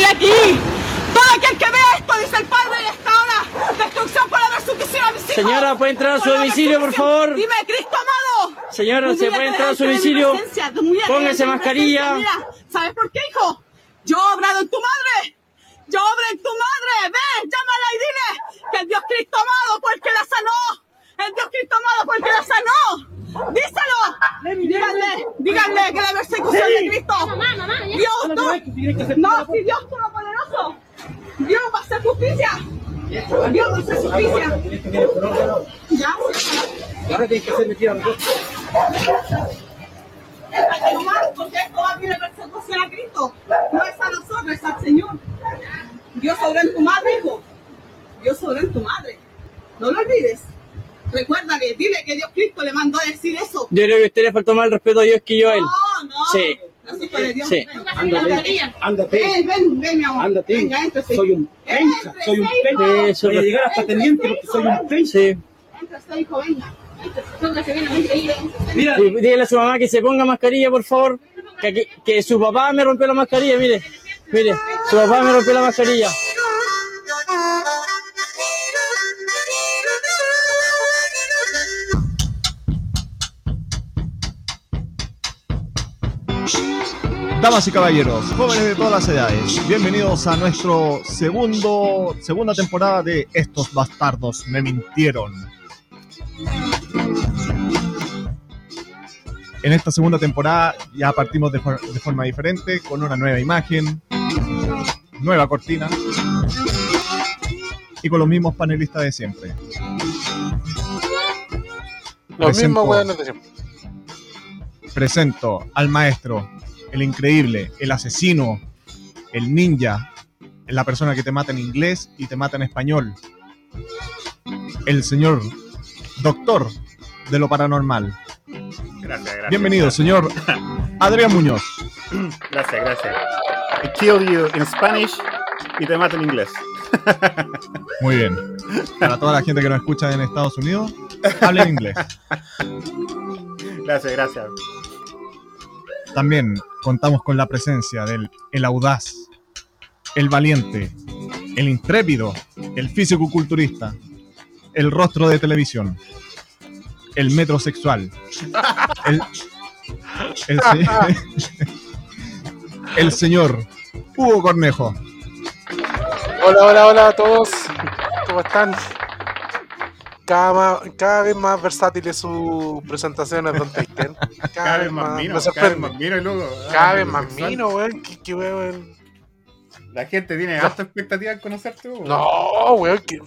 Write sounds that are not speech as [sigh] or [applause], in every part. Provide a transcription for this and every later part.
estoy aquí. Todo aquel que ve esto, dice el Padre, y esta hora, destrucción por la persecución a mis hijos. Señora, ¿puede entrar a su domicilio, por favor? Dime, Cristo amado. Señora, ¿se puede entrar a su domicilio? Póngase mascarilla. Mira, ¿sabes por qué, hijo? Yo he obrado en tu madre. Yo obré en tu madre. Ve, llámala y dile que el Dios Cristo amado fue el que la sanó. El Dios Cristo amado fue el que la sanó. Díselo. Díganle, díganle que la persecución de Cristo. Dios, tú. No, si Dios Todopoderoso. Dios va a hacer justicia. Dios va a hacer justicia. Ya, Ahora tienes que hacer mentira porque esto va a venir persecución a Cristo. No es a nosotros, es al Señor. Dios obró en tu madre, hijo. Dios obró en tu madre. No lo olvides. Recuérdale, dile que Dios Cristo le mandó a decir eso. Yo creo que usted le faltó más el respeto a Dios que yo a él. No, no. Sí. Dios. Sí. Ándate, ándate, Ven, ven, ven, mi amor. ándate. Venga. Soy un penca, soy un penca. Eso Voy a llegar hasta teniente porque soy un penca. Sí. Éntrese, hijo, venga. Mira, Dígale a su mamá que se ponga mascarilla, por favor. Que, aquí- que su papá me rompió la mascarilla, mire. Mire, su papá me rompió la mascarilla. Damas y caballeros, jóvenes de todas las edades, bienvenidos a nuestro segundo, segunda temporada de Estos bastardos me mintieron. En esta segunda temporada ya partimos de, for- de forma diferente, con una nueva imagen, nueva cortina y con los mismos panelistas de siempre. Los mismos weones de siempre. presento al maestro, el increíble, el asesino, el ninja, la persona que te mata en inglés y te mata en español, el señor doctor de lo paranormal. Gracias, gracias. Bienvenido, señor Adrián Muñoz. [clears throat] Gracias, gracias. I kill you in Spanish y te mato en inglés. [laughs] Muy bien. Para toda la gente que nos escucha en Estados Unidos, hablen inglés. [laughs] Gracias, gracias. También contamos con la presencia del el audaz, el valiente, el intrépido, el físico-culturista, el rostro de televisión, el metrosexual, el, el, se- [laughs] el señor Hugo Cornejo. Hola, hola, hola a todos. ¿Cómo están? Cada, cada vez más versátiles sus presentaciones, Don Taiten. [laughs] Cada vez más mino, me cada vez más mino y luego. Cada ah, vez más sexual. mino, weón. ¿Qué, qué weón? La gente tiene No. alta expectativa en conocerte. weón. No, weón, que,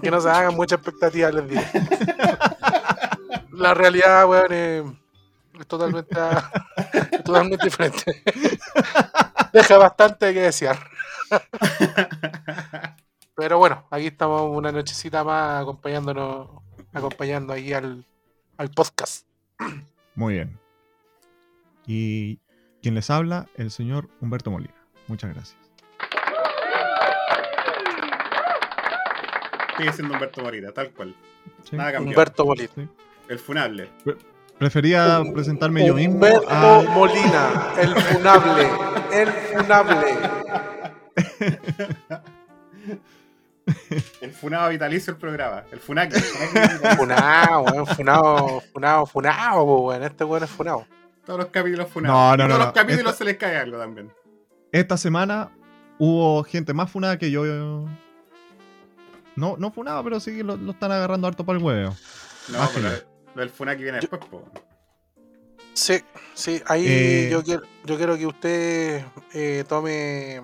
que no se hagan muchas expectativas, les diré. [laughs] La realidad, weón, es, es totalmente, es totalmente diferente. [laughs] Deja bastante que desear. Pero bueno, aquí estamos una nochecita más acompañándonos, acompañando ahí al, al podcast. Muy bien. Y quien les habla, el señor Humberto Molina. Muchas gracias. Sigue siendo Humberto Morita, tal cual. Sí. Nada cambió. Humberto Molina. El funable. Prefería presentarme yo mismo. Humberto a- Molina, el funable, el funable. [laughs] El funado vitalicio el programa. El funaki. [laughs] Funao, weón, funao, funao, po, weón. Este weón es funao. Todos los capítulos funados. No, no, Y no, Todos no. los capítulos Esta- se les cae algo también. Esta semana hubo gente más funada que yo. No, no funada, pero sí lo, lo están agarrando harto para el huevo. No, Más pero yo. lo del funaki viene después, po. Sí, sí, ahí Eh, yo, quiero, yo quiero que usted eh, tome,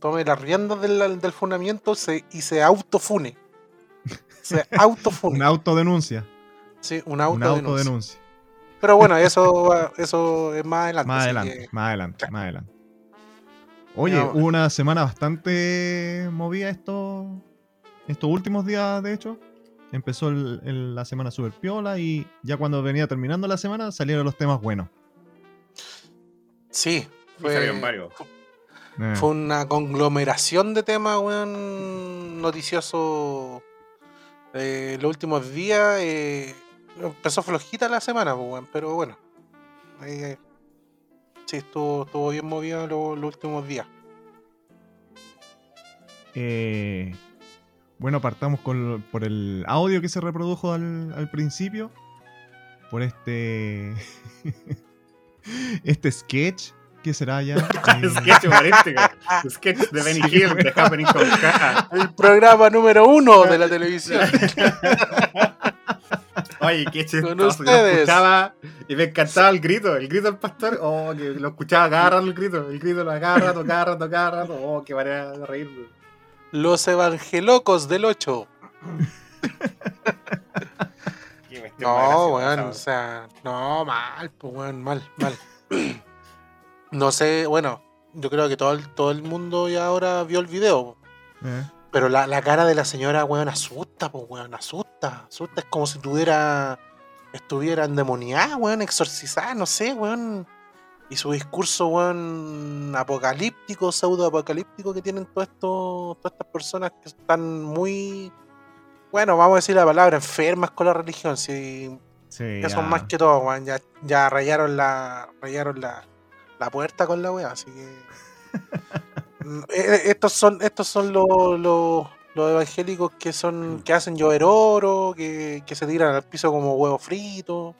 tome las riendas del, del funamiento se- y se autofune. Se [laughs] autofune. Una autodenuncia. sí, una Una autodenuncia. autodenuncia. Pero bueno, eso, eso es más [laughs] adelante. Más adelante, que- más adelante, más adelante. Oye, hubo una semana bastante movida estos, estos últimos días, de hecho. Empezó el- el- la semana super piola y ya cuando venía terminando la semana salieron los temas buenos. sí, Y salieron fue, varios. Eh, fue una conglomeración de temas, weón, noticioso eh, los últimos días. eh, empezó flojita la semana, pues, weón, pero bueno. eh, sí, estuvo, estuvo bien movido los, los últimos días. Bueno, partamos con, por el audio que se reprodujo al, al principio. Por este. [laughs] este sketch. ¿Qué será ya? [laughs] Eh, sketch humorístico. [laughs] Sketch de Benny Sí, Hill, de Happening con K. El programa número uno de la [laughs] televisión. Oye, qué chistoso. Con Yo escuchaba y me encantaba el grito, el grito del pastor. Oh, que lo escuchaba cada rato el grito, el grito lo cada rato, cada rato, cada rato. Oh, qué manera de reírme. Los evangelocos del 8. Qué cuestión más No, weón, weón. o sea, no, mal, pues, weón, mal, mal. [clears throat] No sé, bueno, yo creo que todo el, todo el mundo ya ahora vio el video, eh, pero la, la cara de la señora, weón, asusta, pues, weón, asusta, asusta, es como si tuviera, estuviera endemoniada, weón, exorcizada, no sé, weón. Y su discurso, weón, apocalíptico, pseudo apocalíptico que tienen todo esto, todas estas personas que están muy, bueno, vamos a decir la palabra, enfermas con la religión, si sí, ya son más que todo, weón. Ya, ya rayaron la. rayaron la, la puerta con la weá, así que. Mm, [laughs] eh, estos son, estos son los, los, los evangélicos que son. que hacen llover oro, que, que se tiran al piso como huevo frito.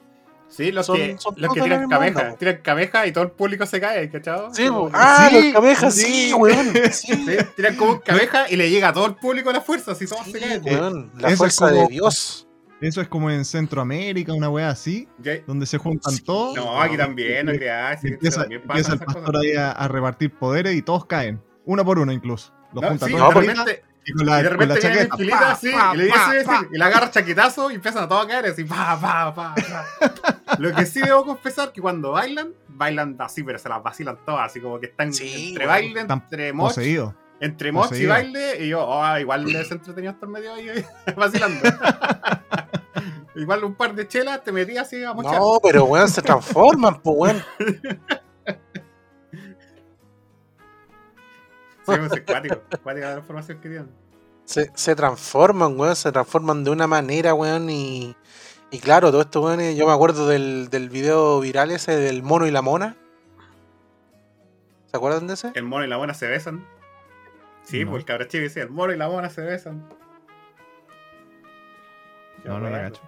Sí, los Son- que, son los que tiran onda, po. tiran cameja y todo el público se cae, ¿cachado? Sí, Como ah, Sí, los camejas, sí, sí. weón. [laughs] Sí, Sí, tiran como un cameja y le llega a todo el público la fuerza, así todos se caen. weón. La Eso fuerza de Dios. Eso es como en Centroamérica, una wea así, donde se juntan Sí, todos. No, aquí también, no creas. empieza, empieza el pastor ahí a, a repartir poderes y todos caen. Uno por uno incluso. Los No, junta sí, todos y con la, y de con la repente viene en chaqueta. pa, pa, y le dice pa, eso, pa. y le agarra chaquetazo y empiezan a todos a caer así, pa, pa, pa, pa. [laughs] Lo que sí debo confesar que cuando bailan, bailan así, pero se las vacilan todas, así como que están Sí, entre baile, Están entre moch. Entre moch y poseídos. baile, y yo, oh, igual les entretenido el medio ahí [laughs] vacilando. [laughs] igual un par de chelas te metí así a mochar. No, pero weón, se transforman, pues weón. [laughs] Sí, pues, es cuático, cuática la información que tienen. se, se transforman, weón, se transforman de una manera, weón, y, y claro, todo esto, weón, eh, yo me acuerdo del, del video viral ese del mono y la mona. ¿Se acuerdan de ese? El mono y la mona se besan. Sí, No. pues el cabra chico decía, el mono y la mona se besan. No, no lo cacho.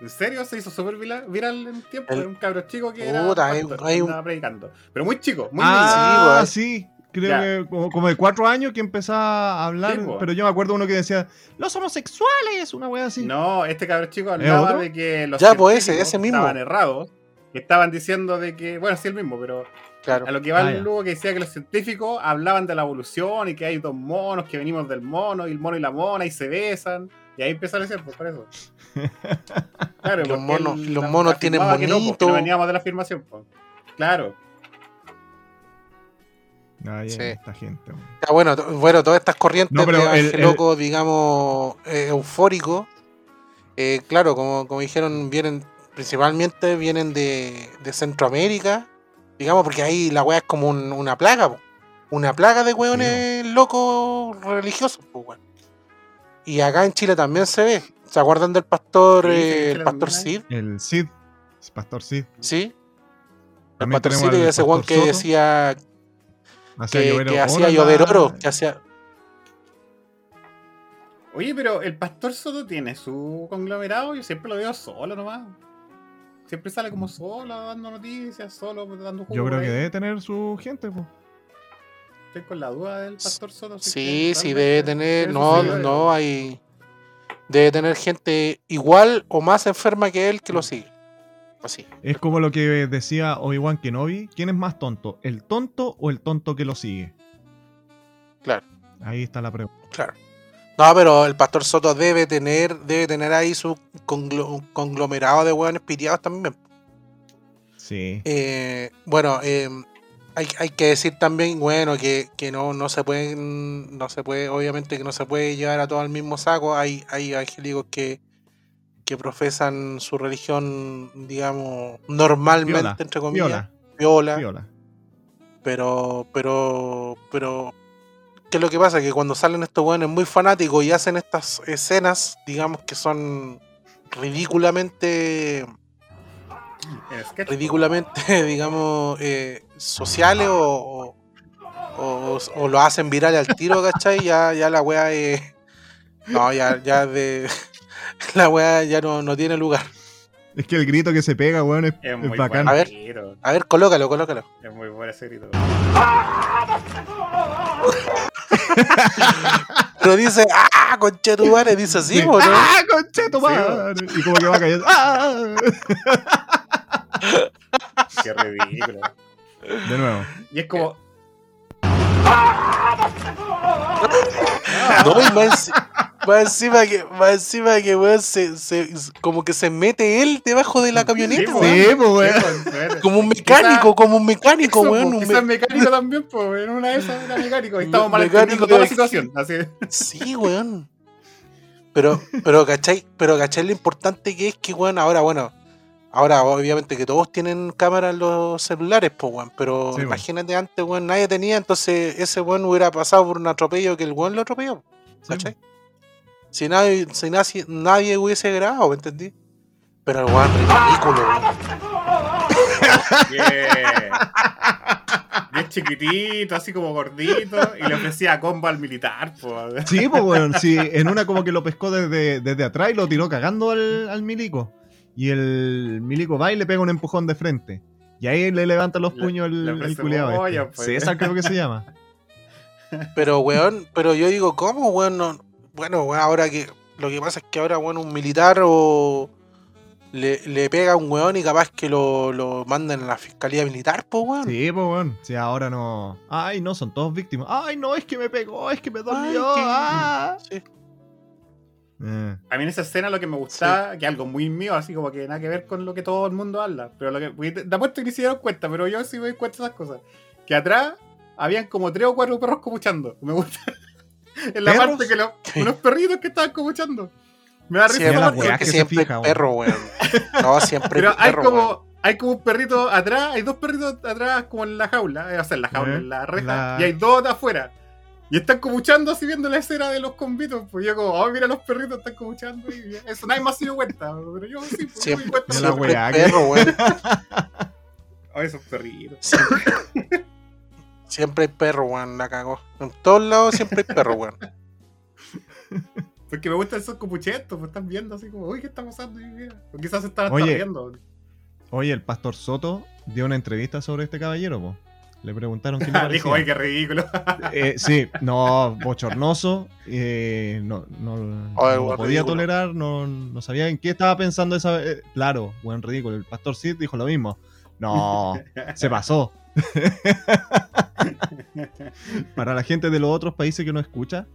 ¿En serio? Se hizo súper viral en tiempo. El- Era un cabro chico que era Puta, hay- pastor, hay que un- andaba predicando. Pero muy chico, muy Ah, weón. sí. Creo Ya. que como, como de cuatro años que empezaba a hablar, Sí, po. pero yo me acuerdo uno que decía, los homosexuales, una wea así. No, este cabro chico hablaba otro? de que los Ya, pues, ese, ese mismo. estaban errados. que Estaban diciendo de que, bueno, sí el mismo, pero Claro. a lo que va Ah, luego que decía que los científicos hablaban de la evolución y que hay dos monos, que venimos del mono, y el mono y la mona, y se besan. Y ahí empezaron a decir, pues por eso. [laughs] Claro, Los monos- él los monos tienen afirmaba que no, pues, que monito. no veníamos de la afirmación. pues. Claro. Ay, Sí. esta gente. Ya, bueno, bueno, todas estas corrientes No, pero de el- evangelocos, digamos, eh, eufóricos, eh, claro, como, como dijeron, vienen principalmente vienen de, de Centroamérica, digamos, porque ahí la weá es como un- una plaga, po. una plaga de weones locos religiosos, pues, weón. Y acá en Chile también se ve. ¿Se acuerdan del pastor, Sí, eh, el pastor Sid? El Cid, el pastor Cid. ¿Sí? El También pastor al y ese weón que Soto, decía hacía que, llover que hacía llover oro, que hacía... Oye, pero el pastor Soto tiene su conglomerado, yo siempre lo veo solo nomás. Siempre sale como solo, dando noticias, solo dando jugo. Yo creo que debe tener su gente, pues. Estoy con la duda del pastor Soto. si Sí, sí, debe tener. No, no, hay. Debe tener gente igual o más enferma que él que lo sigue. Así. Es como lo que decía Obi-Wan Kenobi. ¿Quién es más tonto? ¿El tonto o el tonto que lo sigue? Claro. Ahí está la pregunta. Claro. No, pero el pastor Soto debe tener, debe tener ahí su conglo- conglomerado de hueones piteados también. Sí. Eh, bueno, eh, hay, hay que decir también, bueno, que, que no, no se pueden, no se puede, obviamente que no se puede llevar a todo al mismo saco. Hay, hay evangélicos que, que profesan su religión, digamos, normalmente, Viola. entre comillas, Viola. viola, Viola. pero, pero, pero, ¿qué es lo que pasa? Que cuando salen estos weones muy fanáticos y hacen estas escenas, digamos que son ridículamente ridículamente, [laughs] digamos, eh, sociales o, o- o, o lo hacen viral al tiro, ¿cachai? Ya, ya la weá es. No, ya, ya de. [laughs] La weá ya no, no tiene lugar. Es que el grito que se pega, weón, es, Es bacán. A bueno. ver. A ver, colócalo, colócalo. Es muy bueno ese grito. Pero dice, ¡ah! Conchetumare, dice así, Sí. ¡Ah, concheto, madre! Y como que va cayendo. ¡Ah! Qué ridículo. De nuevo. Y es como. No, y más, más encima que, más encima que weón, se, se- como que se mete él debajo de la camioneta, Sí, weón. Sí, pues, weón. Sí, Como un Quizá- mecánico, como un mecánico, Eso, weón. un quizás me- mecánico también, pues, en una de esas era mecánico. Y estamos mal entendiendo toda la situación. Así. Sí, weón. Pero, pero, ¿cachai? Pero, ¿cachai? Lo importante que es que, weón, ahora, bueno, ahora obviamente que todos tienen cámara en los celulares, pues, weón, pero Sí, imagínate antes, weón, nadie tenía, entonces ese weón hubiera pasado por un atropello que el weón lo atropelló, Sí, ¿cachai? Si nadie, si nadie, nadie hubiese grabado, ¿me entendí? Pero el weón ridículo, weón. Bien. Bien chiquitito, así como gordito. Y le ofrecía combo al militar, pues. Sí, pues, weón. Sí, en una como que lo pescó desde, desde atrás y lo tiró cagando al, al milico. Y el milico va y le pega un empujón de frente. Y ahí le levanta los puños el, le el pollo, este. pues. Sí, esa creo que se llama. [laughs] Pero, weón, pero yo digo, ¿cómo, weón? No- bueno, weón, ahora que. Lo que pasa es que ahora, weón, un militar o. Le, le pega a un weón y capaz que lo, lo mandan a la fiscalía militar, pues, weón. Sí, pues, weón. Sí, ahora no. Ay, no, son todos víctimas. Ay, no, es que me pegó, es que me dolió. Ay, que- ah. Sí. Eh, A mí en esa escena lo que me gustaba, que algo muy mío, así como que nada que ver con lo que todo el mundo habla. Pero lo que. Te apuesto que ni se dieron cuenta, pero yo sí me doy cuenta de esas cosas. Que atrás habían como tres o cuatro perros comuchando. Me gusta. [laughs] en la ¿Perros? parte que los, unos perritos que estaban comuchando. Me da risa Sí, la porque que siempre fija, perro, weón. [laughs] No, siempre Pero hay hay perro, como, weón. hay como un perrito atrás, hay dos perritos atrás como en la jaula, eh, o sea, en la jaula, Eh, en la reja, la- y hay dos de afuera. Y están comuchando así viendo la escena de los convitos. Pues yo como, oh, mira los perritos están comuchando. Y eso nadie más se dio cuenta. Pero yo sí, pues, me di Siempre, cuenta. Mira la siempre weá perro, weón. [laughs] Oh, esos perritos. Siempre, siempre hay perro, weón, la cagó. En todos lados siempre hay perro, weón. Porque me gustan esos copuchetos, pues están viendo así como, uy, ¿qué está pasando? O quizás se están hasta Oye. el pastor Soto dio una entrevista sobre este caballero, po. Le preguntaron qué le [laughs] Dijo, parecía. ay, qué ridículo. [laughs] Eh, sí, no, bochornoso. eh, no no, Ay, no podía ridículo. tolerar, no, no sabía en qué estaba pensando esa eh, Claro, buen ridículo. El pastor Sid dijo lo mismo. No, se pasó. [laughs] Para la gente de los otros países que no escucha,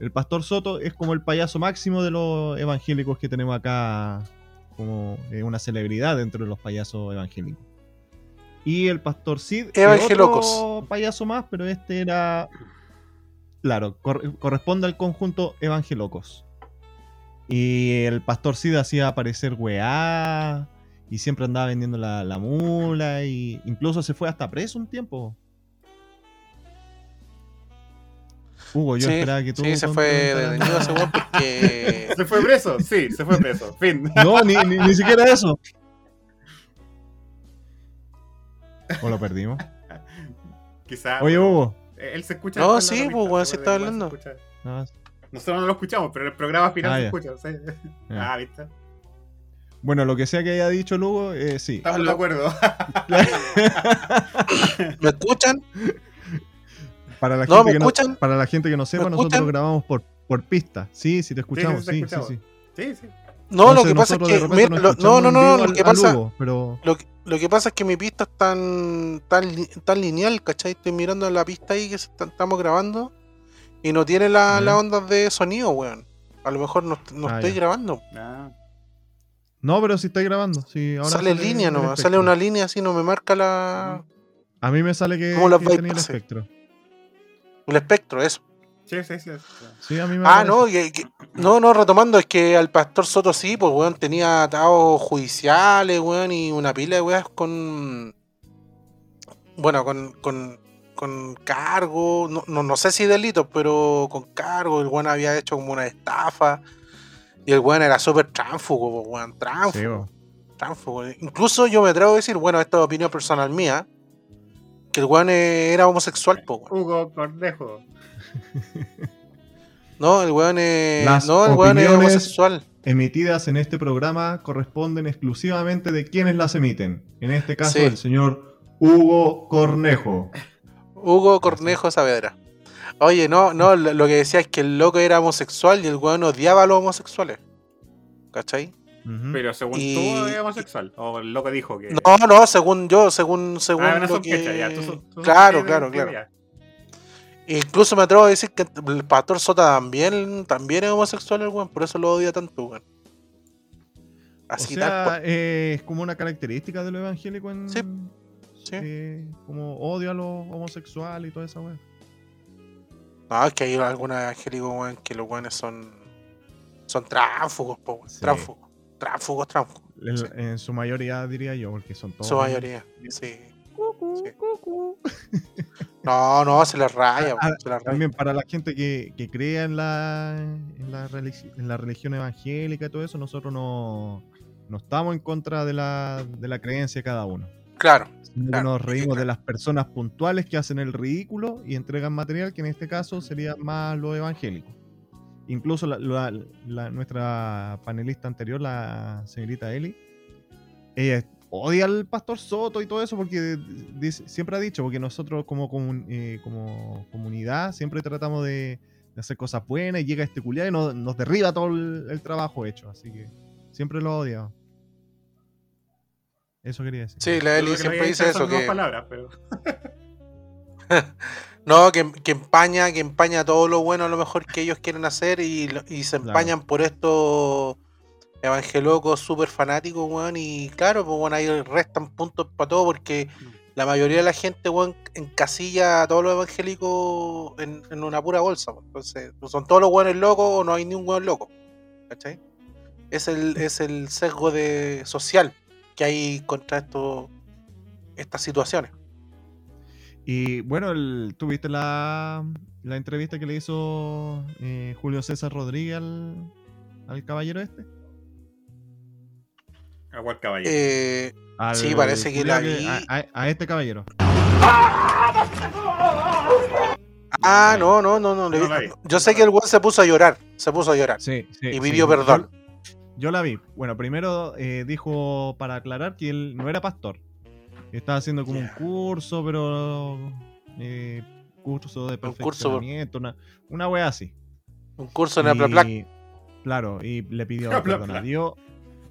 el pastor Soto es como el payaso máximo de los evangélicos que tenemos acá, como eh, una celebridad dentro de los payasos evangélicos. Y el pastor Sid es Evangelocos. otro payaso más, pero este era. Claro, cor- corresponde al conjunto Evangelocos. Y el pastor Sid hacía aparecer weá. Y siempre andaba vendiendo la, la mula. Y incluso se fue hasta preso un tiempo. Hugo, yo Sí, esperaba que tú. sí, se fue detenido ese porque. [laughs] ¿Se fue preso? Sí, se fue preso. Fin. No, ni, ni, ni siquiera eso. ¿O lo perdimos? [laughs] Quizás. Oye, Hugo. Él se escucha. No, sí, pues, sí pues, está se hablando. No, Nosotros no lo escuchamos, pero en el programa final Ah, se ya. escucha. Ah, ¿viste? Bueno, lo que sea que haya dicho el Hugo, eh, sí. Estamos de acuerdo. [laughs] ¿Me escuchan? Para la, No, gente ¿me que no, escuchan? para la gente que no sepa, ¿Me nosotros escuchan? grabamos por, por pista. Sí, sí, te escuchamos. sí, Sí, sí, escuchamos. sí. Sí, sí. No, lo que pasa es que. mira, lo- no, no, no, lo que pasa. Hugo, pero Lo que, lo que pasa es que mi pista es tan, tan, li- tan lineal, ¿cachai? Estoy mirando la pista ahí que estamos grabando y no tiene la- las ondas de sonido, weón. A lo mejor no, no Ah, estoy ya. grabando. Ah. No, pero sí estoy grabando. Sí, ahora sale línea nomás, sale una línea así, no me marca la, A mí me sale que, ¿Cómo las que tenía el espectro. el espectro, eso. Sí, sí, sí. sí. Sí, a mí me Ah, no, que- que- no, no, retomando, es que al pastor Soto sí, pues, weón, tenía atados judiciales, weón, y una pila de weas con. Bueno, con. con con cargo, no, no, no sé si delitos, pero con cargo, el weón había hecho como una estafa, y el weón era súper tránfugo, pues, weón, tránfugo, Sí. Incluso yo me atrevo a decir, bueno, esta es opinión personal mía, Que el weón eh, era homosexual, po, weón. Hugo Cornejo. [laughs] No, el weón es. Las No, el weón es homosexual. Emitidas en este programa corresponden exclusivamente de quienes las emiten. En este caso, Sí. el señor Hugo Cornejo. Hugo Cornejo Saavedra. Oye, no, no, lo lo que decía es que el loco era homosexual y el weón odiaba a los homosexuales. ¿Cachai? Pero según Y- tú es homosexual. O el loco dijo que. No, no, según yo, según, según ah, lo que... ya. tú tú Claro, claro, claro. ya. Incluso me atrevo a decir que el pastor Sota también, también es homosexual el weón, por eso lo odia tanto, weón. O Así tal sea, cual. eh, es como una característica de lo evangélico en. Sí, sí. eh, como odio a los homosexuales y toda esa weá. No, es que hay algunos evangélicos, weón, que los weones son. Son tránsfugos, po, weón. Sí. Tránsfugos. Tránsfugos, tránsfugos. En, Sí. en su mayoría diría yo, porque son todos. Su mayoría, sí. Sí. No, no, se les raya, Ah, se les raya. También para la gente que, que crea en la, en, la en la religión evangélica y todo eso, nosotros no, no estamos en contra de la, de la creencia de cada uno. Claro, nos sí, reímos de las personas puntuales que hacen el ridículo y entregan material, que en este caso sería más lo evangélico. Incluso la- la- la- nuestra panelista anterior, la señorita Eli, ella odia al pastor Soto y todo eso porque dice- siempre ha dicho, porque nosotros como, comun- eh, como comunidad siempre tratamos de, de hacer cosas buenas y llega este culiado y nos, nos derriba todo el, el trabajo hecho. Así que siempre lo odia. Eso quería decir. sí, la Eli siempre dice eso, que, palabras, pero. [laughs] no, que, que empaña, que empaña todo lo bueno a lo mejor que ellos quieren hacer y, se Claro. empañan por estos evangelocos súper fanáticos, weón, y claro, pues bueno, ahí restan puntos para todo porque la mayoría de la gente, weón, encasilla a todos los evangélicos en, en una pura bolsa, pues. entonces, son todos los weones locos o no hay ni un weón loco, ¿cachai? Es el, es el sesgo de social que hay contra esto, estas situaciones. Y bueno, el- ¿tú viste la, la entrevista que le hizo eh, Julio César Rodríguez al, al caballero este? Agua caballero. Eh, Al Sí, parece que la vi. A, a- a este caballero. ah, no, no, no, no. No vi-. Yo sé que el weón se puso a llorar, se puso a llorar. Sí, sí. Y pidió yo- perdón. Yo, yo la vi. Bueno, primero eh, dijo para aclarar que él no era pastor. Estaba haciendo como un curso, pero. eh, curso de Un curso- perfeccionamiento, una, una wea así. Un curso en Aplaplac. Claro, y le pidió Bla, bla, perdón a. Dios,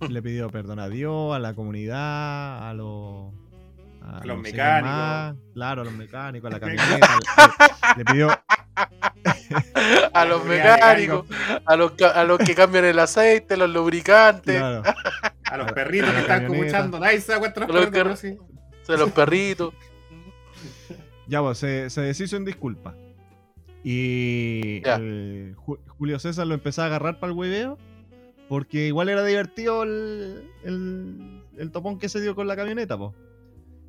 [laughs] le pidió perdón a Dios, a la comunidad, a los A los no mecánicos. más, claro, a los mecánicos, a la [laughs] camioneta. le, le pidió, [laughs] A los mecánicos, a los, a los que cambian el aceite, los lubricantes, claro, A los perritos que están escuchando. Nadie se da cuenta de los A los perritos, sí. a los perritos. [laughs] ya pues, se, se deshizo en disculpa. Y el Julio César lo empezó a agarrar para el hueveo, porque igual era divertido el, el, el topón que se dio con la camioneta, po.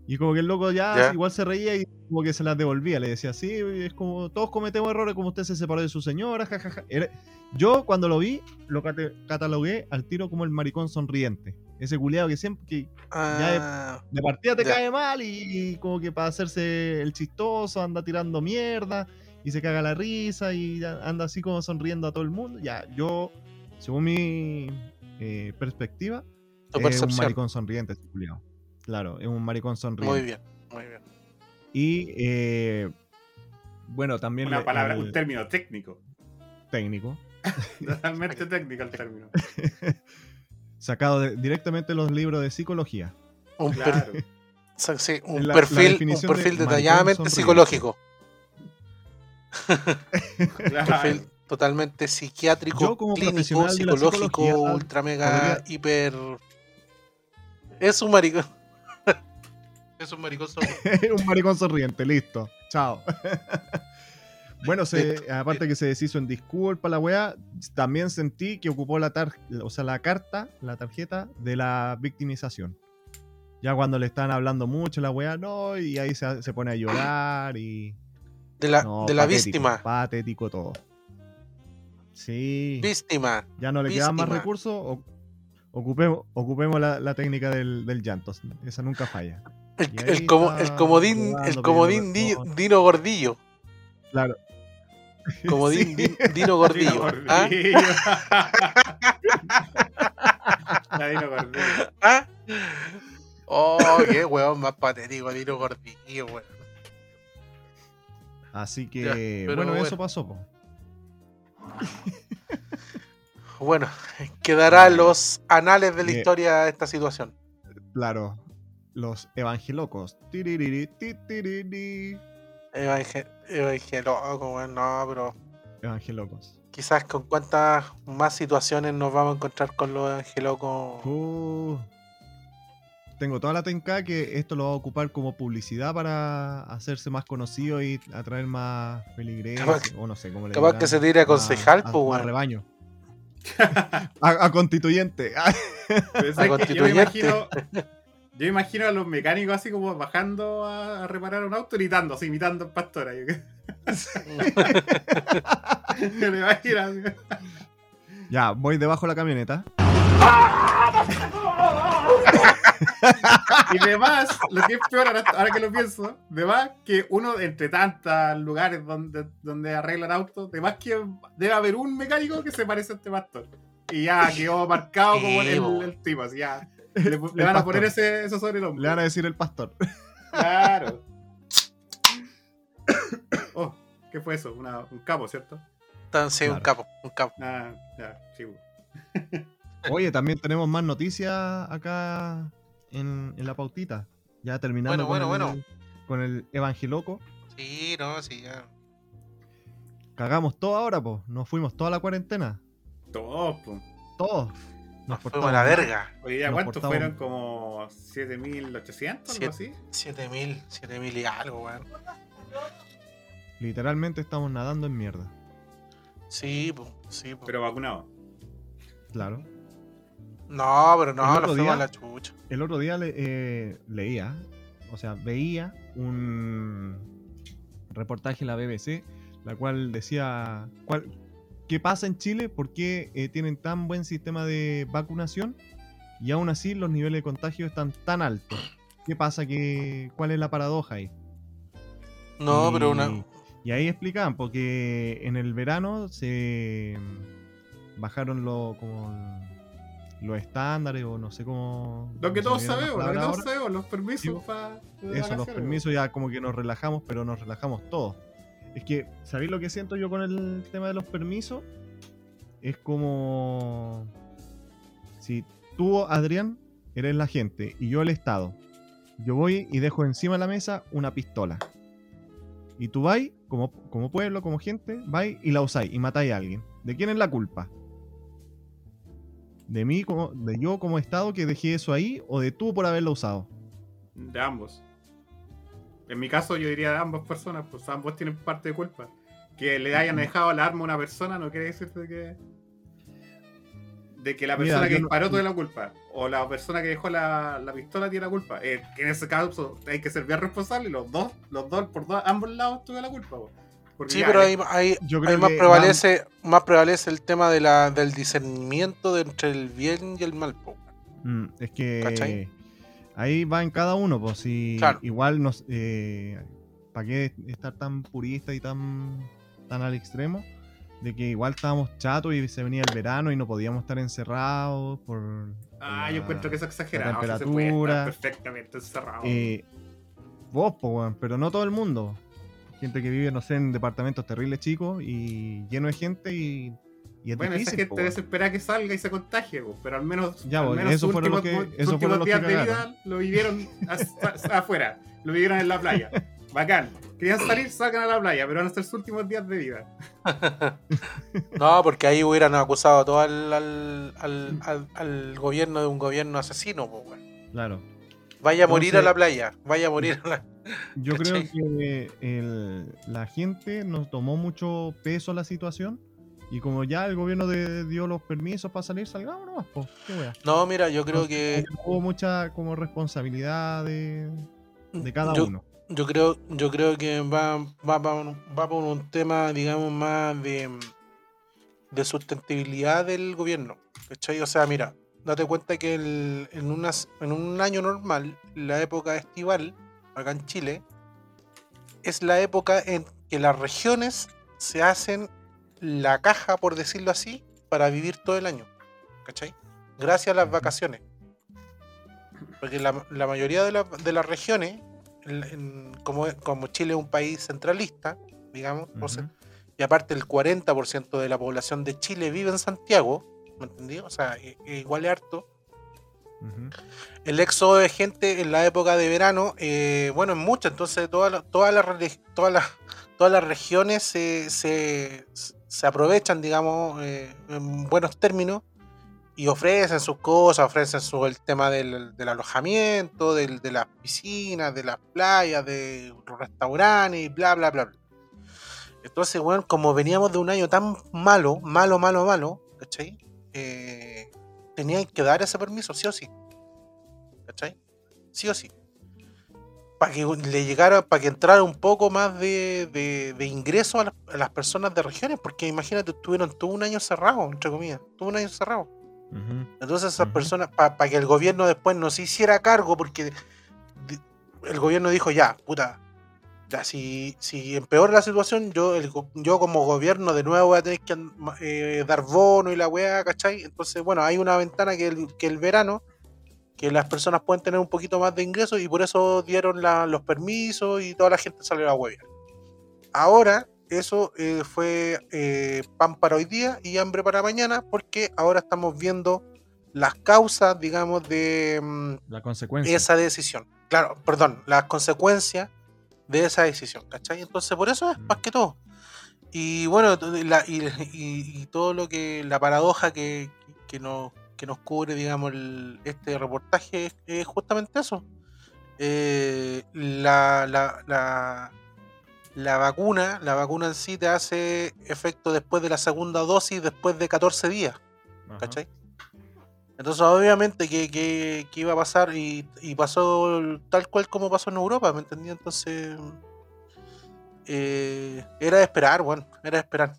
Y como que el loco ya, igual se reía y como que se las devolvía. Le decía, sí, es como todos cometemos errores, como usted se separó de su señora, jajaja. Era- Yo cuando lo vi, lo cate- catalogué al tiro como el maricón sonriente. Ese culeado que siempre, que Ah, de partida te cae mal y, como que para hacerse el chistoso anda tirando mierda y se caga la risa y anda así como sonriendo a todo el mundo. Ya, yo, según mi eh, perspectiva, es un maricón sonriente ese culiao. Claro, es un maricón sonriente. Muy bien, muy bien. Y eh, bueno, también Una palabra, el un término técnico. técnico, [laughs] Totalmente técnico el término. [laughs] sacado de- directamente de los libros de psicología. Un, Claro. [laughs] sí, un La- la perfil, un de perfil detalladamente psicológico. Claro. Perfil totalmente psiquiátrico, Yo como clínico, psicológico, ultra mega, podría- hiper. Es un maricón. Es un maricón [laughs] solo. un maricón sonriente, listo. Chao. [laughs] bueno, se, aparte que se deshizo en disculpa la weá, también sentí que ocupó la tar o sea, la carta, la tarjeta de la victimización. Ya cuando le están hablando mucho la weá, no, y ahí se, se pone a llorar y. De la, no, de la patético, víctima. Patético todo. Sí. Víctima. Ya no le quedan más recursos. ocupemos ocupemos la, la técnica del, del llanto. Esa nunca falla. El, el, comodín, el comodín Di- Dino Gordillo. Claro. [laughs] Comodín [laughs] Sí. Di- Dino Gordillo. Dino ¿Ah? [laughs] La Dino Gordillo. ¿Ah? Oh, qué weón más patético, Dino Gordillo, weón. Así que, Ya, pero bueno, bueno. eso pasó, po. Bueno, quedará los anales de la Bien. historia esta situación. Claro. Los evangelocos. Tiririri, titiriri. Evangel Evangeloco, weón, no, pero Evangelocos. quizás con cuántas más situaciones nos vamos a encontrar con los evangelocos. Uh, tengo toda la tenca que esto lo va a ocupar como publicidad para hacerse más conocido y atraer más que- o no sé cómo le capaz dirán, que se tire a concejal, a- po, a rebaño. [laughs] a, a constituyente. La que yo me constituyente. imagino. [laughs] Yo imagino a los mecánicos así como bajando a, a reparar un auto gritando, así imitando al pastor. ahí. Me imagino, así. ya, voy debajo de la camioneta. Y además, lo que es peor ahora, ahora que lo pienso, además que uno entre tantos lugares donde, donde arreglan autos, además que debe haber un mecánico que se parece a este pastor. Y ya quedó marcado como el, el tipo, así ya. [laughs] Le, van a poner ese, eso sobre el hombro. Le van a decir el pastor. Claro. [laughs] Oh, ¿qué fue eso? Una- un capo, ¿cierto? Entonces, un Claro. capo, un capo. Ah, ya, sí. [laughs] Oye, también tenemos más noticias acá en, en la pautita. Ya terminando Bueno, con, bueno, el, con el evangeloco. Sí, no, sí, ya. Cagamos todo ahora, pues. Nos fuimos toda la cuarentena. Todos, po. Todos. Nos fuimos a la verga. Oye, ¿ya Nos cuántos portamos- fueron? Como 7800, algo así. 7000, 7000 y algo, weón. Literalmente estamos nadando en mierda. Sí, po, sí, po. Pero vacunados. Claro. No, pero El no, otro nos fuimos día- a la chucha. El otro día le- eh, leía, o sea, veía un reportaje en la BBC, la cual decía cuál, qué pasa en Chile, por qué eh, tienen tan buen sistema de vacunación y aún así los niveles de contagio están tan altos. ¿Qué pasa? ¿Qué, ¿Cuál es la paradoja ahí? No, Y- pero una. Y ahí explicaban, porque en el verano se bajaron lo, como los estándares o no sé cómo... Lo que todos sabemos, lo que todos sabemos, los Sí, permisos para. Eso, los permisos ya como que nos relajamos, pero nos relajamos todos. Es que, ¿sabéis lo que siento yo con el tema de los permisos? Es como... Si tú, Adrián, eres la gente y yo el Estado, yo voy y dejo encima de la mesa una pistola. Y tú vais, como, como pueblo, como gente, vais y la usáis y matáis a alguien. ¿De quién es la culpa? ¿De mí, como, de yo como Estado que dejé eso ahí o de tú por haberlo usado? De ambos. En mi caso, yo diría de ambas personas, pues ambos tienen parte de culpa. Que le hayan dejado la arma a una persona no quiere decir de que. De que la Mira, persona que yo no- disparó tiene la culpa. O la persona que dejó la, la pistola tiene la culpa. Eh, que en ese caso hay que ser bien responsable y los dos, los dos, por dos, ambos lados tuvieron la culpa. Porque Sí, ya, pero ya- ahí, ahí, Yo ahí creo más que prevalece, más prevalece el tema de la, del discernimiento de entre el bien y el mal. Mm, es que ¿Cachai? Ahí va en cada uno, pues si Claro. igual nos ¿para qué estar tan purista y tan tan al extremo? De que igual estábamos chatos y se venía el verano y no podíamos estar encerrados por Ah, la- yo encuentro que es exagerado. la o sea, se puede temperatura. estar perfectamente encerrado. eh, vos, po, weón, pero no todo el mundo. Gente que vive, no sé, en departamentos terribles chicos y lleno de gente y, y es Bueno, esa difícil, po, gente desespera que salga y se contagie, po, pero al menos, Ya, al menos eso sus fueron los últimos, que- sus eso últimos fueron los días que de vida lo vivieron [laughs] afuera, lo vivieron en la playa. Bacán. Querían salir, salgan a la playa, pero van a ser sus últimos días de vida. [laughs] No, porque ahí hubieran acusado todo al, al, al, al- al gobierno de un gobierno asesino. po. Claro. Vaya a morir a la playa, vaya a morir a la... [laughs] Yo creo que el- la gente nos tomó mucho peso a la situación y como ya el gobierno de- dio los permisos para salir, salgamos nomás, po. Qué wea. No, mira, yo creo Entonces, que... Hubo mucha como responsabilidad de, de cada yo, uno. Yo creo, yo creo que va, va, va, va por un tema, digamos, más de, de sustentabilidad del gobierno. ¿cachai? O sea, mira, date cuenta que el- en, unas, en un año normal, la época estival, acá en Chile, es la época en que las regiones se hacen la caja, por decirlo así, para vivir todo el año. ¿Cachai? Gracias a las vacaciones. Porque la, la mayoría de, la- de las regiones, en- como, como Chile es un país centralista, digamos, o sea, Ujú. y aparte el 40% de la población de Chile vive en Santiago, ¿me entendí? O sea, e- e igual es harto. El éxodo de gente en la época de verano, eh, bueno, es mucho, entonces todas las todas las todas las todas las regiones se, se, se aprovechan, digamos, eh, en buenos términos y ofrecen sus cosas, ofrecen su, el tema del, alojamiento, del- de las piscinas, de las playas, de los restaurantes y bla, bla, bla. bla. Entonces, bueno, como veníamos de un año tan malo, malo, malo, malo, ¿cachai? Eh, tenían que dar ese permiso, sí o sí. ¿Cachai? Sí o sí. Para que le llegara, para que entrara un poco más de, de, de ingreso a las, a las personas de regiones, porque imagínate, estuvieron todo un año cerrado, entre comillas, todo un año cerrado. Entonces esas personas, para que el gobierno después no se hiciera cargo, porque el gobierno dijo, ya, puta, ya, si, si empeora la situación, yo, el yo como gobierno de nuevo voy a tener que eh, dar bono y la weá, ¿cachai? Entonces, bueno, hay una ventana que el, que el verano, que las personas pueden tener un poquito más de ingresos y por eso dieron la- los permisos y toda la gente salió a huevear. Ahora, eso eh, fue eh, pan para hoy día y hambre para mañana, porque ahora estamos viendo las causas, digamos, de mm, La consecuencia. esa decisión. Claro, perdón, las consecuencias de esa decisión, ¿cachai? Entonces, por eso es Mm. más que todo. Y bueno, la- y, y- y todo lo que, la paradoja que, que, nos, que nos cubre, digamos, el- este reportaje es, es justamente eso. Eh, la, la, la, la vacuna, la vacuna en sí te hace efecto después de la segunda dosis, después de 14 días. Ajá. ¿cachai? Entonces, obviamente, que, que- que iba a pasar y, y pasó tal cual como pasó en Europa, ¿me entendí? Entonces, eh, era de esperar, bueno, era de esperar.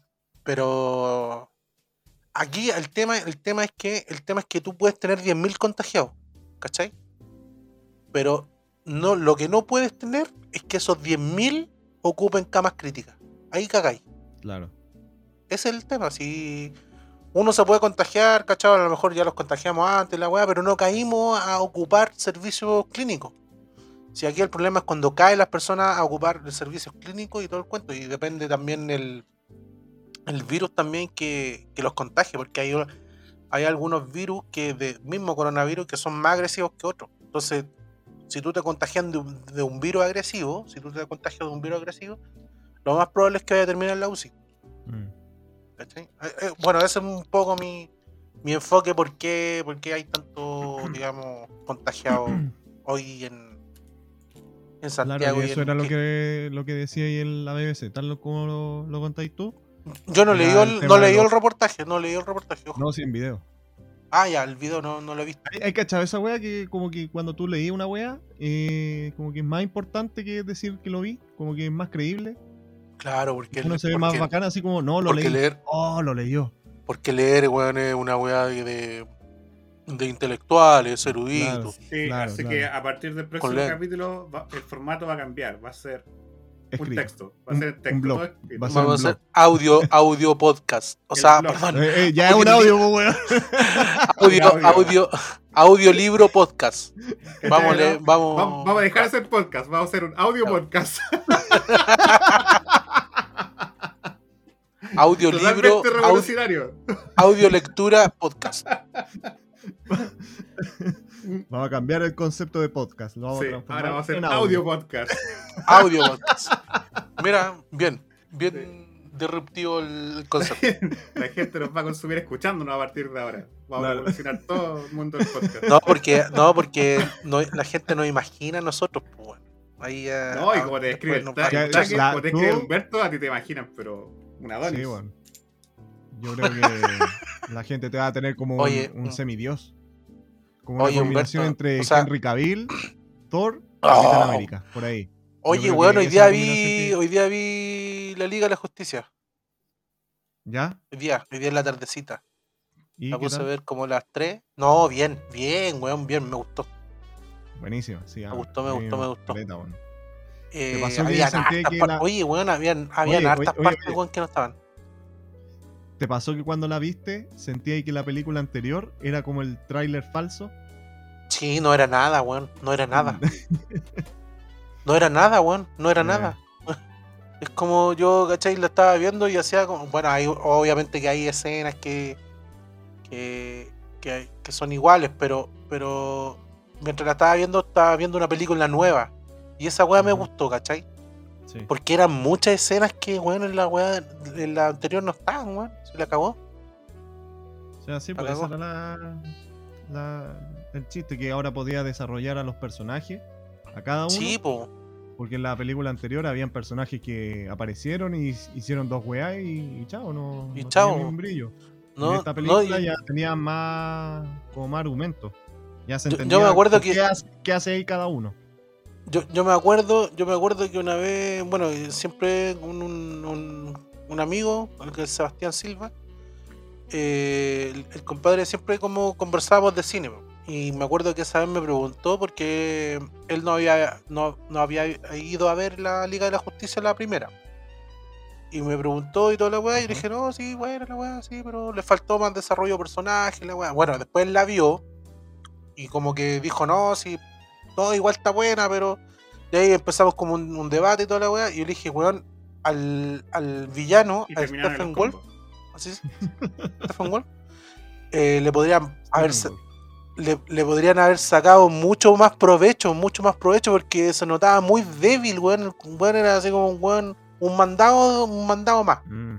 Pero aquí el tema, el tema es que el tema es que tú puedes tener 10.000 contagiados, ¿cachai? Pero no, lo que no puedes tener es que esos 10.000 ocupen camas críticas. Ahí cagáis. Claro. Ese es el tema. Si uno se puede contagiar, ¿cachai? A lo mejor ya los contagiamos antes, la weá, pero no caímos a ocupar servicios clínicos. Si aquí el problema es cuando caen las personas a ocupar servicios clínicos y todo el cuento, y depende también el, el virus también que, que los contagie, porque hay, hay algunos virus que de mismo coronavirus que son más agresivos que otros. Entonces, si tú te contagias de un, de un virus agresivo, si tú te contagias de un virus agresivo, lo más probable es que vaya a terminar en la UCI. Mm. Eh, eh, bueno, ese es un poco mi, mi enfoque, por qué, por qué hay tanto, [clears throat] digamos, contagiados [clears throat] hoy en, en Santiago. Claro, y y eso en- era lo que- que, lo que decía ahí en la BBC, tal como lo, lo contáis tú. Yo no leí, el, no leí el reportaje, no leí el reportaje. ojo. No, sin video. Ah, ya, el video no, no lo he visto. Hay, hay cachado esa wea que como que cuando tú leí una wea, eh, como que es más importante que decir que lo vi, como que es más creíble. Claro, porque, Uno se ve más bacana así como, no, lo porque leí. leer, Oh, lo leyó. porque leer, weón, es una weá de, de, de intelectuales, eruditos. Sí, Claro, así claro. que a partir del próximo capítulo va- el formato va a cambiar, va a ser un texto, va a Un- ser un texto. blog. Va a ser Vamos a un hacer audio, audio podcast. [laughs] O El sea, blog. perdón, Eh, eh, ya es un Audio- [laughs] audio, weón. audio, audio. audio, audiolibro podcast. ¿Cachai, [laughs] Vamos, a no? leer- vamos, Vamos, vamos a dejar de hacer podcast, vamos a hacer un audio podcast. audiolibro, Totalmente audio, revolucionario. audio lectura podcast. [laughs] Vamos a cambiar el concepto de podcast. Lo vamos Sí, a ahora vamos a hacer en audio podcast. [laughs] Audio podcast. Mira, bien, bien disruptivo el concepto. [laughs] La gente nos va a consumir escuchándonos a partir de ahora. Vamos a Claro. revolucionar todo el mundo del podcast. No, porque, no, porque no, la gente nos imagina a nosotros, pues, bueno. Ahí, No, y como te describe va- como te tú- Humberto, a ti te imaginan, pero una Adonis. Sí, bueno. Yo creo que la gente te va a tener como un- Oye, un, mm. semidios. Como una Oye, combinación Humberto, entre o sea- Henry Cavill, Thor y Oh. Capitán América. Por ahí. Oye, bueno, hoy día vi, hoy día vi la Liga de la Justicia. ¿Ya? Hoy día, hoy día en la tardecita. ¿Y La puse a ver como las 3. No, bien, bien, weón, bien, me gustó. Buenísima, sí. Me ah, gustó, me gustó, me gustó. caleta, weón. Eh, que la- Oye, weón, habían, habían Oye, hartas oye, partes, weón, que no estaban. ¿Te pasó que cuando la viste sentí ahí que la película anterior era como el tráiler falso? Sí, no era nada, weón. No era nada. No era nada, weón. No era Eh. nada. [laughs] Es como yo, ¿cachai? La estaba viendo y hacía como. Bueno, hay, obviamente que hay escenas que. que. que, son iguales, pero. pero. Mientras la estaba viendo, estaba viendo una película nueva. Y esa weá me gustó, ¿cachai? Sí. Porque eran muchas escenas que, weón, en la weá. En la anterior no estaban, weón. Se la acabó. O sea, sí, pues esa era la, la- el chiste que ahora podía desarrollar a los personajes, a cada uno. Sí, po. Porque en la película anterior habían personajes que aparecieron y hicieron dos weas y, y chao, no, Y no chao. un brillo. No, en esta no, película y- ya tenía más como más argumentos. Ya se Yo- yo entendía me acuerdo que- qué hace, qué hace ahí cada uno. Yo, yo me acuerdo, yo me acuerdo que una vez, bueno, eh, siempre un, un, un- amigo, el que es Sebastián Silva, eh, el, el compadre siempre como conversábamos de cine. Y me acuerdo que esa vez me preguntó porque él no había, no, no había ido a ver la Liga de la Justicia la primera. Y me preguntó y toda la weá, y le dije, no, sí, bueno, la weá, sí, pero le faltó más desarrollo de personaje, la weá. Bueno, después él la vio y como que dijo, no, sí, todo igual está buena, pero. Y ahí empezamos como un, un debate y toda la weá. Y yo le dije, weón, al, al villano, a Stephen Wolf, así es, Stephen Wolf, eh, le podrían haber le, le podrían haber sacado mucho más provecho, mucho más provecho, porque se notaba muy débil, weón. El weón era así como un weón, un mandado, un mandado más. Mm.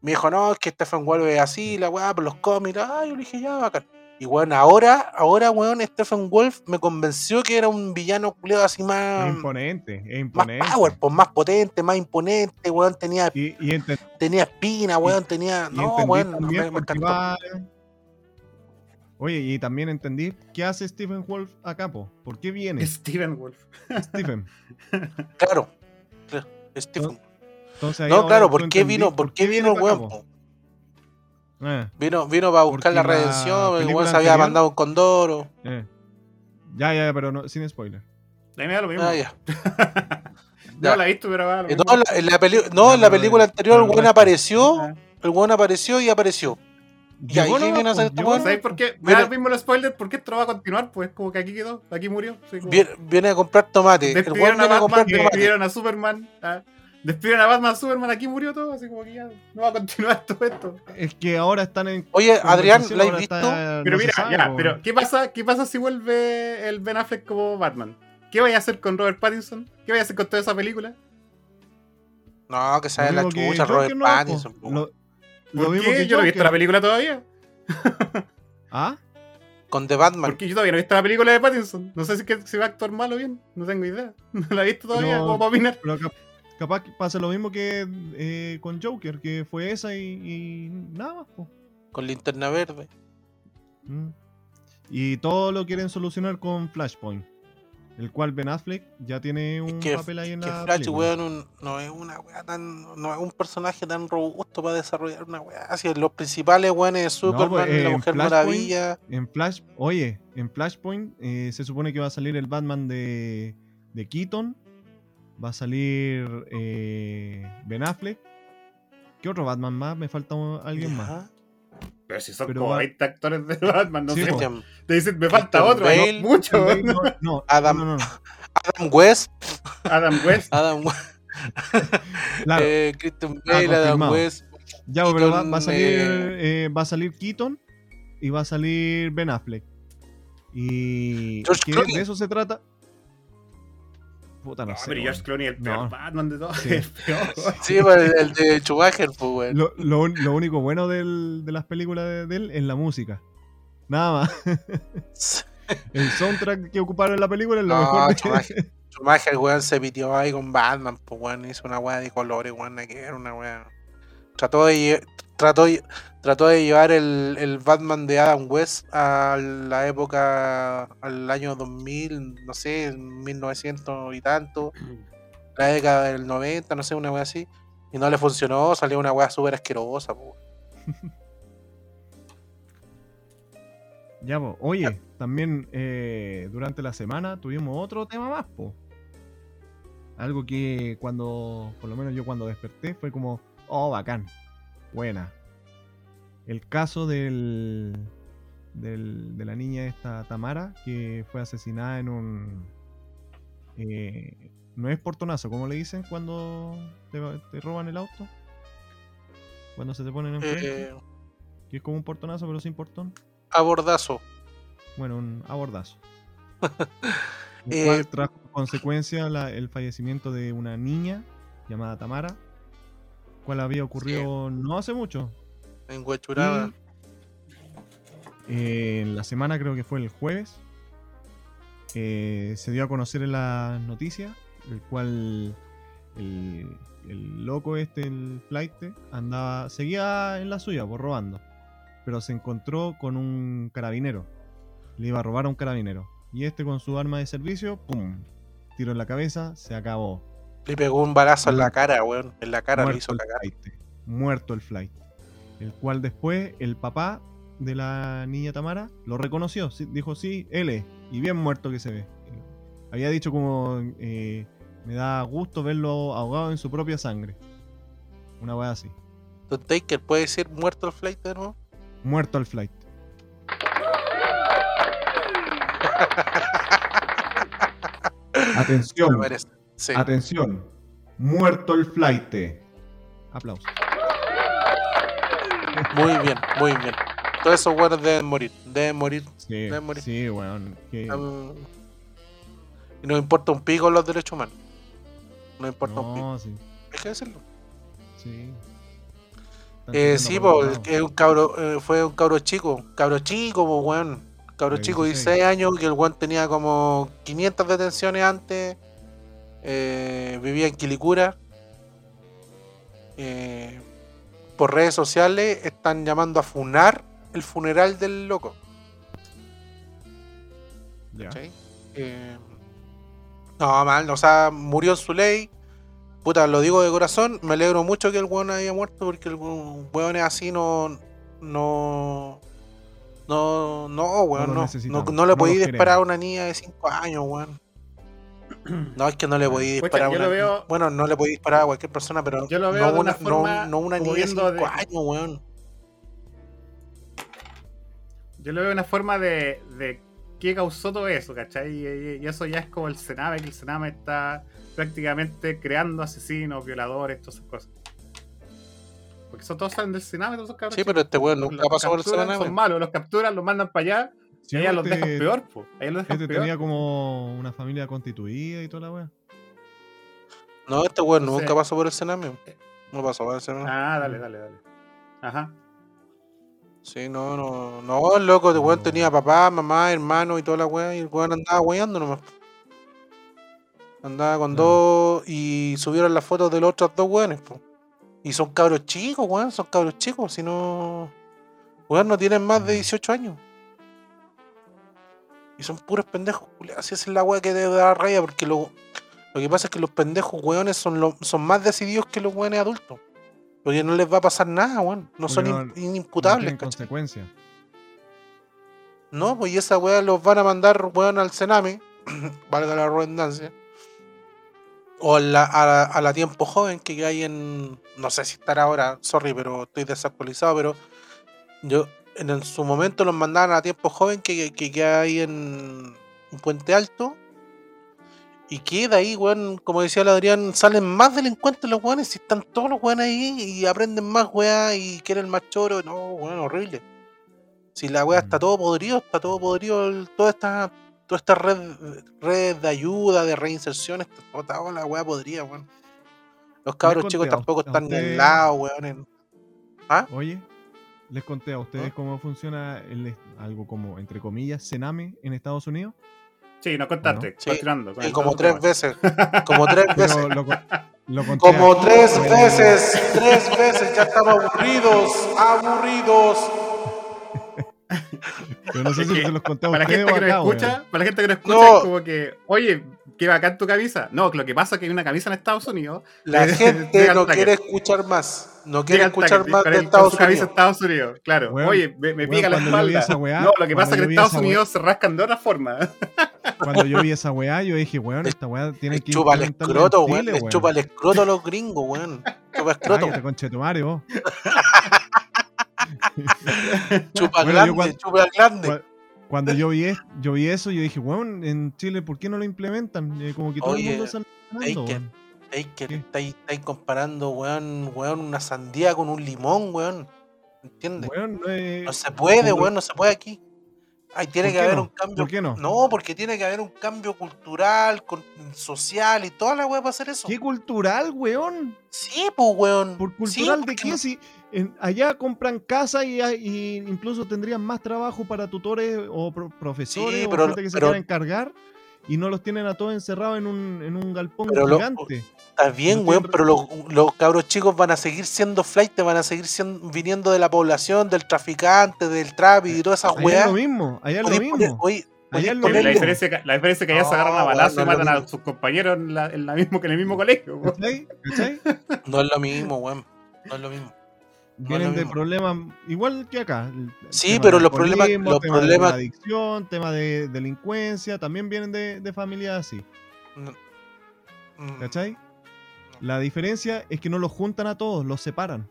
Me dijo, no, es que Stephen Wolf es así, la weá, por los cómics. Ah, yo le dije, ya, bacán. Y weón, ahora, ahora, weón, Stephen Wolf me convenció que era un villano culiado así Es más, imponente, es más imponente. power, pues más potente, más imponente, weón, tenía, Y, y enten- tenía espina, weón, tenía. y No, weón, también me, me porque encantó. va- Oye, y también entendí qué hace Stephen Wolf acá, po. ¿Por qué viene Steven Wolf. Stephen? Claro, claro, Stephen. Entonces, ahí No, claro, ¿por qué vino, por qué vino weón? Eh, Vino, vino para buscar Porque la la redención, el weón se había mandado un condoro. eh. Ya, ya, ya, pero no, sin spoiler. A mí me da lo mismo. Ah, ya. [laughs] Ya. la he visto, pero va mismo. no, en la, en la peli- no, en la película anterior el weón apareció, Ah. el weón apareció y apareció. ¿y qué nomás, viene a hacer este nomás. ¿Sabes por qué? Me da lo mismo los spoilers, porque esto no va a continuar, pues como que aquí quedó, aquí murió. como- Viene, viene a comprar tomate. El weón Despidieron a viene a comprar Batman, tomate. despidieron a Superman. ah, Despidieron a Batman, Superman, aquí murió todo, así como que ya no va a continuar [laughs] todo esto. Es que ahora están en. Oye, Adrián, ¿la has visto? está- Pero no mira, sabe, ya, po. pero ¿qué pasa, ¿qué pasa si vuelve el Ben Affleck como Batman? ¿Qué vaya a hacer con Robert Pattinson? ¿Qué vaya a hacer con toda esa película? No, que Lo sabe la chucha, Robert no. Pattinson. po. Lo, lo ¿Por mismo qué? que Yo no he visto la película todavía. [laughs] ¿Ah? Con The Batman. Porque yo todavía no he visto la película de Pattinson. No sé si, que, si va a actuar mal o bien. No tengo idea. [laughs] No la he visto todavía Pero- como para opinar. Pero capaz que pasa lo mismo que eh, con Joker, que fue esa y, y nada más. po. Con linterna verde. Mm. Y todo lo quieren solucionar con Flashpoint. El cual Ben Affleck ya tiene un que, papel ahí en que la Flash, película. weón, un- no es una weá tan. No es un personaje tan robusto para desarrollar una weá. Así los principales weones de Superman, pues, eh, la Mujer Maravilla. En Flash, oye, en Flashpoint eh, se supone que va a salir el Batman de, de Keaton. Va a salir eh, Ben Affleck. ¿Qué otro Batman más? Me falta alguien más. Pero si son Pero como va- 20 actores de Batman, no Sí, sé. po. Te dicen, me falta Christian otro. hay Bale. mucho. No, no, Adam- no, no, no. Adam West. Adam West. Adam West. [laughs] Claro, eh, Christian Bale, Adam. West. ya, pero va, Keaton, va a salir, eh, eh, va a salir Keaton y va a salir Ben Affleck. Y que de eso se trata. Puta, no, No, sé. pero. George Clooney el peor No. Batman de todos. Sí. [laughs] El peor. Sí, pues, el, el de Schumacher, pues, weón. Lo, lo único bueno del- de las películas de, de él es la música. Nada más. [laughs] El soundtrack que ocuparon en la película es lo No, mejor. de- Schumacher, [laughs] Schumacher, weón, se pitió ahí con Batman, pues, weón, hizo una weá de colores, weón, que era una weá. Trató de, trató, de- trató de llevar el, el Batman de Adam West a la época, al año 2000, no sé, 1900 y tanto, la década del 90, no sé, una weá así. Y no le funcionó, salió una weá súper asquerosa, pues. [laughs] Ya, po. Oye, también eh, durante la semana tuvimos otro tema más, po. Algo que cuando, por lo menos yo cuando desperté, fue como, oh, bacán, buena. El caso del, del- de la niña esta Tamara, que fue asesinada en un... eh, no es portonazo, ¿cómo le dicen cuando te, te roban el auto? Cuando se te ponen enfrente. Eh, Que es como un portonazo, pero sin portón. abordazo. Bueno, un abordazo. [laughs] El Eh, trajo consecuencia la- el fallecimiento de una niña llamada Tamara, cual había ocurrido no hace mucho. En eh, en la semana, creo que fue el jueves, eh, se dio a conocer en las noticias, el cual el, el loco este, el flight, andaba, seguía en la suya, por robando, pero se encontró con un carabinero, le iba a robar a un carabinero, y este con su arma de servicio, ¡pum! Tiro en la cabeza, se acabó. Le pegó un balazo en la cara, weón. En la cara le hizo cagar. flight, muerto el flight. El cual después el papá de la niña Tamara lo reconoció. dijo, sí, él es. Y bien muerto que se ve. Había dicho como, eh, me da gusto verlo ahogado en su propia sangre. Una weá así. Don Taker puede decir muerto el flight de nuevo. Muerto el flight. [laughs] Atención. Sí. atención. Muerto el flight. Aplausos. Muy bien, muy bien. Todos esos weones deben morir. Deben morir. Sí, Deben morir. sí, weón. que- Um, y no importa un pico los derechos humanos. No importa un pico. Sí, Hay que decirlo. sí. Eh, sí, po, es un cabro, eh, fue un cabro chico. Cabro chico, po, weón. Cabro De chico, 16. 16 años, que el weón tenía como 500 detenciones antes. eh, vivía en Quilicura. Eh, por redes sociales están llamando a funar el funeral del loco. Eh, no, mal, o sea, murió en su ley. Puta, lo digo de corazón, me alegro mucho que el weón haya muerto porque el weón es así, no. No. No, no, weón, no. No, no le no podí los disparar a una niña de 5 años, weón. [clears throat] No, es que no le podí Pucha, disparar a yo una veo- Bueno, no le podí disparar a cualquier persona, pero Yo lo veo no de una una, forma no, una como niña de 5 viendo de- años, weón. Yo lo veo una forma de, de qué causó todo eso, ¿cachai? Y, y- y eso ya es como el Sename, que el Sename está prácticamente creando asesinos, violadores, todas esas cosas. Porque son todos salen del Sename, todos esos cabros. Sí, pero este weón nunca los pasó por el Sename. Son malos, los capturan, los mandan para allá Y allá los este- dejan peor, po. Los dejan Este peor. tenía como una familia constituida y toda la wea. No, este weón nunca pasó por el Sename. No pasó por el Sename. Ah, dale, dale, dale. Ajá. Sí, no, no, no, el loco, el weón No. tenía papá, mamá, hermano y toda la weá, y el weón andaba weyando nomás. Andaba con dos y subieron las fotos de los otros dos weones, po. Y son cabros chicos, weón, son cabros chicos, si no. Weón, no tienen más de Mm. 18 años. Y son puros pendejos, culiados. Así es la weá que debe dar raya, porque lo, lo que pasa es que los pendejos weones son, lo- son más decididos que los weones adultos. Porque no les va a pasar nada, weón. No Porque son no- in- No inimputables, ¿cachai? consecuencias. No, pues y esa weá los van a mandar, weón, al Sename, [clears throat] valga la redundancia. O a la, a, la- a la tiempo joven que hay en. No sé si estará ahora, sorry, pero estoy desactualizado, pero yo en, el- su momento los mandaban a tiempo joven que, que, que hay en, en Puente Alto. Y que de ahí, weón, como decía el Adrián, salen más delincuentes los weones si están todos los weones ahí y aprenden más weá y quieren más choro. No, weón, horrible. Si la weá está Mm. todo podrido, está todo podrido, el- toda esta, toda esta red, red de ayuda, de reinserción, está toda la weá podrida, weón. Los cabros chicos tampoco están usted- aislados, weón. en- ¿Ah? Oye, les conté a ustedes ¿Ah? cómo funciona el, algo como, entre comillas, Sename en Estados Unidos. Sí, no contaste. Sí, con Y como tres tema. veces, [laughs] como tres veces. Pero lo, co- lo conté Como aquí, tres pero- veces, tres veces, ya estamos aburridos, aburridos. Pero no sé Es si que se los conté a Para gente o que nos acá, escucha, para la gente que nos escucha No. es como que, oye, qué bacán tu camisa. No, lo que pasa es que hay una camisa en Estados Unidos. La [laughs] gente no quiere escuchar más. No al escuchar más de Estados Unidos. Estados Unidos, claro. Oye, me, pica la espalda. esa weá, no, lo que pasa es que en Estados weá- Unidos se rascan de otra forma. Cuando yo vi [laughs] esa weá, yo dije, weón, esta weá tiene que chupa el escroto, weón. Le chupa el escroto a los gringos, weón. Chupa escroto. Cállate, conchetumare, vos. [laughs] Chupa Bueno, grande, cuando- chupa grande. Cua- Cuando yo vi, yo vi eso, yo dije, weón, en Chile, ¿por qué no lo implementan? Eh, como que todo Oye, el mundo ganando, hay que- que estáis, estáis comparando, weón, weón, una sandía con un limón, weón. ¿Entiendes? Weón, no es- No se puede, weón, no se puede aquí. Ay, tiene ¿Por que haber no? un cambio. ¿Por qué no? No, porque tiene que haber un cambio cultural, con- social y toda la weá para hacer eso. ¿Qué cultural, weón? Sí, pues, weón. ¿Por Sí, cultural de porque qué? no- Si en- allá compran casa y, hay- y incluso tendrían más trabajo para tutores o pro- profesores Sí, o pero- gente que se pero- quiera encargar y no los tienen a todos encerrados en un, en un galpón Pero lo- gigante. Está bien, no weón, pero los, los cabros chicos van a seguir siendo flight, van a seguir siendo, viniendo de la población, del traficante, del trap y todas esas Allá es weas. lo mismo, allá es lo mismo. oye, Allá es lo ponerle- la, mismo. diferencia la diferencia es que allá se agarran a balazo y matan a mismo. sus compañeros en, la, en, la mismo, que en el mismo colegio. weón. ¿Cachai? ¿Cachai? No es lo mismo, weón. No es lo mismo. Vienen de problemas igual que acá. Sí, pero los problemas- los tema de problemas- adicción, tema de delincuencia, también vienen de, de familias así. Mm, ¿Cachai? La diferencia es que no los juntan a todos, los separan.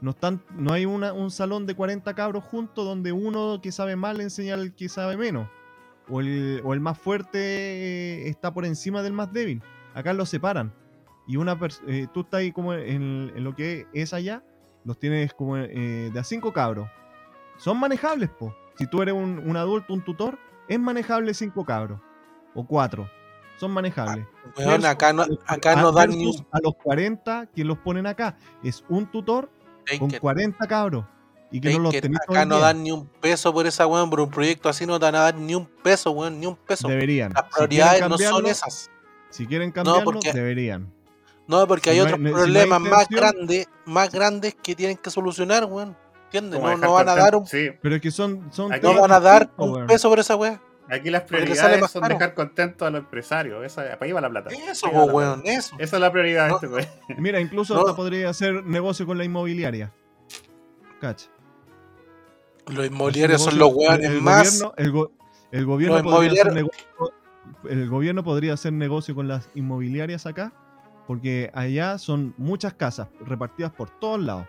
No, están, no hay una, un salón de 40 cabros juntos donde uno que sabe más le enseña al que sabe menos. O el, o el más fuerte eh, está por encima del más débil. Acá los separan. Y una eh, tú estás ahí como en, en lo que es allá, los tienes como eh, de a cinco cabros. Son manejables, po. Si tú eres un, un adulto, un tutor, es manejable cinco cabros. O cuatro. Son manejables. Weón, Versus acá no, acá no dan ni a los 40 que los ponen acá. Es un tutor con Taker, 40 cabros. Y que no los tenés acá no dan ni un peso por esa weón, por un proyecto así no te van a dar ni un peso, weón, ni un peso. Deberían. Las prioridades no son esas. Si quieren cambiarlo, porque- deberían. No, porque Si hay no hay- otros si no hay problemas más grandes, más grandes que tienen que solucionar, weón. ¿Entiendes? No, van a dar un, contento- Sí, Pero es que son. son Aquí no van a dar un peso por esa weá. aquí las prioridades son caro. dejar contentos a los empresarios. Esa, para ahí va la plata. Eso, weón, plata. eso. Esa es la prioridad de No. este weón. [laughs] Mira, incluso No. hasta podría hacer negocio con la inmobiliaria. Cacha. Los inmobiliarios son los weones más. Gobierno, el, go- el gobierno Los podría hacer inmobiliarios- negocio, el gobierno podría hacer negocio con las inmobiliarias acá, porque allá son muchas casas repartidas por todos lados.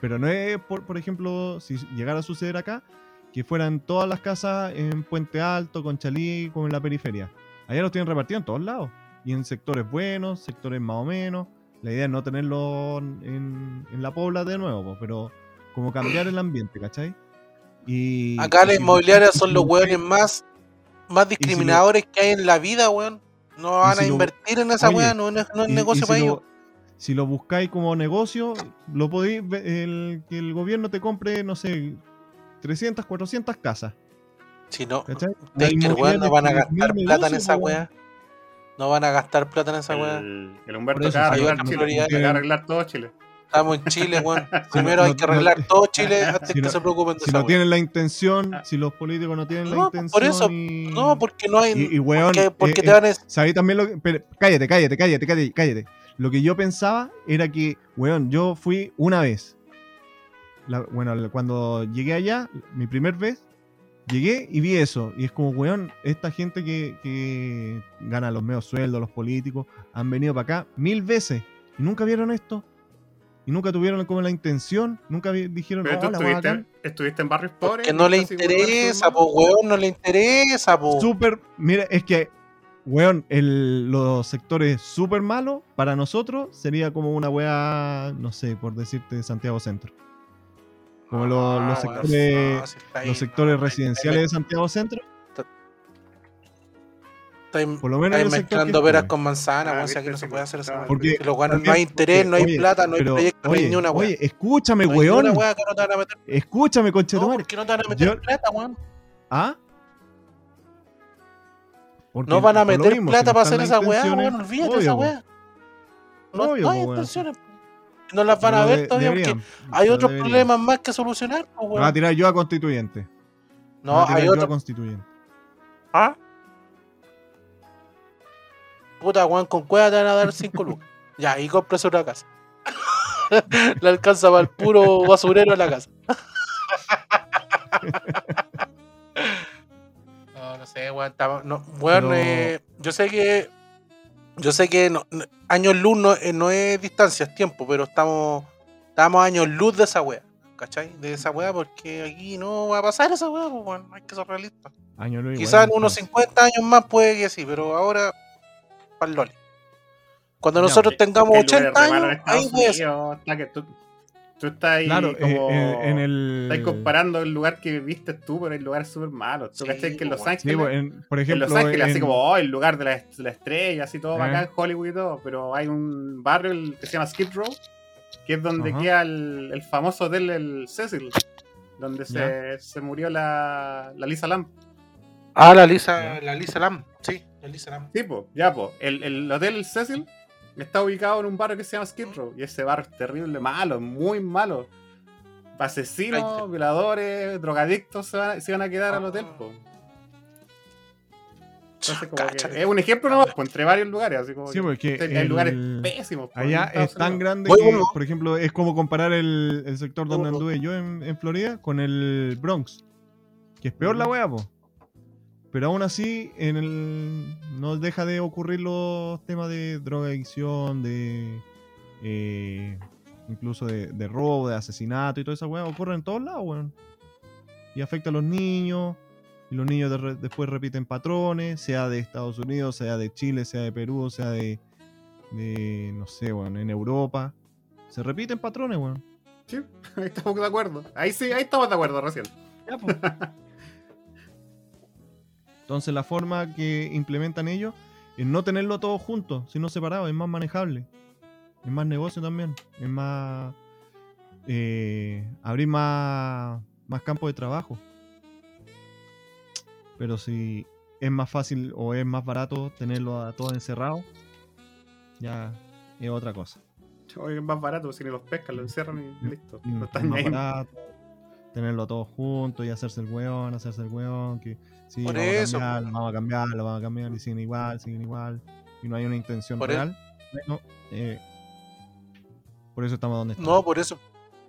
Pero no es, por, por ejemplo, si llegara a suceder acá, que fueran todas las casas en Puente Alto, Conchalí, como en la periferia. Allá los tienen repartidos en todos lados. Y en sectores buenos, sectores más o menos. La idea es no tenerlo en, en la pobla de nuevo, pero como cambiar el ambiente, ¿cachai? Y, Acá las inmobiliarias son los weones más, más discriminadores que hay en la vida, weón. No van si a lo- invertir en esa weá, no, es- no es y- y negocio si para lo- ellos. Si lo buscáis como negocio, lo podéis el, que el gobierno te compre, no sé, 300, 400 casas. Si no, weón, no van a gastar plata en esa weá. No van a gastar plata en esa weá. El, el Humberto. Acaba de arreglar todo Chile. Estamos en Chile, weón. [laughs] Si Primero no- hay que no- arreglar todo Chile [laughs] antes si que no- se preocupen de Si no tienen la intención, si los políticos no tienen la No, intención. por eso, y- No, porque no hay. Y, y, weón, porque porque eh, te eh, van a. ¿sabéis también lo que.? pero, cállate, cállate, cállate, cállate, cállate. Lo que yo pensaba era que, weón, yo fui una vez. La- bueno, cuando llegué allá, mi primer vez, llegué y vi eso. Y es como, weón, esta gente que, que gana los medios sueldos, los políticos, han venido para acá mil veces y nunca vieron esto. Y nunca tuvieron como la intención, nunca dijeron, Pero tú "Oh, la estuviste, bacán". estuviste en barrios pobres. Que no le interesa, po, weón, no le interesa, po. Súper, mira, es que, weón, el- los sectores súper malos para nosotros sería como una weá, no sé, por decirte, Santiago Centro. Como lo- Ah, los sectores, no, si está ahí, los sectores no, residenciales de Santiago Centro, Por lo menos que mezclando peras con manzanas, Ah, weón, si aquí viste, no se puede hacer claro. eso. Porque los ganos no hay interés, no hay oye, plata, no hay pero, proyecto, no hay ni una weá. Oye, escúchame, No weón. weá que no te van a meter. Escúchame, No, conchetumare. te van a meter Yo- plata, weón. ¿Ah? Porque No van a por meter mismo, plata si para hacer esa weá, weón. Olvídate esa weá. No, Obvio, hay intenciones. No las van a ver todavía porque hay otros problemas más que solucionar, po, Me va a tirar yo a constituyente. No, hay otro. constituyente. ¿Ah? Puta, weón, con cueva te van a dar 5 lucas. [laughs] Ya, y cómprese una casa. [laughs] Le alcanza para el puro basurero de la casa. [laughs] No, no sé, weón. no, weón, eh, yo sé que. Yo sé que no- no- años luz no, eh, no es distancia, es tiempo, pero estamos. Estamos años luz de esa wea. ¿Cachai? De esa wea, porque aquí no va a pasar esa wea, pues, weón. Hay que ser realistas. Quizás en unos entonces. 50 años más puede que sí, pero ahora. Para el Loli. Cuando nosotros tengamos El lugar 80 re malo en años, ahí Estados puede ser. Unidos, está que tú, tú estás ahí Claro, eh, como... en, en el. Estás comparando el lugar que viste tú, pero hay lugares súper malos. ¿Tú Sí, que en Los. Ángeles... Sí, en- por en ejemplo. Los Ángeles, así en- como oh, el lugar de la, estrella, así todo Eh. bacán, Hollywood y todo, pero hay un barrio el que se llama Skid Row, que es donde queda el, el famoso hotel el Cecil, donde se, se murió la, la Lisa Lamb. Ah, la Lisa, la Lisa Lam. Sí, Sí, ya, pues. El, el hotel el Cecil está ubicado en un barrio que se llama Skid Row, y ese barrio es terrible, malo, muy malo. Asesinos, Ay, violadores, drogadictos se van, a- se van a quedar al hotel. Entonces, como Cacha que que- es un ejemplo nomás, pues, entre varios lugares, así como Sí, que porque hay el- lugares pésimos. Allá es tan Unidos. grande que, bueno. por ejemplo, es como comparar el, el sector donde anduve yo en, en Florida con el Bronx. Que es peor la wea, po. Pero aún así, en el no deja de ocurrir los temas de drogadicción, de eh, incluso de, de robo, de asesinato y toda esa wea. Ocurre en todos lados, weón. Y afecta a los niños. Y los niños de re- después repiten patrones, sea de Estados Unidos, sea de Chile, sea de Perú, sea de, de no sé, bueno, en Europa. Se repiten patrones, weón. Sí, ahí [laughs] estamos de acuerdo. Ahí sí, ahí estamos de acuerdo recién. [laughs] Entonces la forma que implementan ellos es no tenerlo todo junto, sino separado, es más manejable. Es más negocio también. Es más... eh, abrir más, más campo de trabajo. Pero si es más fácil o es más barato tenerlo a todos encerrados, ya es otra cosa. Hoy es más barato, si ni los pescan, lo encierran y listo. Mm, No es están más ahí. barato tenerlo todos juntos y hacerse el weón, hacerse el weón, que sí, Por vamos, eso, a cambiar, po. vamos a cambiar, lo vamos a cambiar y siguen igual, siguen igual, y no hay una intención Por e- real. Bueno, eh, por eso estamos donde estamos. No, por eso,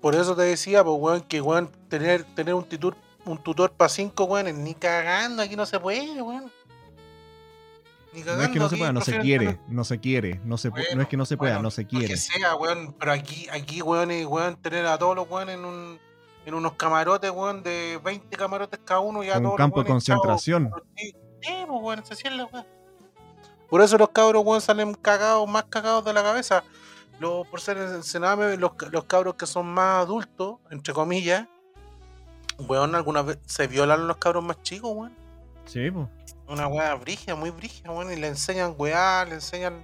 por eso te decía, pues, weón, que weón, tener, tener un tutor, un tutor para cinco weones, ni cagando, aquí no se puede, weón. Ni No es que no se pueda, no se quiere, no se quiere, no se es que no se pueda, bueno, no se quiere. Que sea, weón, pero aquí, aquí, weón, y, weón, tener a todos los weones en un, en unos camarotes, weón, de 20 camarotes cada uno y a Un campo de concentración. Sí, pues, weón, es la weón. Por eso los cabros, weón, salen cagados, más cagados de la cabeza. Los, por ser el Sename, los, los cabros que son más adultos, entre comillas, weón, alguna vez se violan los cabros más chicos, weón. Sí, pues. Una weá brígida, muy brígida, weón, y le enseñan weá, le enseñan.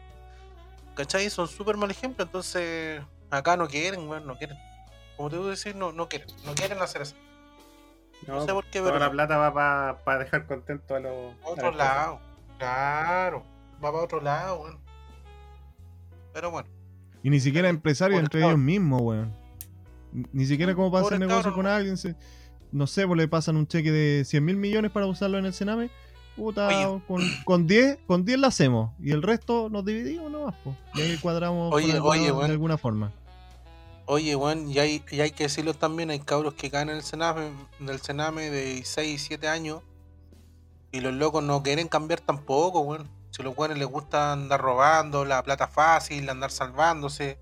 ¿Cachai? Son súper mal ejemplo, entonces acá no quieren, weón, no quieren. Como te voy a decir, no, no quieren, no quieren hacer eso. No, No, sé por qué, toda pero la plata va para dejar contento a los. a a otro las lado. Claro, va para otro lado, weón. Pero bueno, Y ni siquiera empresarios entre cabrón. ellos mismos, weón. Ni- siquiera como para hacer Pobre negocio cabrón. con alguien. se- no sé, pues le pasan un cheque de 100 mil millones para usarlo en el Sename. Puta, Oye. con, con 10, con 10 la hacemos. Y el resto nos dividimos nomás, pues. Y ahí cuadramos Oye, el de alguna forma. Oye, weón, y hay, y hay que decirlo también, hay cabros que caen en el Sename, en el Sename de 6, 7 años y los locos no quieren cambiar tampoco, weón. Si a los weones les gusta andar robando, la plata fácil, andar salvándose,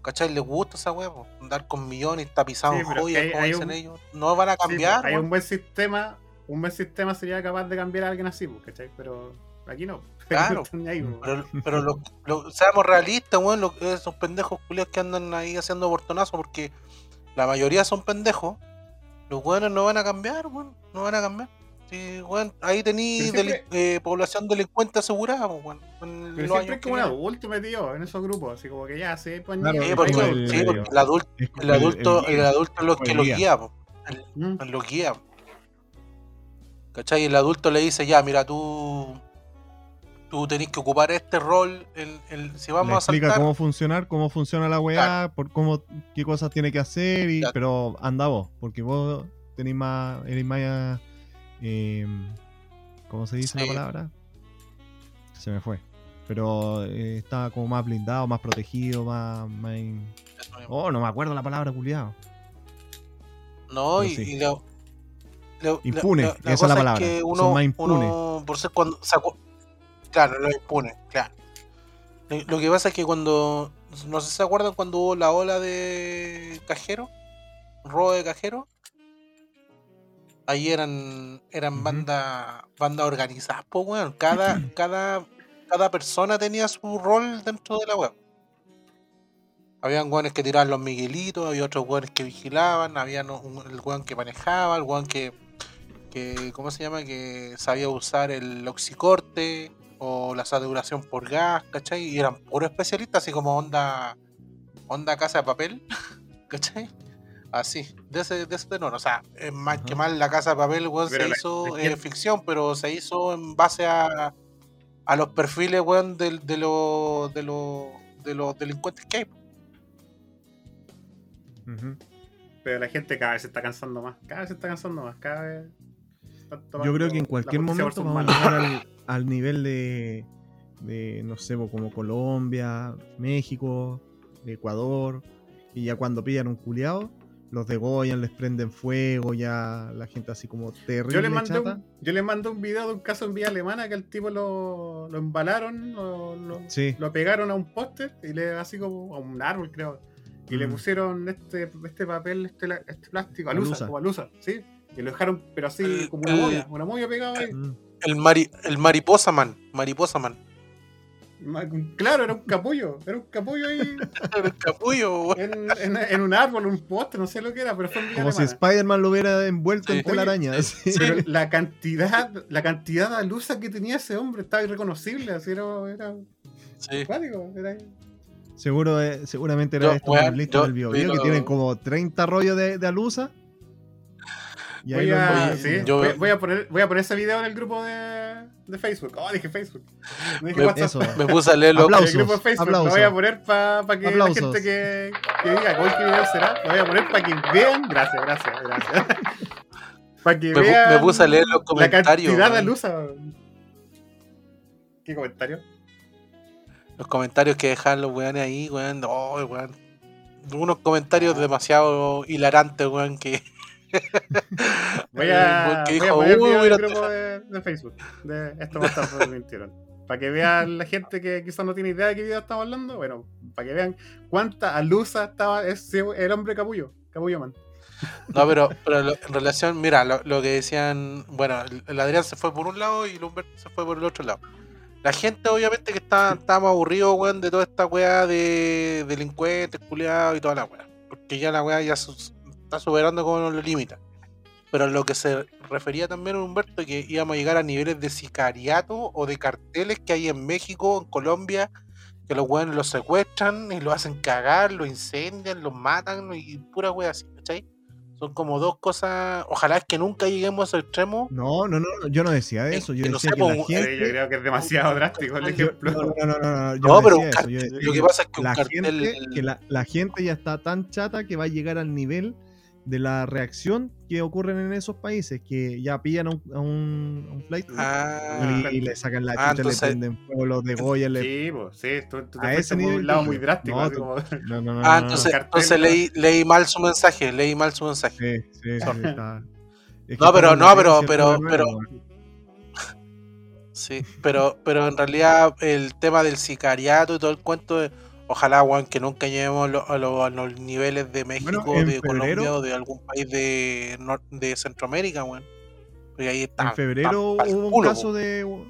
¿cachai? Les gusta esa po, andar con millones tapizados Sí, en joyas, hay- como hay dicen un- ellos. No van a Sí, cambiar, hay un buen sistema, un buen sistema sería capaz de cambiar a alguien así, ¿cachai? Pero aquí no. Claro. [laughs] Pero, [laughs] pero lo- lo- seamos realistas, weón, lo- esos pendejos culiados que andan ahí haciendo portonazo, porque la mayoría son pendejos, los weones no van a cambiar, weón, no van a cambiar. Sí, weón, ahí tení Pero siempre- deli- eh, población delincuente asegurada, pues, weón. Pero siempre es como un adulto metido en esos grupos, así como que ya, sí, pues Claro, Sí, porque, el- sí, porque el adulto, el adulto, el, adulto es lo que lo guía. el- Mm. lo guía. ¿Cachai? El adulto le dice, ya, mira, tú, tú tenés que ocupar este rol, el, el- si Le vamos a explica saltar, cómo funcionar, cómo funciona la weá, por cómo, qué cosas tiene que hacer, y, Claro. pero anda vos, porque vos tenés más, eres más, eh, ¿cómo se dice Sí. la palabra? Se me fue. Pero eh, estaba como más blindado, más protegido, más. in-. Oh, no me acuerdo la palabra, culiado. No, y, sí. y Impune, esa es la palabra. que Son más impunes. uno, por ser cuando Claro, lo impune, claro. Lo, que pasa es que cuando. No sé si se acuerdan cuando hubo la ola de cajero, robo de cajero. Ahí eran eran Ujú. bandas bandas organizadas, pues weón. Cada, [clears throat] cada, cada persona tenía su rol dentro de la web. Habían weones que tiraban los miguelitos, había otros weones que vigilaban, había un, el weón que manejaba, el weón que, que, ¿cómo se llama? Que sabía usar el oxicorte o la saturación por gas, ¿cachai? Y eran puros especialistas, así como onda, onda casa de papel, [laughs] ¿cachai? Así, de ese, de ese tenor. O sea, es más que mal la casa de papel, weón, se la- hizo eh, ficción, pero se hizo en base a, a los perfiles, weón, del- de, los de, los de los delincuentes que hay. Pero la gente cada vez se está cansando más. Cada vez se está cansando más. Cada vez. Yo creo que en cualquier momento vamos a llegar al, al nivel de, de, no sé, como Colombia, México, Ecuador, y ya cuando pillan un culiado, los degollan, les prenden fuego, ya la gente así como terrible. Yo le, mandé un, yo le mandé un video de un caso en vía alemana que al tipo lo, lo embalaron, lo, lo- Sí, lo pegaron a un póster y le así como a un árbol, creo. Y le Mm. pusieron este, este papel, este, este plástico, alusa, Alusa. como alusa, ¿sí? Y lo dejaron, pero así como una movia, una movia pegada ahí. mm, El, mari, el mariposa man, mariposa man. Ma- Claro, era un capullo, era un capullo ahí [laughs] El capullo, weón. en, en- en un árbol, un póster, no sé lo que era, pero fue como si. Spider-Man lo hubiera envuelto Sí. en telaraña. Oye, así. Pero la cantidad, la cantidad de alusa que tenía ese hombre estaba irreconocible, así era, era Sí. cuático, era Seguro, eh, seguramente era Yo, weón, pueblitos yo del Bio, que tienen como 30 rollos de, de alusa. Y Voy a, envuelven. sí, yo- voy, voy a poner, voy a poner ese video en el grupo de, de Facebook. Oh, dije Facebook. No dije Me- WhatsApp. Eso. Me puse a leerlo. En Aplausos. el grupo de Facebook aplausos. lo voy a poner para que Aplausos. la gente que, que diga hoy qué video será, lo voy a poner para que vean. Gracias, gracias, gracias. [laughs] para que Me vean me puse a leer los la comentarios, cantidad de alusa. ¿Qué comentario? Los comentarios que dejan los weones ahí, weón. Oh, weón. Unos comentarios demasiado hilarantes, weón, que. [laughs] Voy a, que voy a poner el "Uh, el grupo de, de Facebook. De esto me mintieron. Para que vean la gente que quizás no tiene idea de qué video estamos hablando. Bueno, para que vean cuánta alusa estaba ese, el hombre capullo. Capullo man. No, pero, pero lo- en relación, mira, lo, lo que decían, bueno, el, Adrián se fue por un lado y el Humberto se fue por el otro lado. La gente, obviamente, que está, estábamos aburridos, weón, de toda esta weá de delincuentes, culiados y toda la weá. Porque ya la weá ya su- está superando como los límites. Pero lo que se refería también a Humberto, que íbamos a llegar a niveles de sicariato o de carteles que hay en México, en Colombia, que los weones los secuestran y los hacen cagar, los incendian, los matan y pura weá así, ¿cachai? Son como dos cosas. Ojalá es que nunca lleguemos a ese extremo. No, no, no, no, yo no decía eso. Yo decía sé, que la Sí, gente. yo creo que es demasiado drástico el ejemplo. no, no, no, no, pero lo que pasa es que la gente, que la gente ya está tan chata que va a llegar al nivel de la reacción que ocurren en esos países, que ya pillan a un, a un, a un flight Ah, y, y le sacan la Ah, chucha, entonces- le prenden fuego, los degollan, le... Sí, pues, sí, tú, tú A ese nivel un lado muy drástico. no, así como- No, no, no, ah, entonces, cartel, entonces ¿no? leí, leí mal su mensaje, leí mal su mensaje. Sí, sí, sí, está- es No, pero- no, pero- pero- pero-. [laughs] Sí, pero, pero en realidad el tema del sicariato y todo el cuento, de- ojalá, weón, que nunca lleguemos lo- a, lo- a los niveles de México, de Colombia o de algún país de, Centroamérica, weón. Porque ahí está. En febrero hubo un culo, caso de hubo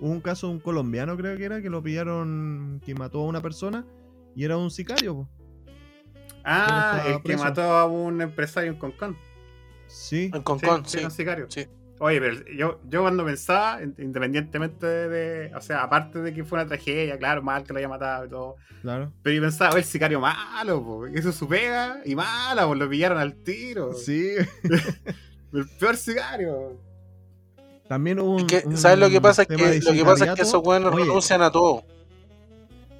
un caso de un colombiano creo que era que lo pillaron que mató a una persona y era un sicario. po. Ah, el que mató a un empresario en Concón. Sí, En Concón, sí, sí. era un sicario. sí. Oye, pero yo, yo cuando pensaba, in- independientemente de, O sea, aparte de que fue una tragedia, claro, mal que lo haya matado y todo. claro. Pero yo pensaba, el sicario malo, po, eso es su pega y mala, pues lo pillaron al tiro. Sí. [laughs] El peor sicario. También hubo un, Es que, un ¿Sabes lo que pasa? Es que, lo que pasa es que esos weones Oye, renuncian a todo.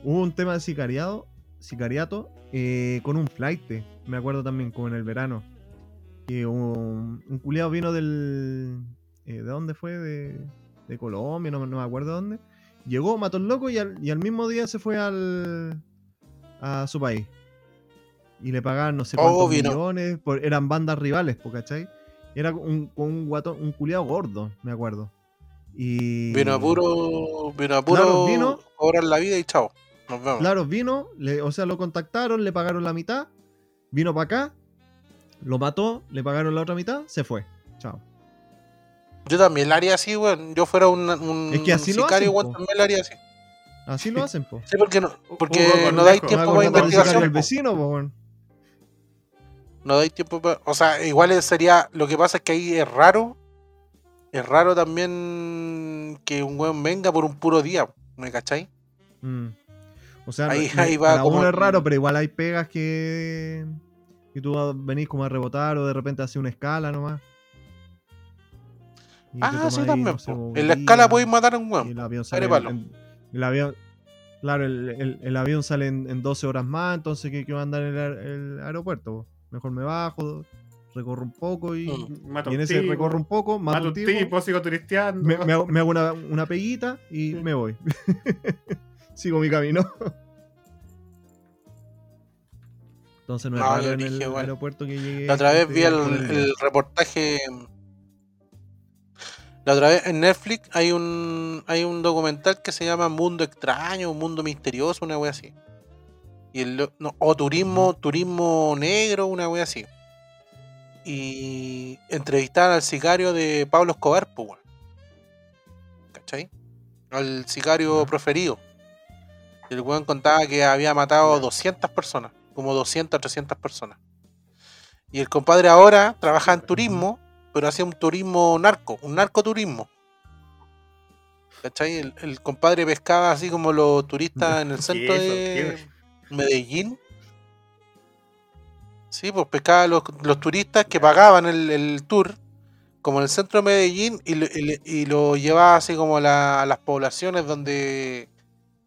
Hubo un tema de sicariado, sicariato eh, con un flight, me acuerdo también, como en el verano. Que un, un culiado vino del... eh, ¿De dónde fue? De, de Colombia, no, no me acuerdo dónde. Llegó, mató al loco y al, y al mismo día se fue al a su país. Y le pagaban no sé Oh, cuántos vino. millones. por- eran bandas rivales, ¿cachai? Era un, un guatón, un culiado gordo, me acuerdo. Y. Vino a puro. Vino a puro. Claro, vino. Cobrar la vida y chao. Nos vemos. Claro, vino, le- o sea, lo contactaron, le pagaron la mitad, vino para acá, lo mató, le pagaron la otra mitad, se fue. Chao. Yo también la haría así, weón. Yo fuera un, un Es que así lo sicario, hacen, weón, po. también la haría así. Así lo hacen, po. Sí, porque no, porque Hugo no dais tiempo para el investigación. po. vecino, po, weón. No dais tiempo para. O sea, igual sería. Lo que pasa es que ahí es raro. Es raro también que un weón venga por un puro día. ¿Me cachai? Mm. O sea, Ahí- no- ahí va como uno es el- raro, pero igual hay pegas que. Que tú venís como a rebotar o de repente hace una escala nomás. Ah, sí, también. no sé, En la escala podéis matar a un y weón. el avión sale en- el avión claro el, el- el avión sale en, en 12 horas más entonces que, que va a andar en el, aer- el aeropuerto po? mejor me bajo recorro un poco y, Mm. Mato y en ese tipo, recorro un poco mato mato un un tipo, tipo, sigo turisteando. me, me hago, me hago una, una peguita y me voy [laughs] sigo mi camino entonces no es No, raro yo en dije, el bueno. aeropuerto que llegue La otra vez vi el, reportaje. La otra vez en Netflix hay un hay un documental que se llama Mundo Extraño, Mundo Misterioso, una wea así. Y el, no, o turismo, turismo negro, una wea así. Y entrevistaban al sicario de Pablo Escobar, pues. ¿Cachai? Al sicario preferido. El weón contaba que había matado 200 personas, como 200, 300 personas. Y el compadre ahora trabaja en turismo, pero hacía un turismo narco, un narcoturismo. ¿Cachai? El, el compadre pescaba así como los turistas en el [laughs] ¿Qué centro eso? de. Medellín. Sí, pues pescaba los, los turistas que pagaban el, el tour, como en el centro de Medellín, y, lo- y le- y lo llevaba así como la- a las poblaciones donde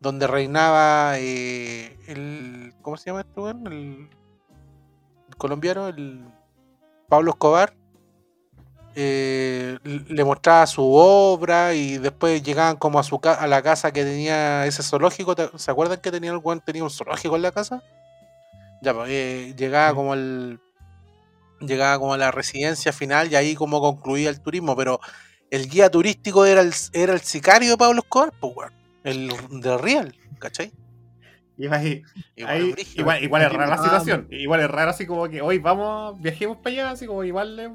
donde reinaba eh, el. ¿Cómo se llama este weón? El, el colombiano, el Pablo Escobar. eh, le mostraba su obra y después llegaban como a su a la casa que tenía ese zoológico. ¿te- ¿Se acuerdan que tenía el weón tenía un zoológico en la casa? Ya, pues, eh, llegaba como el. Llegaba como a la residencia final y ahí como concluía el turismo, pero el guía turístico era el, era el sicario de Pablo Escobar, pues, weón. El de Real, ¿cachai? Y ahí, Igual ahí- brígido. igual, igual es rara la situación. Igual es raro así como que hoy vamos, viajemos para allá, así como igual es,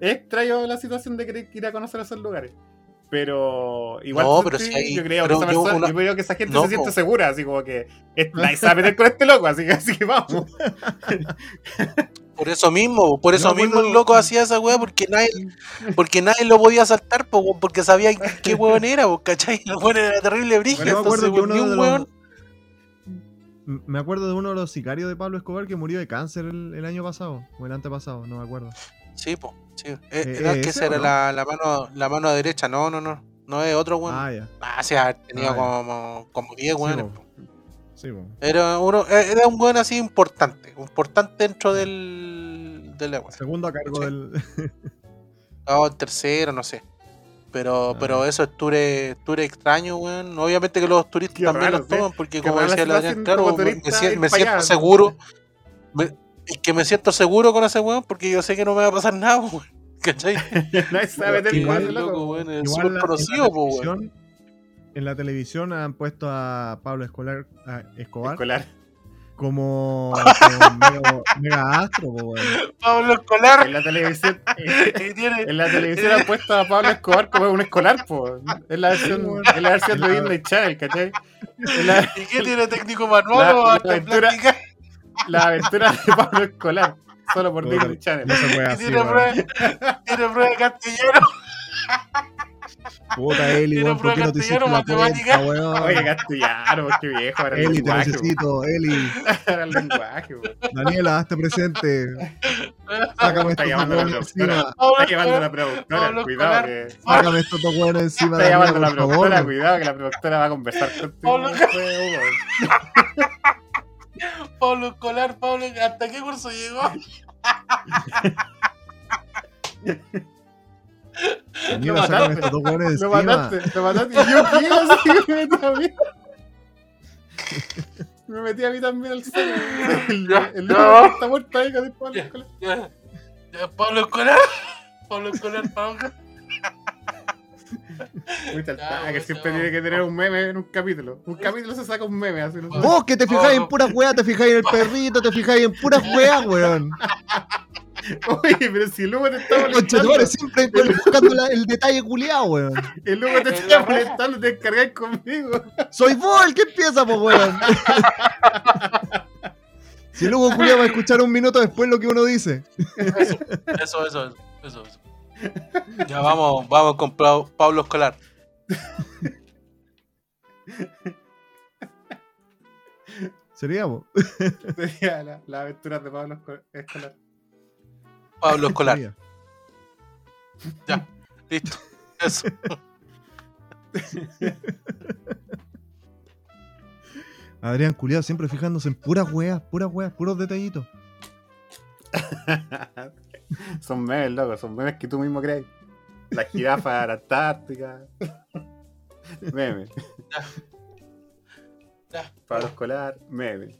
es extraño la situación de querer ir a conocer esos lugares. Pero igual No, pero si hay- yo creo pero que esa yo persona- una- yo creo que esa gente No, se siente segura, así como que es, nadie se va a meter con este loco, así que, así que vamos. [laughs] Por eso mismo, por eso No, mismo el loco hacía esa weá, porque nadie, [laughs] porque nadie lo podía saltar, po, porque sabía qué [laughs] weón era, po, ¿cachai? El weón era terrible brígido, Bueno, entonces, que uno ni un los- weón. Me acuerdo de uno de los sicarios de Pablo Escobar que murió de cáncer el, el año pasado, o el antepasado, no me acuerdo. Sí, po, sí. Eh, Eh, era que esa era la, la mano, la mano derecha, no, no, no. No es otro weón. Ah, ya. Ah, sí, ha tenido Ah, como, como 10 Sí, weones. po. Sí. Era uno, eh, era un weón así importante, importante dentro del, de la weá. Segundo a cargo Sí. del. [laughs] No, el tercero, no sé. Pero, Ah. pero eso es tour, tour extraño, weón. Obviamente que los turistas Qué también raro, los toman, porque Qué como la decía el Adrián, claro, me, siento seguro. me- es que me siento seguro con ese weón porque yo sé que no me va a pasar nada, weón. ¿Cachai? [laughs] nadie se va a meter Que con el ese loco. weón, es Igual súper la- conocido, la weón. En la televisión han puesto a Pablo Escolar, a Escobar Escolar. como, [laughs] como mega, mega astro. Pablo Escolar. En la televisión. [laughs] En la televisión han puesto a Pablo Escobar como un escolar, po. Es la versión, es la versión de Disney Channel, ¿cachai? La, ¿Y qué tiene técnico manual La- o la aventura- la aventura de Pablo Escolar. Solo por Disney Channel. No se puede así, tiene prueba, tiene prueba de castellano. Puta, Eli, weón, ¿por qué no te hiciste la cuenta, weón? Oye, castellano, qué viejo. Ahora el Eli, te lenguaje, necesito, Eli. [laughs] Ahora el lenguaje, weón. Daniela, hazte presente. Sácame Está estos llamando a la weones productora. encima. Está llamando a la productora. Cuidado que. Sácame estos dos weones encima, Está llamando la productora. Cuidado que la productora va a conversar contigo. Pablo Escolar, Pablo, ¿hasta qué curso llegó? [laughs] Estos dos hueones Lo mataste, lo mataste. Y yo qué, así me metí a mí. [laughs] Me metí a mí también al. El, [laughs] Ya, el ya. que está muerto ahí con el Pablo Escolar. Ya, ya, Pablo Escolar. Pablo Escolar, Pablo. Taca, que bueno, siempre tiene que tener un meme en un capítulo. Un capítulo se saca un meme así. No. Vos que te fijáis en puras weas, te fijáis en el perrito, te fijáis en puras weas, weón. [laughs] [laughs] Oye, pero si el Lugo te está molestando. Siempre buscando la- el detalle culiado, weón. El Lugo te [laughs] está molestando, te descargáis conmigo. Soy vos el que empieza, pues, weón. Si luego culiado va a escuchar un minuto después lo que uno dice. Eso, eso, eso, eso. eso. Ya vamos, vamos con Pablo Escolar. Sería vos. Sería la, la aventura de Pablo Esco- Escolar. Pablo Escolar. Ya, listo. Eso. Adrián culiado siempre fijándose en puras weas, puras weas, puros detallitos. son memes, loco, son memes que tú mismo crees. La jirafa, la Antártica. Memes. Ya, Pablo Escolar, memes.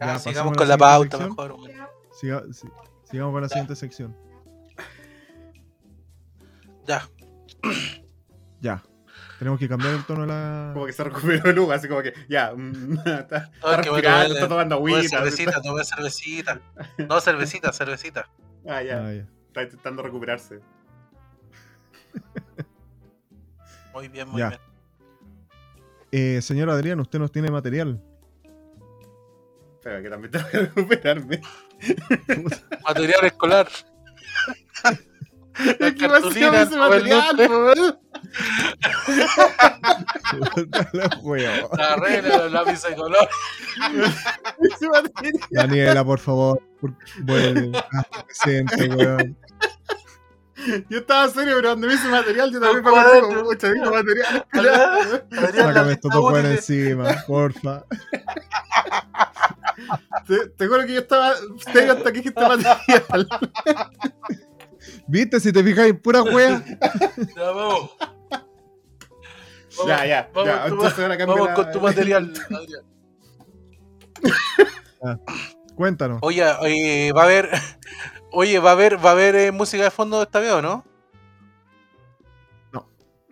ya, Ya, pasamos sigamos con la la pauta mejor. weón. Siga- si- sigamos con la siguiente sección. Ya, Ya. Tenemos que cambiar el tono de la. Como que se recuperó Lugo, así como que, ya, mm, [laughs] está, No, está respirando, está tomando agüita. cervecita, tomé cervecita. No, cervecita, cervecita. [laughs] Ah, ya, Ah, ya. está intentando recuperarse. [laughs] Muy bien, muy Ya. bien. Eh, señor Adrián, usted nos tiene material. Pero que también tengo que recuperarme. [laughs] Material escolar. Es que cartulina, vaciamos ese todo el material. La. La regla, los lápices de color. Ese. Daniela, por favor, vuelve. Hazte presente, weón. [laughs] Yo estaba serio, pero cuando vi ese material, yo también me acordé como, pucha, digo material [laughs] Sácame estos dos weones encima, porfa. [laughs] Te, te juro que yo estaba serio hasta que dijiste material. ¿Viste? Si te fijas en puras weas. Ya, vamos. Vamos, Ya, ya, Vamos, ya, con tu- entonces ahora cambia vamos la- con tu material, Adrián. Cuéntanos. Oye, oye, va a haber. Oye, va a haber, va a haber eh, música de fondo esta vez, ¿o no?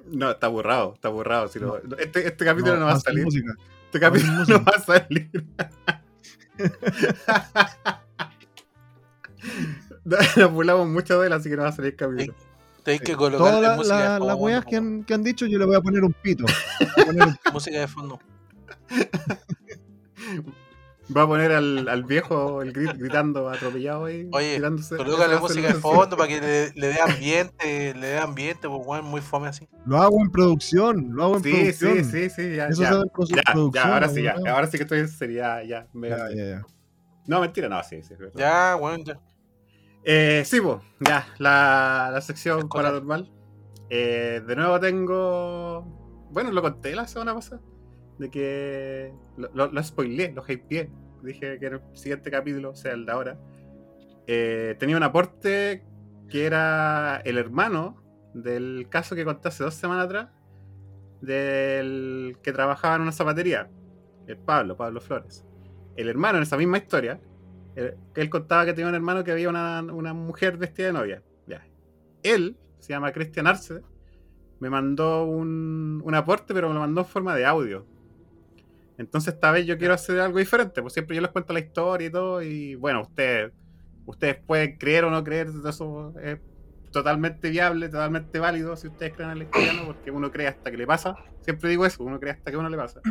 No, está borrado, está borrado. si lo- este, este capítulo no, va a salir. música. Este capítulo no, no va a salir. [laughs] Nos burlamos mucho de él, así que no va a salir el capítulo. Tenéis que colocar Todas la- música la- de las weas que han, que han dicho, yo le voy a poner un pito. [laughs] Poner un- Música de fondo. [laughs] Va a poner al, al viejo el grit- gritando atropellado ahí. Oye, tirándose- la música de fondo para que le, le dé ambiente, le dé ambiente, pues weón, muy fome así. Lo hago en producción, lo hago en Sí, producción. sí, sí, sí, ya. Eso ya. se Ya, producción. ya, ahora sí, ya. Ahora sí que estoy en serio, ya, ya. me Ya, ya, ya. No, mentira, no, sí, sí. Ya, weón, ya. Eh, sí, pues, ya, la, la sección paranormal. Eh, de nuevo tengo. Bueno, lo conté la semana pasada. De que. Lo, lo, lo spoileé. Dije que el siguiente capítulo, o sea, el de ahora. eh, tenía un aporte que era el hermano del caso que conté hace dos semanas atrás. Del que trabajaba en una zapatería. El Pablo, Pablo Flores. El hermano en esa misma historia él, él contaba que tenía un hermano que había una, una mujer vestida de novia. Ya. Él, se llama Cristian Arce, me mandó un, un aporte, pero me lo mandó en forma de audio. Entonces esta vez yo quiero hacer algo diferente, pues siempre yo les cuento la historia y todo, y bueno, ustedes, ustedes pueden creer o no creer, eso es totalmente viable, totalmente válido si ustedes creen en la historia, ¿no? porque uno cree hasta que le pasa, siempre digo eso, uno cree hasta que uno le pasa. [clears throat]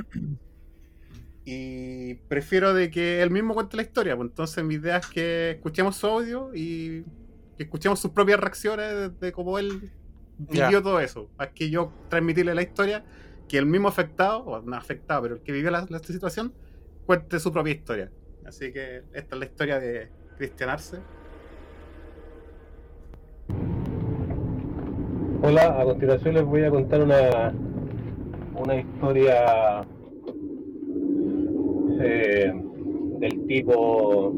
Y prefiero de que él mismo cuente la historia. Pues entonces mi idea es que escuchemos su audio y que escuchemos sus propias reacciones de, de cómo él vivió todo eso. Más que yo transmitirle la historia, que el mismo afectado, o no afectado, pero el que vivió la, situación, cuente su propia historia. Así que esta es la historia de Cristian Arce. Hola, a continuación les voy a contar una, una historia eh, del tipo,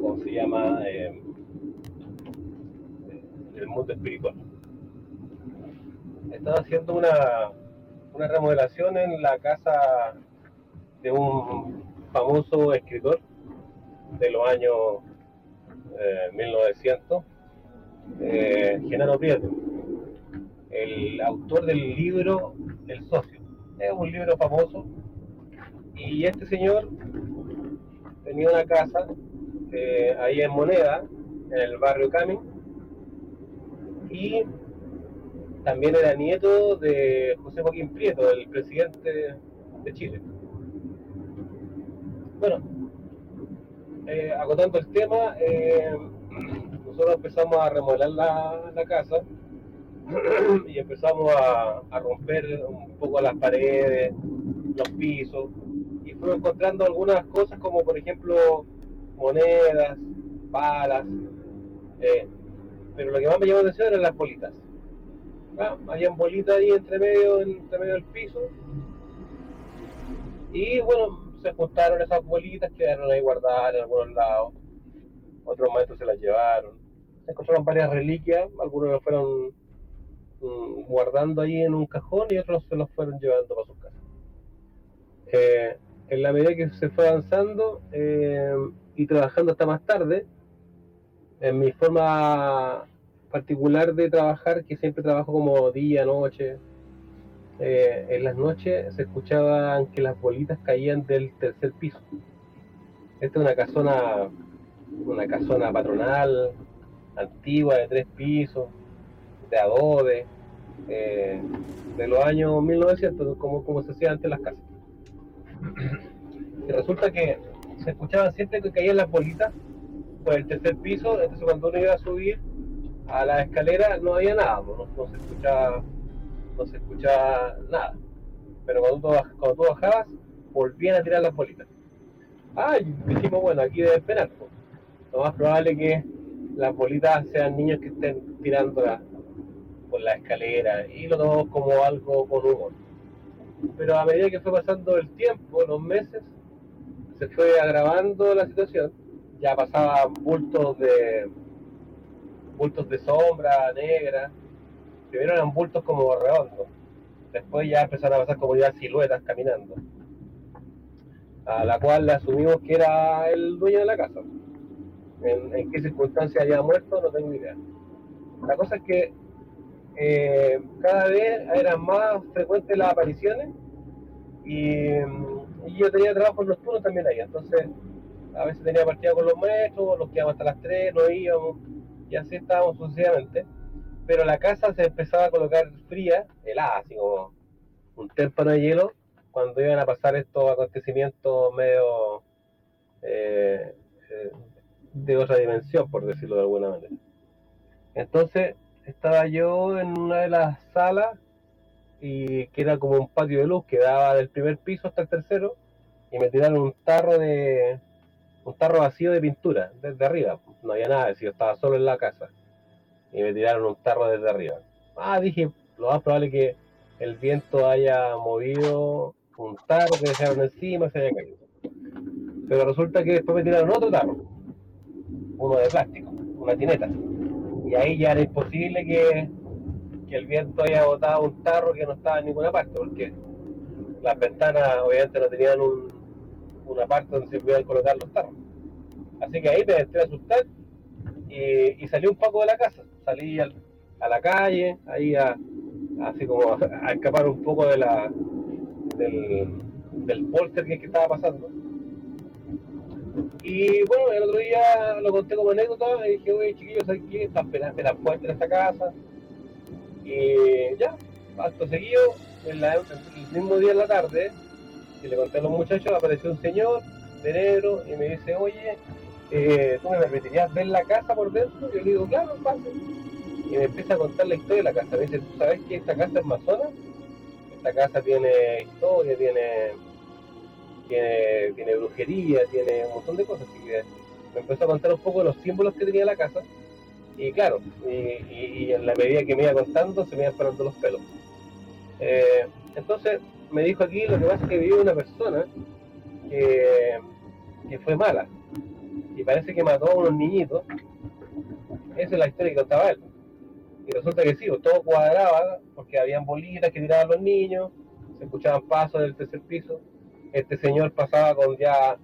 ¿cómo se llama? Eh, el mundo espiritual. Estaba haciendo una, una remodelación en la casa de un famoso escritor de los años eh, 1900, eh, Genaro Prieto, el autor del libro El Socio. Es un libro famoso y este señor tenía una casa eh, ahí en Moneda, en el barrio Camin, y también era nieto de José Joaquín Prieto, el presidente de Chile. Bueno, eh, acotando el tema, eh, nosotros empezamos a remodelar la, casa [clears throat] y empezamos a, a romper un poco las paredes, los pisos, y fuimos encontrando algunas cosas como por ejemplo monedas, balas, eh, pero lo que más me llamó la atención eran las bolitas. Ah, habían bolitas ahí entre medio, entre medio del piso. Y bueno, se juntaron esas bolitas, quedaron ahí guardadas en algunos lados. Otros maestros se las llevaron. Se encontraron varias reliquias, algunos las fueron mm, guardando ahí en un cajón y otros se los fueron llevando para sus casas. Eh, en la medida que se fue avanzando eh, y trabajando hasta más tarde, en mi forma particular de trabajar, que siempre trabajo como día, noche, eh, en las noches se escuchaban que las bolitas caían del tercer piso. Esta es una casona, una casona patronal, antigua, de tres pisos, de adobe, eh, de los años 1900, como, como se hacía antes las casas. Y resulta que se escuchaban siempre que caían las bolitas por el tercer piso, entonces cuando uno iba a subir a la escalera no había nada, no, se escuchaba no se escuchaba nada. Pero cuando tú, cuando tú bajabas, volvían a tirar las bolitas. Ah, y dijimos, bueno, aquí debe esperar. Lo más probable que las bolitas sean niños que estén tirando la- por la escalera y lo tomamos como algo con humor. Pero a medida que fue pasando el tiempo, los meses, se fue agravando la situación. Ya pasaban bultos de bultos de sombra negra, primero eran bultos como redondos, después ya empezaron a pasar como ya siluetas caminando, a la cual le asumimos que era el dueño de la casa. En, en qué circunstancias había muerto no tengo idea. La cosa es que eh, cada vez eran más frecuentes las apariciones y, yo tenía trabajo nocturno también ahí, entonces a veces tenía partida con los maestros, los quedábamos hasta las 3, nos íbamos y así estábamos sucesivamente pero la casa se empezaba a colocar fría, helada, así como un témpano de hielo, cuando iban a pasar estos acontecimientos medio eh, eh, de otra dimensión, por decirlo de alguna manera. Entonces estaba yo en una de las salas y que era como un patio de luz que daba del primer piso hasta el tercero y me tiraron un tarro de un tarro vacío de pintura desde arriba, no había nada, si yo estaba solo en la casa y me tiraron un tarro desde arriba. Ah, dije, lo más probable es que el viento haya movido un tarro que dejaron encima, se haya caído. Pero resulta que después me tiraron otro tarro, uno de plástico, una tineta. Y ahí ya era imposible que, que el viento haya botado un tarro que no estaba en ninguna parte, porque las ventanas obviamente no tenían un, una parte donde se pudieran colocar los tarros. Así que ahí me entré a asustar y, y salí un poco de la casa, salí al- a la calle, ahí a, así como a, escapar un poco de la del, del que, estaba pasando. Y bueno, el otro día lo conté como anécdota y dije, oye chiquillos, aquí están esperando las puertas en esta casa. Y ya, acto seguido, en la- el mismo día en la tarde, y le conté a los muchachos, apareció un señor de negro y me dice, oye, eh, ¿tú me permitirías ver la casa por dentro? Yo le digo, claro, pase. Y me empieza a contar la historia de la casa. Me dice, ¿tú sabes que esta casa es masona? Esta casa tiene historia, tiene, tiene, tiene brujería, tiene un montón de cosas. Así que me empezó a contar un poco de los símbolos que tenía la casa. Y claro, y, y- y en la medida que me iba contando, se me iban parando los pelos. Eh, entonces, me dijo aquí, lo que pasa es que vive una persona que, que fue mala y parece que mató a unos niñitos. Esa es la historia que contaba él. Y resulta que sí, todo cuadraba, porque habían bolitas que tiraban los niños, se escuchaban pasos del tercer piso. Este señor pasaba con ya,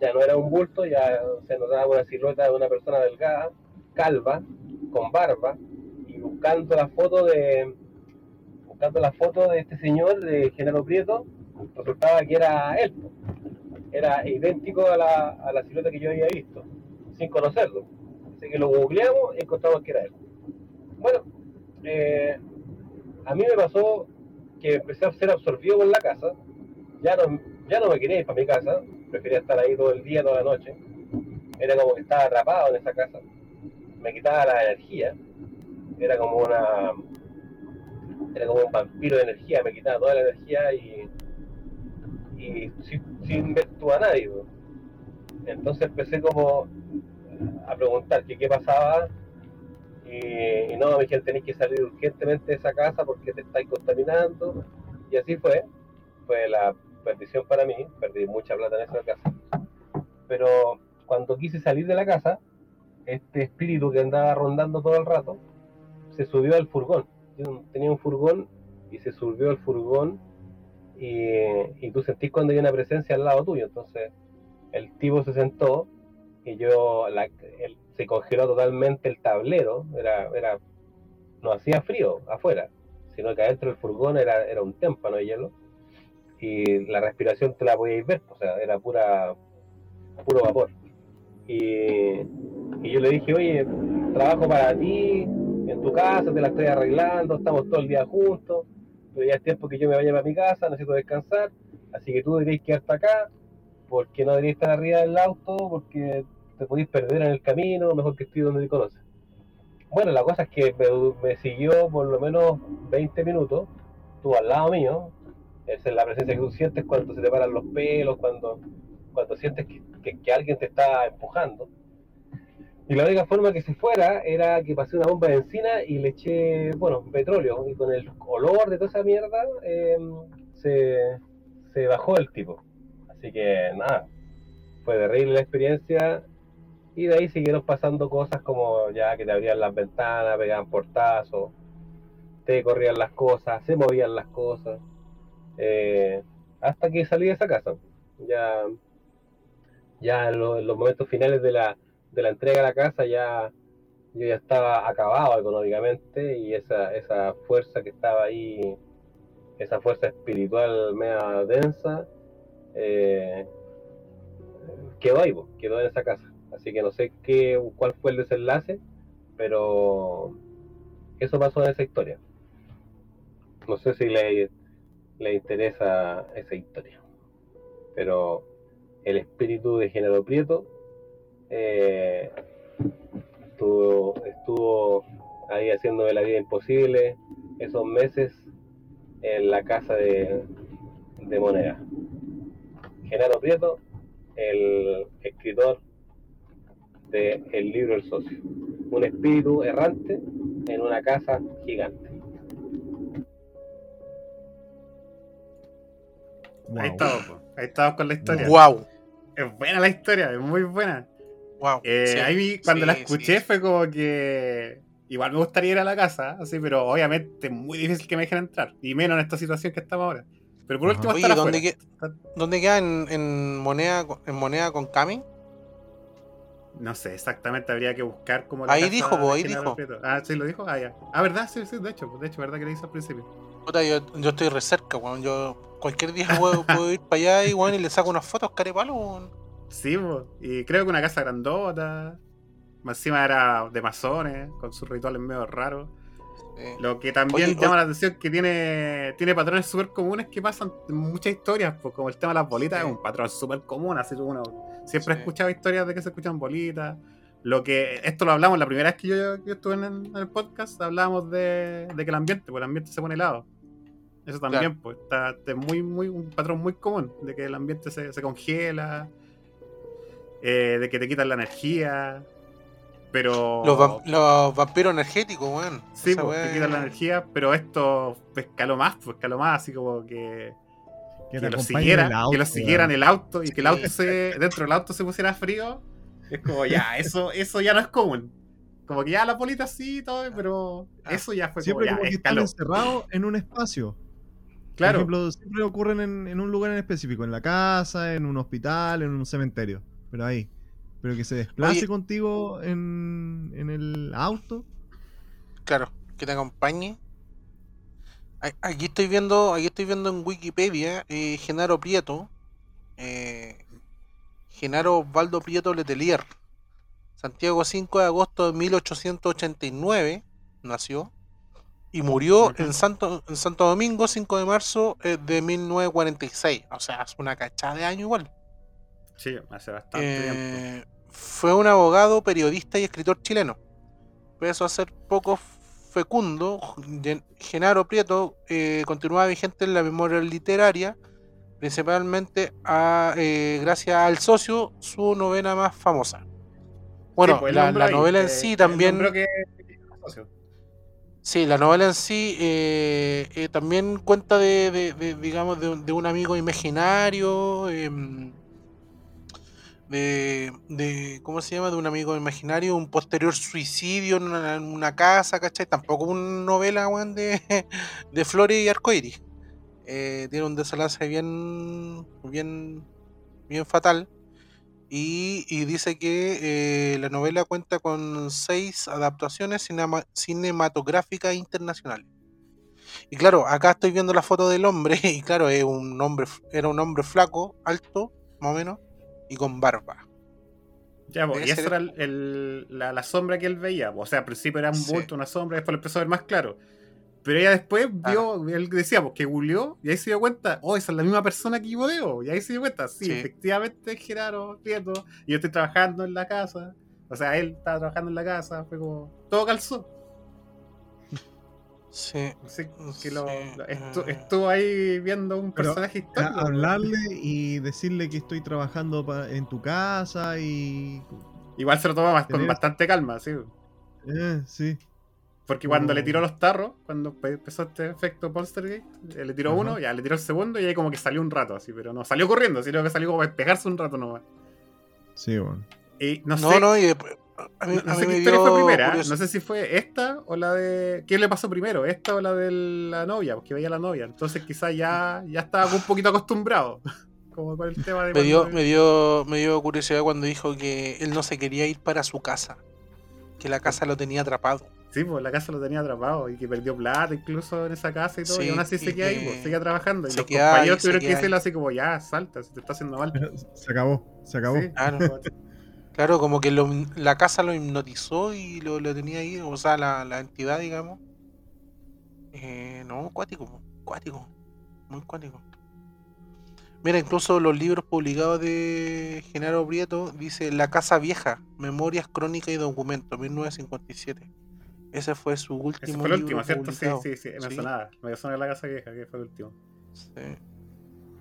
ya no era un bulto, ya se notaba una silueta de una persona delgada, calva, con barba, y buscando la foto de buscando la foto de este señor de Genaro Prieto, resultaba que era él. Era idéntico a la, a la silueta que yo había visto, sin conocerlo. Así que lo googleamos y encontramos que era él. Bueno, eh, a mí me pasó que empecé a ser absorbido por la casa. Ya no, ya no me quería ir para mi casa, prefería estar ahí todo el día, toda la noche. Era como que estaba atrapado en esa casa. Me quitaba la energía. Era como una. Era como un vampiro de energía, me quitaba toda la energía y. y sin, sin ver tú a nadie. Entonces empecé como a preguntar que qué pasaba y, y no, me dijeron tenéis que salir urgentemente de esa casa porque te estáis contaminando. Y así fue. Fue la perdición para mí. Perdí mucha plata en esa casa. Pero cuando quise salir de la casa, este espíritu que andaba rondando todo el rato se subió al furgón. Tenía un furgón y se subió al furgón y, y tú sentís cuando hay una presencia al lado tuyo. Entonces el tipo se sentó y yo la, el- se congeló totalmente el tablero, era, era, no hacía frío afuera, sino que adentro del furgón era, era un témpano de hielo y la respiración te la podíais ver, o sea, era pura, puro vapor. Y, y yo le dije, oye, trabajo para ti, en tu casa, te la estoy arreglando, estamos todo el día juntos, pero ya es tiempo que yo me vaya para mi casa, necesito descansar, así que tú deberías quedarte acá, porque no deberías estar arriba del auto, porque te podéis perder en el camino, mejor que estoy donde te conoces. Bueno, la cosa es que me, siguió por lo menos 20 minutos, estuvo al lado mío, esa es la presencia que tú sientes cuando se te paran los pelos, cuando, cuando sientes que alguien te está empujando. Y la única forma que se fuera era que pasé una bomba de encina y le eché, bueno, petróleo. Y con el olor de toda esa mierda eh, se, se bajó el tipo. Así que nada, fue terrible la experiencia. Y de ahí siguieron pasando cosas como ya que te abrían las ventanas, pegaban portazos, te corrían las cosas, se movían las cosas. eh, hasta que salí de esa casa. Ya, ya en los momentos finales de la, de la entrega a la casa ya yo ya estaba acabado económicamente y esa, esa fuerza que estaba ahí, esa fuerza espiritual media densa, eh, quedó ahí, quedó en esa casa. Así que no sé qué, cuál fue el desenlace, pero eso pasó en esa historia. No sé si le, le interesa esa historia. Pero el espíritu de Género Prieto eh, estuvo, estuvo ahí haciéndome la vida imposible esos meses en la casa de, de Moneda. Genaro Prieto, el escritor de El libro El socio. Un espíritu errante en una casa gigante. Ahí Wow. estamos, po. ahí estamos con la historia. Wow. Es buena la historia, es muy buena. Wow. Eh, Sí, ahí vi- cuando sí, la escuché sí. fue como que igual me gustaría ir a la casa, así, pero obviamente es muy difícil que me dejen entrar, y menos en esta situación que estamos ahora. Pero por último Oye, ¿dónde, que- ¿dónde queda en, en moneda con- en moneda con Cami? No sé, exactamente, habría que buscar como la Ahí dijo, po, ahí dijo. Ah, sí, lo dijo. Ah, ya. Ah, ¿verdad? Sí, sí, de hecho, de hecho, ¿verdad que le hizo al principio? Puta, yo, yo estoy re cerca, weón. Yo cualquier día puedo, puedo ir para allá y, weón, y le saco unas fotos carepalo, weón. Sí, po. y creo que una casa grandota. Más encima era de masones, con sus rituales medio raros. Eh, Lo que también Oye, llama oye. la atención que tiene, tiene patrones súper comunes que pasan en muchas historias, pues como el tema de las bolitas Sí. es un patrón súper común, así que uno siempre ha Sí. escuchado historias de que se escuchan bolitas. Lo que, esto lo hablamos la primera vez que yo, que estuve en el, en el podcast, hablábamos de, de que el ambiente, pues el ambiente se pone helado. Eso también, pues, está, es muy, muy, un patrón muy común, de que el ambiente se, se congela, eh, de que te quitan la energía, pero... los, los vampiros energéticos, weón. Sí, Esa pues, te quitan la energía, pero esto escaló más, pues escaló más, así como que, Que que, te lo acompañe siguiera, en el auto, que lo siguiera en weón. el auto y que el auto se, dentro del auto se pusiera frío. Es como ya, [laughs] eso, eso ya no es común. Como que ya la polita sí y todo, pero Ah. eso ya fue Siempre como como ya que están escaló. encerrados en un espacio. Claro. Por ejemplo, siempre ocurren en, en un lugar en específico, en la casa, en un hospital, en un cementerio. Pero ahí. Pero que se desplace Oye. contigo en, en el auto. Claro, que te acompañe. Aquí estoy viendo, aquí estoy viendo en Wikipedia, eh, Genaro Prieto, eh, Genaro Osvaldo Prieto Letelier, Santiago 5 de agosto de 1889 nació y murió en Santo, en Santo Domingo 5 de marzo eh, de 1946, o sea, es una cachada de año igual. Sí, hace bastante tiempo. Eh, fue un abogado, periodista y escritor chileno. Pese a ser poco fecundo, Gen- Genaro Prieto eh, continuaba vigente en la memoria literaria, principalmente a, eh, gracias al socio, su novela más famosa. Bueno, Sí, pues, la, novela en eh, sí también... que-. Sí, la novela en sí eh, eh, también cuenta de, de- de, digamos, de, un- de un amigo imaginario, em, de, de, ¿cómo se llama? De un amigo imaginario, un posterior suicidio en una, casa, ¿cachai? Tampoco una novela, weón, de, [laughs] de flores y arcoíris. Eh, tiene un desenlace bien, bien, bien fatal. Y, y dice que eh, la novela cuenta con seis adaptaciones cinema- cinematográficas internacionales. Y claro, acá estoy viendo la foto del hombre, [laughs] y claro, es un hombre, era un hombre flaco, alto, más o menos, y con barba. Ya, pues, y esa era el- el- la, la sombra que él veía. pues, O sea, al principio era un Sí. bulto, una sombra, después lo empezó a ver más claro. Pero ella después vio, él decía, pues que googleó, y ahí se dio cuenta, oh, esa es la misma persona que yo veo. Y ahí se dio cuenta, sí, Sí. efectivamente es Gerardo Prieto, y yo estoy trabajando en la casa. O sea, él estaba trabajando en la casa, fue como, todo calzó. Sí. Así que lo, Sí, lo- estu- eh. estuvo ahí viendo un Pero, personaje A- histórico. pues. hablarle y decirle que estoy trabajando pa- en tu casa y. Igual se lo toma más- con bastante calma, sí. Eh, sí. Porque cuando Oh. le tiró los tarros, cuando pe- empezó este efecto Polstergate, eh, le tiró Ajá. uno, ya le tiró el segundo y ahí como que salió un rato así, pero no salió corriendo, sino que salió como para despejarse un rato nomás. Sí, bueno. Y no, No, sé, no, y después- a mí, no, sé qué historia fue primera, ¿eh? no sé si fue esta o la de... ¿Quién le pasó primero? ¿Esta o la de la novia? Porque veía a la novia, entonces quizás ya, ya estaba un poquito acostumbrado, [laughs] como con el tema de... me dio, cuando- me dio, me dio curiosidad cuando dijo que él no se quería ir para su casa, que la casa lo tenía atrapado. Sí, pues la casa lo tenía atrapado y que perdió plata incluso en esa casa y todo, y aún así se queda ahí, pues, seguía trabajando. Y se los ahí, compañeros se tuvieron que decirle así como, ya, salta, se te está haciendo mal. Se acabó, se acabó. Sí. Claro. [laughs] Claro, como que lo- la casa lo hipnotizó y lo, lo tenía ahí, o sea, la, la entidad, digamos. Eh, no, cuático, cuático, muy cuático. Mira, incluso los libros publicados de Genaro Prieto dice La Casa Vieja, Memorias, Crónica y Documentos, 1957. Ese fue su último Ese fue el libro último, ¿cierto? Sí, sí, sí, me Sí. sonaba. Me sonaba la casa vieja, que fue el último. Sí.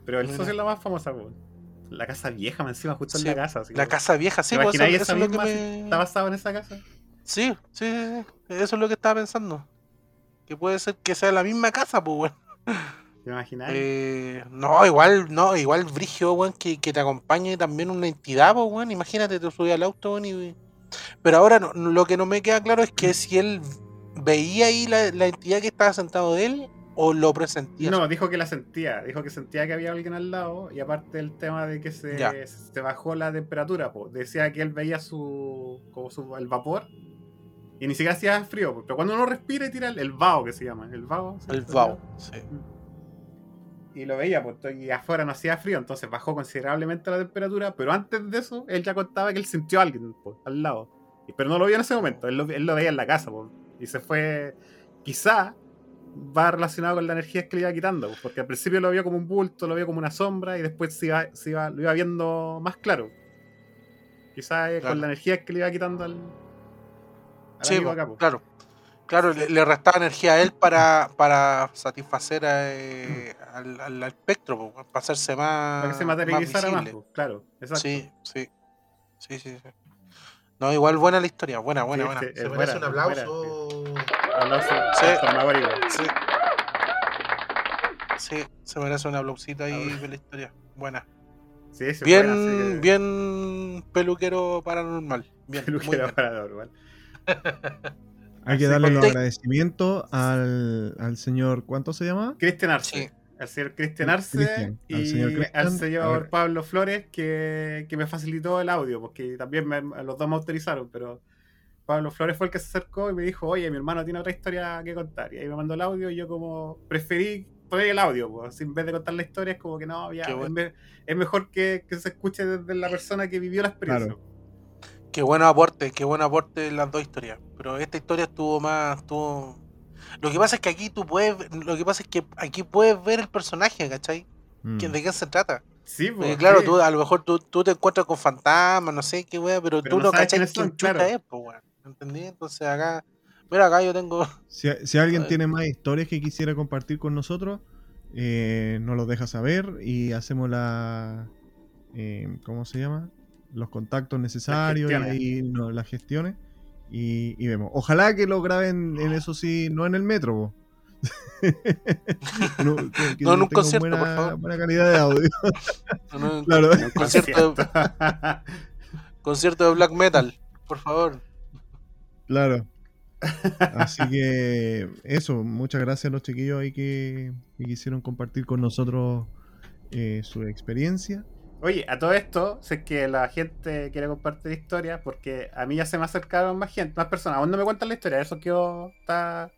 Pero el Mira. socio es la más famosa, pues. La casa vieja, me encima, justo Sí, en la casa. así La como- Casa Vieja, sí, ¿Te pues, eso, eso es lo que me... está basado en esa casa? Sí, sí, sí, sí, eso es lo que estaba pensando. Que puede ser que sea la misma casa, pues, weón. [laughs] ¿Te imagináis? Eh, no, igual, no, igual Brigio, weón, que, que te acompañe también una entidad, pues, weón. Imagínate, te subí al auto, weón, y... Pero ahora no- lo que no me queda claro es que si él veía ahí la, la entidad que estaba sentado de él o lo presentía. No, dijo que la sentía. Dijo que sentía que había alguien al lado. Y aparte el tema de que se, Ya. se bajó la temperatura, pues. Decía que él veía su. como su, el vapor. Y ni siquiera hacía frío, pero cuando uno respira y tira el, el vaho que se llama. El vaho. el vaho, sí. y lo veía, pues, y afuera no hacía frío, entonces bajó considerablemente la temperatura, pero antes de eso, él ya contaba que él sintió a alguien pues, al lado. Pero no lo vio en ese momento, él lo, él lo veía en la casa, pues, y se fue, quizá va relacionado con la energía que le iba quitando, pues, porque al principio lo vio como un bulto, lo vio como una sombra, y después se iba, se iba- lo iba viendo más claro. Quizá Claro. con la energía que le iba quitando al, al Sí, amigo acá, pues. claro. Claro, le, le restaba energía a él para, para satisfacer a, eh, al, al espectro, para hacerse más. para que se más materializara más, visible. pues, claro, exacto. Sí, sí. Sí, sí, sí. No, igual buena la historia, buena, buena, Sí, buena. sí, Se merece un buena, Sí. Sí. Sí, se merece un aplausito ahí de la historia. Buena. Sí, sí, Bien, que- bien peluquero paranormal. Bien, peluquero bien. paranormal. [laughs] Hay que darle los que- agradecimientos al, al señor, ¿cuánto se llama? Cristian Arce. Sí. Al señor Cristian Arce al y señor al señor. Pablo Flores que, que me facilitó el audio, porque también me- los dos me autorizaron, pero Pablo Flores fue el que se acercó y me dijo, oye, mi hermano tiene otra historia que contar. Y ahí me mandó el audio y yo como preferí poner el audio, pues, en vez de contar la historia es como que no, ya, es, bueno. me- es mejor que, que se escuche desde la persona que vivió la experiencia. Qué buen aporte, qué buen aporte en las dos historias. Pero esta historia estuvo más, estuvo. Lo que pasa es que aquí tú puedes, lo que pasa es que aquí puedes ver el personaje, ¿cachai? Mm. ¿Quién- ¿De qué se trata? Sí, Porque pues, claro, sí. tú a lo mejor tú, tú te encuentras con fantasmas, no sé qué wea, pero, Pero tú no no, sabes cachai quiénes quién son, chucha claro. es, pues weón. ¿Entendí? Entonces acá, mira acá yo tengo. [laughs] Si, si alguien tiene más historias que quisiera compartir con nosotros, eh, nos los deja saber y hacemos la. eh, ¿Cómo se llama? Los contactos necesarios y no, las gestiones. Y, y vemos. Ojalá que lo graben en eso sí, no en el metro. po. [laughs] no, que- que No, en un concierto, buena, por favor. buena calidad de audio. [laughs] en un claro. un concierto, de, concierto de black metal, por favor. Claro. Así que eso, muchas gracias a los chiquillos ahí que, que quisieron compartir con nosotros eh, su experiencia. Oye, a todo esto, sé que la gente quiere compartir historias porque a mí ya se me acercaron más gente, más personas. Aún no me cuentan la historia, eso quedó, está,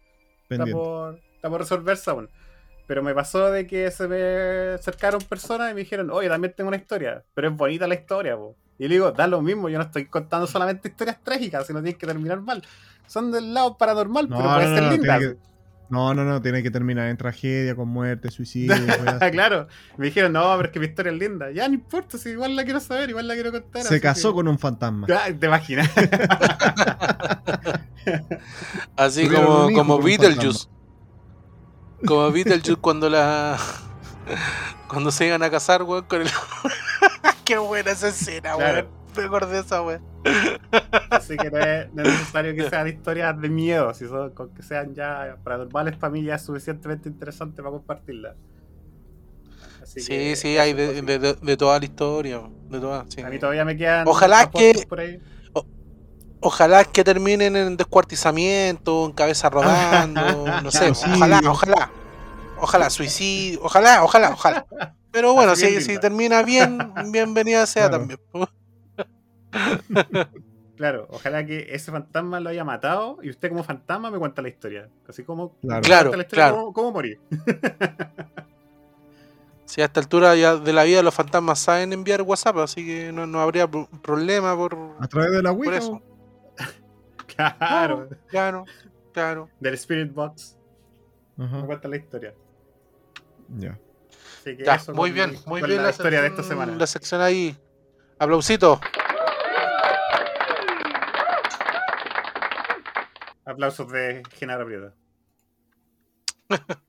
está, por, está por resolverse aún. Pero me pasó de que se me acercaron personas y me dijeron, oye, también tengo una historia, pero es bonita la historia, po. Y le digo, da lo mismo, yo no estoy contando solamente historias trágicas, sino tienen que terminar mal. Son del lado paranormal, No, pero puede no, ser no, linda. que- No, no, no, tiene que terminar en tragedia, con muerte, suicidio. [laughs] claro, me dijeron, no, pero es que mi historia es linda. Ya no importa, si igual la quiero saber, igual la quiero contar. Se casó que- con un fantasma. Ah, ¿Te imaginas? [laughs] Así como, como Beetlejuice. Como Beetlejuice cuando la. [laughs] Cuando se iban a casar, weón, con el. Qué buena esa escena, Claro. weón. Me acordé de esa, weón. Así que no es, no es necesario que sean historias de miedo, si son con que sean ya paranormales para mí ya es suficientemente interesante para compartirlas. Así Sí, que sí, hay de, de, de- de toda la historia, de toda, sí. A mí todavía me quedan Ojalá que- por ahí. Ojalá que terminen en descuartizamiento, en cabeza rodando, [laughs] no sé, ojalá, ojalá. Ojalá, suicidio, ojalá, ojalá, ojalá. Pero bueno, si, si termina bien, [laughs] bienvenida sea Claro. también. [laughs] Claro, ojalá que ese fantasma lo haya matado y usted como fantasma me cuenta la historia. Así como Claro. Claro, cuenta la historia claro. cómo, cómo morir. [laughs] Si a esta altura ya de la vida los fantasmas saben enviar WhatsApp, así que no, no habría pro- problema por, A través de la por Wicca. eso. Claro, Claro, claro. del Spirit Box Ajá, me cuenta la historia. ya. Así que Ya, eso muy bien, muy bien la, historia de esta semana. La sección ahí. Aplausito. Aplausos de Genaro Prieto. [laughs]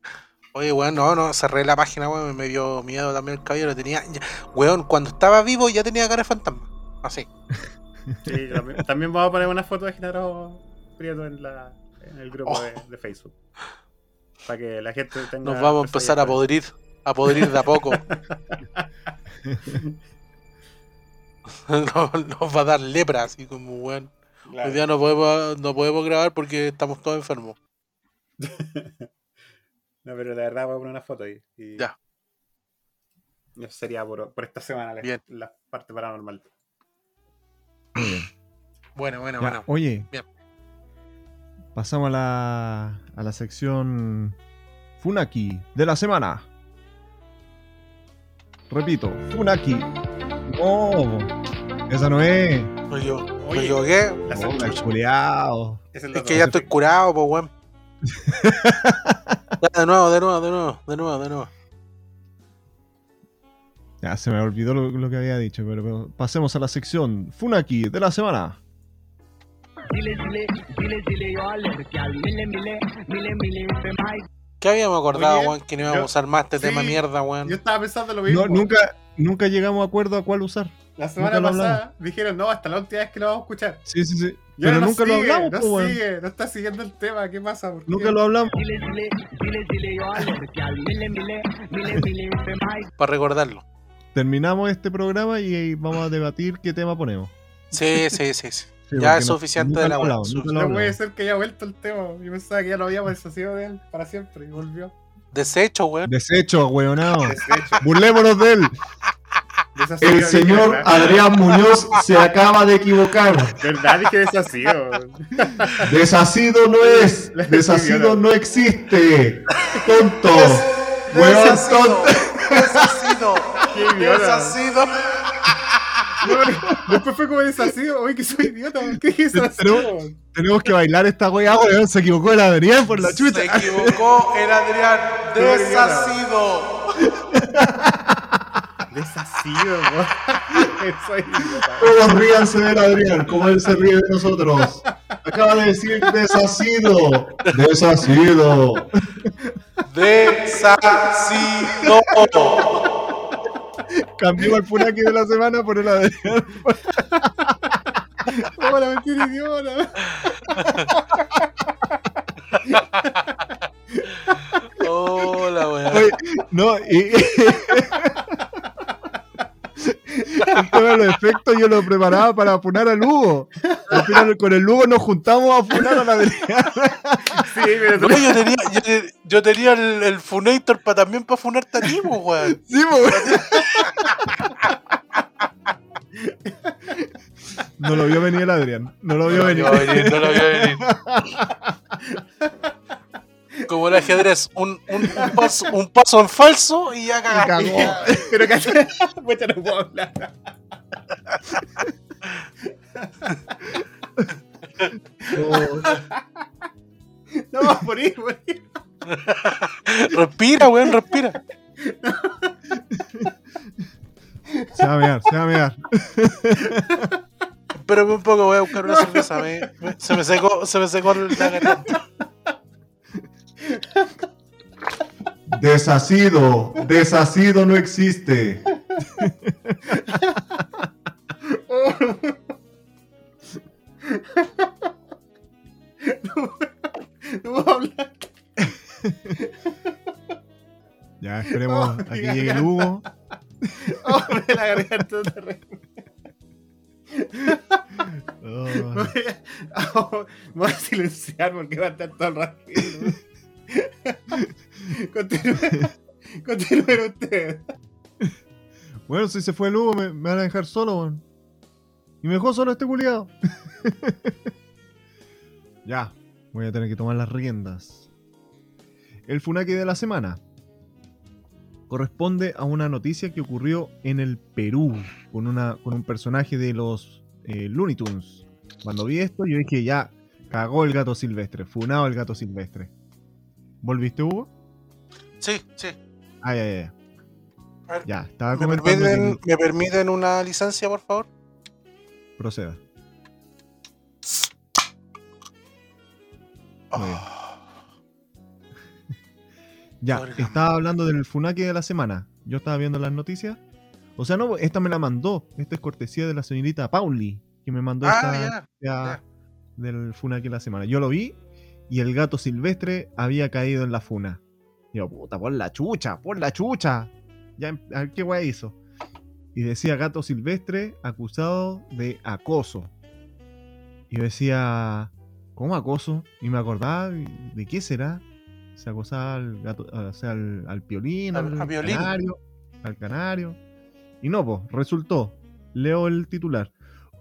Oye, weón, no, no, cerré la página, weón, me dio miedo también el caballero. Tenía, ya- weón, cuando estaba vivo ya tenía cara de fantasma. Así. Sí, también, también vamos a poner una foto de Genaro Prieto en, la, en el grupo de, de Facebook. Para que la gente tenga. Nos vamos a empezar a podrir, a podrir de a poco. [laughs] nos, nos va a dar lepra, así como, weón. Claro. Hoy día no podemos, no podemos grabar porque estamos todos enfermos. [laughs] No, pero de verdad voy a poner una foto ahí. y- Ya. Eso sería por, por esta semana la, Bien. la parte paranormal. Muy [clears throat] bien. Bueno, bueno, Ya, bueno. Oye, Bien. pasamos a la, a la sección Funaki de la semana. Repito, Funaki. Oh, esa no es. Oye, equivoqué. La Hola, salchicha. culiao. Es, Es que ya estoy curado, pues, weón. De nuevo, de nuevo, de nuevo, de nuevo, de nuevo. Ya se me olvidó lo, lo que había dicho, pero, pero pasemos a la sección Funaki de la semana. ¿Qué habíamos acordado, Oye, weón? Que no íbamos yo- a usar más este sí, tema mierda, weón. Yo estaba pensando lo mismo. No, nunca, nunca llegamos a acuerdo a cuál usar. La semana pasada dijeron, no, hasta la última vez que lo vamos a escuchar. Sí, sí, sí. Y Pero no nunca lo hablamos, No po, weón. sigue, no está siguiendo el tema. ¿Qué pasa? ¿Por qué? Nunca lo hablamos. Para recordarlo. Terminamos este programa y vamos a debatir qué tema ponemos. Sí, sí, sí, sí. Sí, Ya es suficiente de la he No puede ser que haya vuelto el tema. Yo pensaba que ya lo habíamos deshacido de él para siempre y volvió. Desecho, weón. Desecho, weonado. Deshecho. Burlémonos de él. El señor. Adrián Muñoz se acaba de equivocar. ¿Verdad? Dije deshacido. Desasido no es. Desasido no existe. Tonto. Weón tonto. Deshacido. Qué idiota. No, Después fue como deshacido. Oye, que soy idiota. ¿Por qué dije deshacido? Tenemos, tenemos que bailar esta weá, weón. Se equivocó el Adrián por la Se chucha. equivocó el Adrián. Deshacido. [laughs] Deshacido, weón. Soy idiota. Todos ríanse del Adrián, como él se ríe de nosotros. Acaba de decir desasido. Desasido. Deshacido. [laughs] Cambió el Funaki de la semana por el Adrián. ¿Cómo la mentira idiota? Hola, weón. No, y. [laughs] El tema de los efectos yo lo preparaba para apunar al Hugo. Al final, con el Hugo nos juntamos a apunar al Adrián. Sí, pero No, yo tenía, yo, te- yo tenía el, el Funator para también para funarte a ti, pues, weón. Sí, po, weón. No lo vio venir el Adrián. No lo vio No lo venir. vio venir, no lo vio venir. [laughs] Como el ajedrez, un, un, un paso, un paso en falso y ya cagó. [laughs] Pero cachai, [laughs] puta, no puedo hablar. Oh, [laughs] No, vamos a morir, morir. Respira, weón, respira. Se va a mear, se va a mear. Espérame un poco, voy a buscar una cerveza. me- me- se me secó, se me secó la garganta. Desasido. Desasido no existe. [laughs] No puedo hablar. Ya, esperemos [laughs] Oh, a que llegue el garganta. Hugo. Oh, me la garganta terrible. [laughs] Oh. Voy a, oh, voy a silenciar porque va a estar todo el rato. [laughs] Continúen, continúen ustedes. Bueno, si se fue el Hugo, me, van a dejar solo. Y me dejó solo este culiado. [laughs] ya, voy a tener que tomar las riendas. El Funaki de la semana corresponde a una noticia que ocurrió en el Perú con, una, con un personaje de los eh, Looney Tunes. Cuando vi esto, yo dije, ya, cagó el gato silvestre, funado el gato silvestre. ¿Volviste, Hugo? Sí, sí. Ah, ya, ya, ya. A ver, Ya, estaba ¿Me comentando permiten, que- ¿Me permiten una licencia, por favor? Proceda. Bien. [laughs] Ya, estaba hablando del Funaki de la semana. Yo estaba viendo las noticias. O sea, no, esta me la mandó. Esta es cortesía de la señorita Pauli, que me mandó esta Ah, ya. del Funaki de la semana. Yo lo vi y el gato silvestre había caído en la funa. Digo, puta, por la chucha, por la chucha. Ya, a ver qué weá hizo. Y decía gato silvestre acusado de acoso. Y yo decía, ¿cómo acoso? Y me acordaba, ¿de qué será? Se acosaba al gato, o sea, al, al piolín, Al- canario, al canario. Y no, pues, resultó. Leo el titular.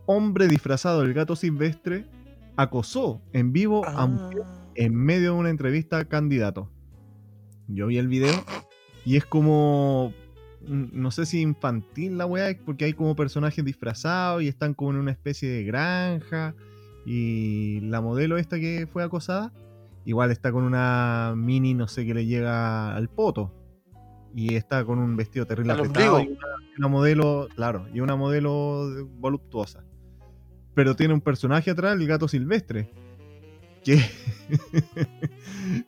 Hombre disfrazado del gato silvestre acosó en vivo a mujer Ah. en medio de una entrevista al candidato. Yo vi el video y es como. No sé si infantil la weá, porque hay como personajes disfrazados y están como en una especie de granja. Y la modelo esta que fue acosada, igual está con una mini, no sé, que le llega al poto. Y está con un vestido terrible apretado y una, una modelo, claro, y una modelo voluptuosa. Pero tiene un personaje atrás, el gato silvestre. Que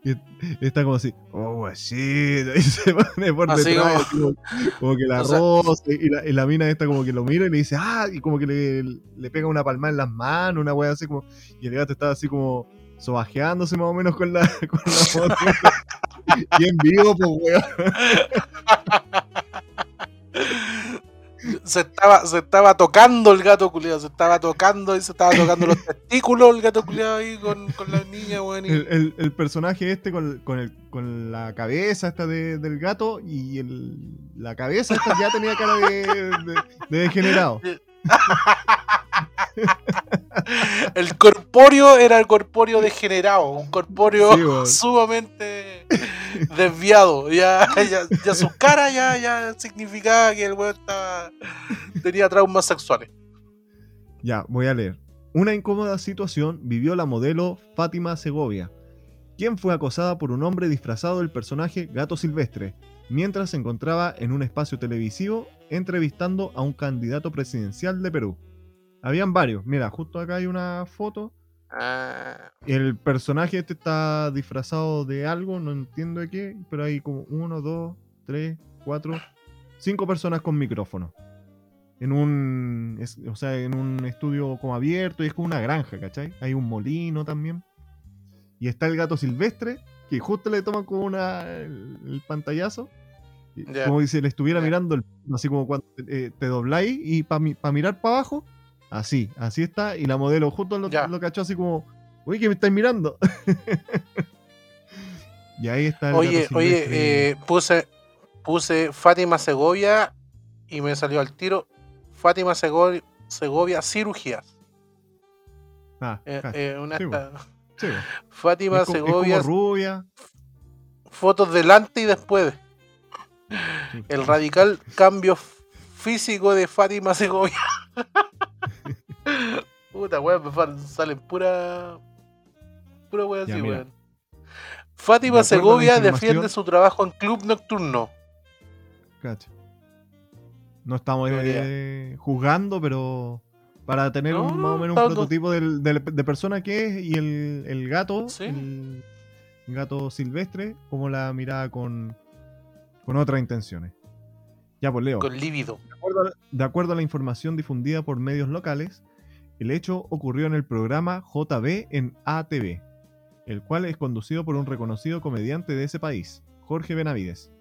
[laughs] está como así, oh, así, [laughs] y se pone por Así detrás, como, como que la [laughs] O sea- roza, y la, y la mina esta como que lo mira y le dice, ah, y como que le, le pega una palmada en las manos, una wea así como, y el gato estaba así como sobajeándose más o menos con la, con la foto. y en vivo, pues weón. Se estaba, se estaba tocando el gato culiado, se estaba tocando y se estaba tocando los [laughs] testículos el gato culiado ahí con, con la niña, weón. el- el personaje este con, con, el- con la cabeza esta de- del gato y el, la cabeza esta ya tenía cara de, de- de degenerado. [laughs] [laughs] El corpóreo era el corpóreo degenerado, un corpóreo Sí, sumamente desviado. Ya, ya, ya su cara ya, ya significaba que el weón estaba, tenía traumas sexuales. Ya, voy a leer. Una incómoda situación vivió la modelo Fátima Segovia, quien fue acosada por un hombre disfrazado del personaje Gato Silvestre, mientras se encontraba en un espacio televisivo entrevistando a un candidato presidencial de Perú. Habían varios, mira, justo acá hay una foto. Ah, El personaje este está disfrazado de algo, no entiendo de qué, pero hay como uno, dos, tres, cuatro, cinco personas con micrófono. En un, es- o sea, en un estudio como abierto y es como una granja, ¿cachai? Hay un molino también. Y está el gato silvestre, que justo le toman como una, el, el pantallazo. Como si le estuviera mirando, el, así como cuando eh, te dobláis y para mirar para abajo, así, así está. Y la modelo justo lo, cachó así como, uy, que me estáis mirando. [laughs] y ahí está el Oye, oye, eh, puse, puse Fátima Segovia y me salió al tiro Fátima Sego- Segovia cirugías. Ah, Eh, eh, una Sí, esta- Sí, bo. [laughs] Fátima es, como, es Segovia, rubia. fotos delante y después. El radical cambio físico de Fátima Segovia. [laughs] Puta weón, me salen pura. Pura weón así, weón. Fátima Segovia defiende su trabajo en club nocturno. Cacha. No estamos eh, juzgando, pero para tener No, un- más o menos un prototipo del- del- de persona que es y el, el gato, Sí. el gato silvestre, como la mirada con, con otras intenciones. Ya pues Leo. Con lívido. De acuerdo, a, de acuerdo a la información difundida por medios locales, el hecho ocurrió en el programa JB en ATV, el cual es conducido por un reconocido comediante de ese país, Jorge Benavides,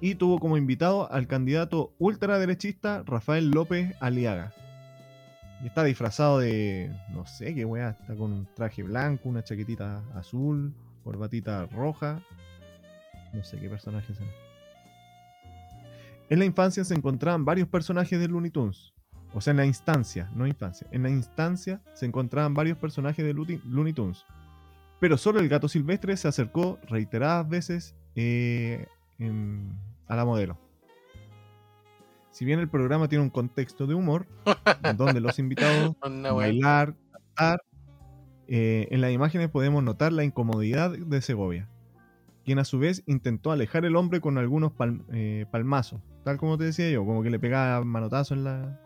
y tuvo como invitado al candidato ultraderechista Rafael López Aliaga. Y está disfrazado de, no sé qué weá, está con un traje blanco, una chaquetita azul, corbatita roja, no sé qué personaje será. En la infancia se encontraban varios personajes de Looney Tunes. O sea, en la instancia, no infancia. En la instancia se encontraban varios personajes de Looney Tunes. Pero solo el gato silvestre se acercó reiteradas veces eh, en- a la modelo. Si bien el programa tiene un contexto de humor, donde los invitados [laughs] weón. bailar, cantar. Eh, en las imágenes podemos notar la incomodidad de Segovia, quien a su vez intentó alejar el hombre con algunos pal- eh, palmazos, tal como te decía yo, como que le pegaba manotazo en la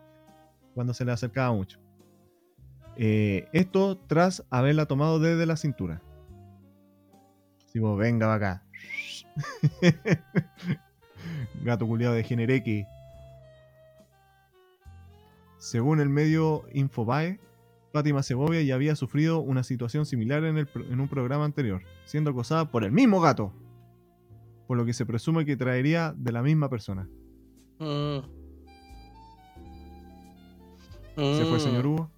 cuando se le acercaba mucho. Eh, esto tras haberla tomado desde la cintura. Digo, venga va acá. [laughs] Gato culiado de Genereque. Según el medio Infobae, Fátima Segovia ya había sufrido una situación similar en, el en un programa anterior, siendo acosada por el mismo gato, por lo que se presume que traería de la misma persona. Mm. ¿Se fue, Mm. señor Hugo?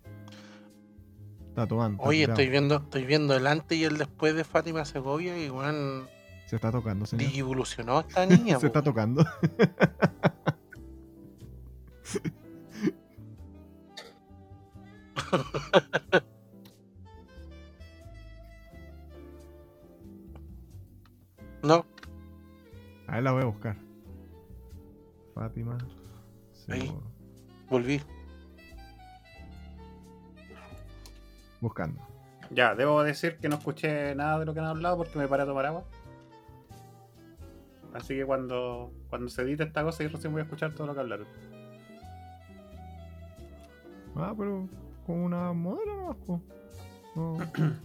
Está tomando. está Oye, estoy viendo, estoy viendo el antes y el después de Fátima Segovia y weón Se está tocando, señor. evolucionó esta [laughs] niña. Se po. está tocando. [laughs] No, A ver, la voy a buscar. Fátima. Ahí. Volví. Buscando. Ya, debo decir que no escuché nada de lo que han hablado porque me paré a tomar agua. Así que cuando, cuando se edite esta cosa, yo recién voy a escuchar todo lo que hablaron. Ah, pero con una modelo po. No. [coughs]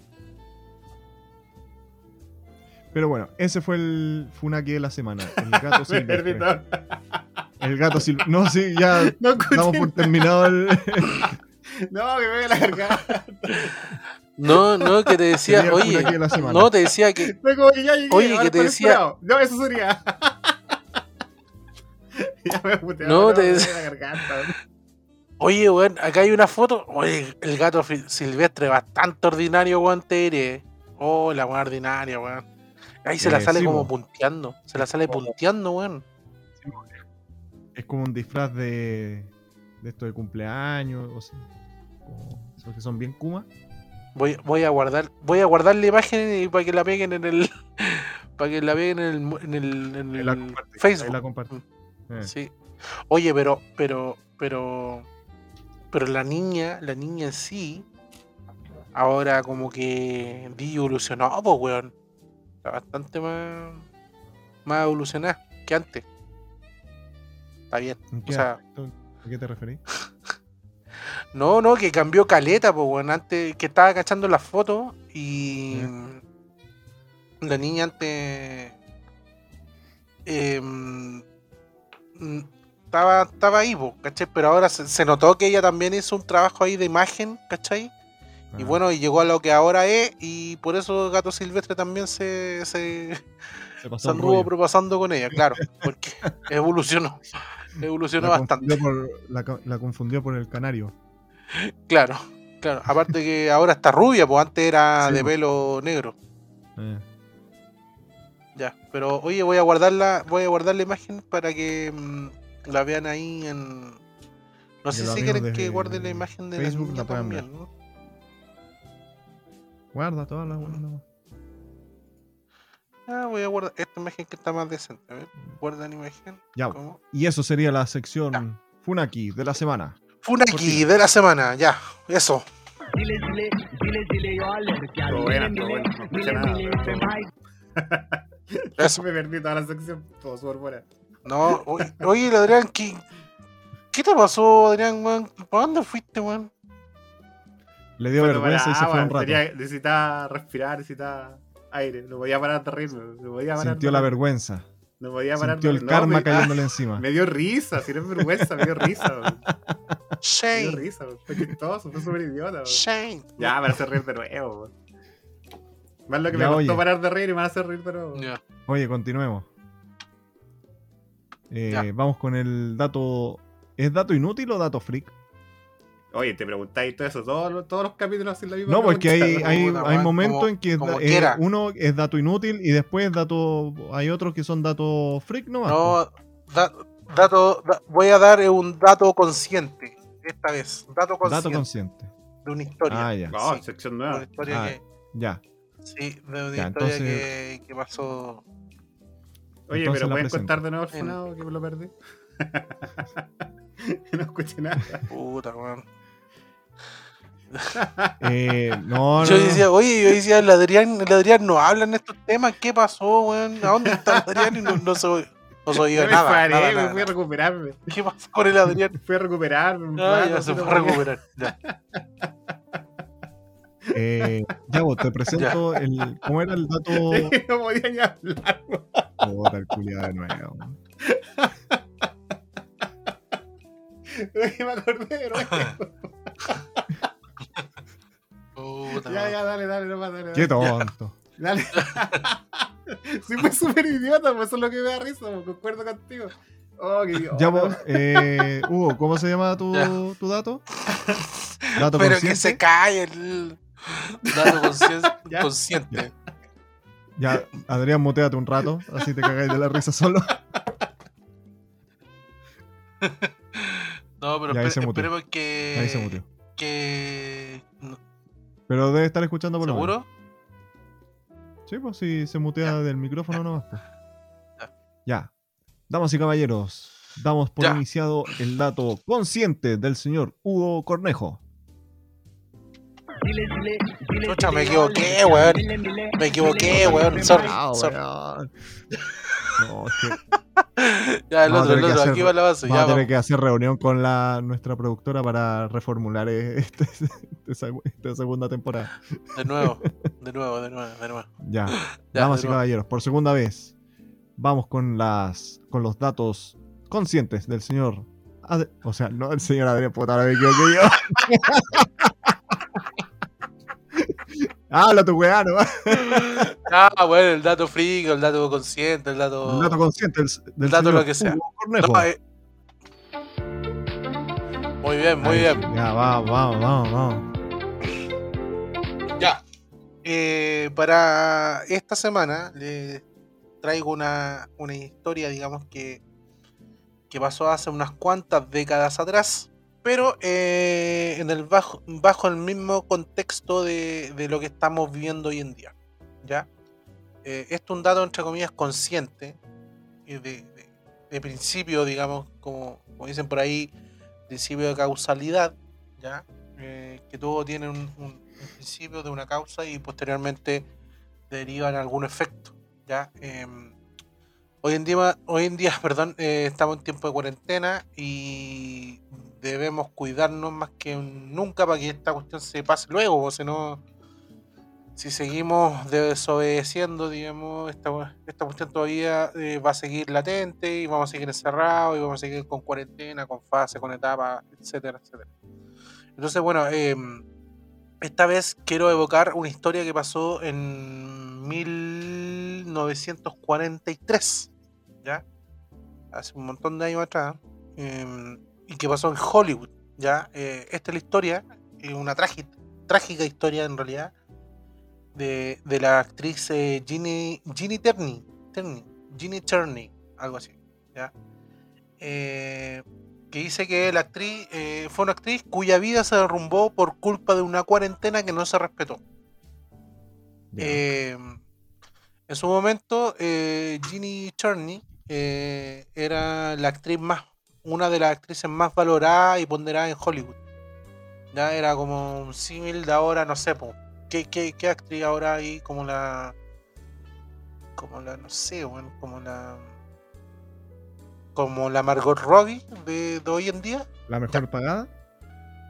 Pero bueno, ese fue el Funaki de la semana. El gato [laughs] silvestre. El gato silvestre. No, sí, ya [laughs] No damos por terminado el. [laughs] [laughs] No, que me voy a la garganta. [laughs] No, no, que te decía, oye, no, te decía que [laughs] Fue como que ya llegué, Oye, que te decía- esperado. No, eso sería. Ya me puteaba No, no, te- la garganta. weón. Oye, weón, acá hay una foto. Oye, el gato silvestre bastante ordinario, weón, te diré. Oh, la weón ordinaria, weón. Ahí se la Eh, sale sí, como punteando. Se la sale punteando, weón. Es como un disfraz de, de esto de cumpleaños, o sea, como esos que son bien kuma. Voy, voy a guardar, voy a guardar la imagen y para que la peguen en el. [laughs] para que la peguen en el, en el, en el Facebook. la compartí. Eh. Sí. Oye, pero, pero, pero, pero la niña, la niña en sí, ahora como que evolucionó, pues, weón. Está bastante más, más evolucionada que antes. Está bien. ¿En O sea? ¿A qué te referís? [laughs] no, no, que cambió caleta, pues, weón. Antes que estaba cachando las fotos y la niña antes em, mm, estaba, estaba ahí, ¿cachai? Pero ahora se, se notó que ella también hizo un trabajo ahí de imagen, ¿cachai? Y Ah, bueno, y llegó a lo que ahora es, y por eso Gato Silvestre también se, se, se se anduvo propasando con ella, claro, porque [laughs] evolucionó, evolucionó La bastante. por, la, co- la confundió por el canario. Claro, claro. Aparte que ahora está rubia, pues antes era Sí, de po. pelo negro. Eh, Ya, pero oye, voy a guardarla, voy a guardar la imagen para que mm, la vean ahí en. No sé si quieren que de guarde la imagen de Facebook la la también, ¿no? guarda todas las buenas. Ah, voy a guardar esta imagen que está más decente. A ver, guarda la imagen. Ya, ¿Cómo? y eso sería la sección Funaki de la semana. Funaki de la semana, ya, eso. Estuvo buena, estuvo buena, no escuché nada, pero estuvo buena. [laughs] Eso. Me perdí toda la sección, todo súper buena. No, oye, oye, Adrián, ¿qué, ¿qué te pasó, Adrián, weón? ¿Para dónde fuiste, weón? Le dio vergüenza y se fue un rato. Tenía- necesitaba respirar, necesitaba aire. No podía parar de reírme. No podía parar Sintió de la vergüenza. No podía parar Sintió de el no, karma me- cayéndole ah, [laughs] encima. Me dio risa, si no es vergüenza, me dio risa. weón. Me dio Shane, risa, weón. fue chistoso, fue súper idiota. weón. Shane. Ya, me hacer reír de nuevo. weón. Más lo que Ya, me costó oye. parar de reír y me hacer reír de nuevo. Oye, continuemos. Eh, Ya. vamos con el dato. ¿Es dato inútil o dato freak? Oye, te preguntáis todo eso, todos los, todos los capítulos sin la misma No, porque hay, momentos en que como eh, uno es dato inútil y después dato. Hay otros que son datos freak nomás. No, da- dato, da- voy a dar un dato consciente esta vez. Dato consciente dato consciente. de una historia. Ah, ya. No, Sí. sección Una nueva. historia Ah. que, Ya. sí, de una Ya, historia entonces- que, que pasó. Oye, Entonces pero la ¿pueden presento. contar de nuevo el En- funado que me lo perdí? [laughs] no escuché nada. Puta, weón. Eh, no, no, Yo no. decía, oye, yo decía, el Adrián, el Adrián no habla en estos temas, ¿qué pasó, weón? ¿A dónde está el Adrián? Y no, no se oye- no se oía Yo me nada, paré, nada, me nada, fui a recuperarme. ¿Qué pasó con el Adrián? Fui a recuperarme. Ah, ya se fue a recuperar. Ya. Eh, ya vos, te presento el. ¿Cómo era el dato? [laughs] no podía ni hablar. Puta, el de nuevo. [laughs] Pero que me acordé de nuevo. [laughs] Puta, Ya, ya, dale, dale, no más, dale. Qué Dale. tonto. dale. [laughs] sí, fue súper idiota, pues eso es lo que me da risa, pues, concuerdo contigo. Oh, qué idiota. Ya vos, eh, Hugo, ¿cómo se llama tu, Ya. tu dato? [laughs] Dato Pero consciente. que se cae el dato [laughs] consciente. Ya. consciente. Ya, Adrián, muteate un rato, así te cagáis de la risa solo. No, pero Ya, muteó. esperemos que. Ahí se murió. Que. no, Pero debe estar escuchando por lo menos. ¿Seguro? Sí, pues si se mutea del micrófono nomás. pues. Ya. Ya. Damas y caballeros, damos por Ya. iniciado el dato consciente del señor Hugo Cornejo. Chucha, me equivoqué, weón. Me equivoqué, weón. Sorry. Ah, sorry. weón. [laughs] No, es que Ya, el Vamos otro, el otro. hacer- Aquí va la base. vamos Ya, a tener vamos. que hacer reunión con la, nuestra productora para reformular eh, [laughs] este- esta, esta segunda temporada. De nuevo, [laughs] de nuevo, de nuevo, de nuevo. Ya, Ya, damas y nuevo. caballeros, por segunda vez, vamos con las con los datos conscientes del señor. Ad- o sea, no del señor Adrián, puta, ahora me equivoqué yo. Habla tu weá, no. [laughs] Ah, bueno, el dato frío, el dato consciente, el dato. El dato consciente del, del dato lo que sea. No, eh. Muy bien, muy Ahí, bien. Ya, vamos, vamos, vamos, vamos. Ya. Eh, para esta semana les traigo una, una historia, digamos, que, que pasó hace unas cuantas décadas atrás, pero eh, en el bajo, bajo el mismo contexto de, de lo que estamos viviendo hoy en día. ¿ya? Eh, esto es un dato, entre comillas, consciente, de, de- principio, digamos, como, dicen por ahí, principio de causalidad, ¿ya? Eh, que todo tiene un, principio de una causa y posteriormente deriva en algún efecto, ¿ya? Em, hoy en día, hoy en día [laughs] perdón, estamos en tiempo de cuarentena y debemos cuidarnos más que nunca para que esta cuestión se pase luego, o si seguimos desobedeciendo, digamos, esta, esta cuestión todavía eh, va a seguir latente y vamos a seguir encerrados y vamos a seguir con cuarentena, con fase, con etapas, etcétera. Entonces, bueno, em, esta vez quiero evocar una historia que pasó en 1943, ¿ya? Hace un montón de años atrás, em, y que pasó en Hollywood, ¿ya? Eh, esta es la historia, una trágica, trágica historia en realidad, de, de la actriz eh, Ginny, Ginny Terney, Terney, Ginny Terney, algo así, ¿ya? Eh, que dice que la actriz eh, fue una actriz cuya vida se derrumbó por culpa de una cuarentena que no se respetó. Eh, en su momento, eh, Ginny Turney era la actriz más, una de las actrices más valoradas y ponderadas en Hollywood. Ya era como un símil de ahora, no sé, po, ¿qué, qué, qué actriz ahora hay como la, como la, no sé, bueno, como la, como la Margot Robbie de, de hoy en día? ¿La mejor pagada?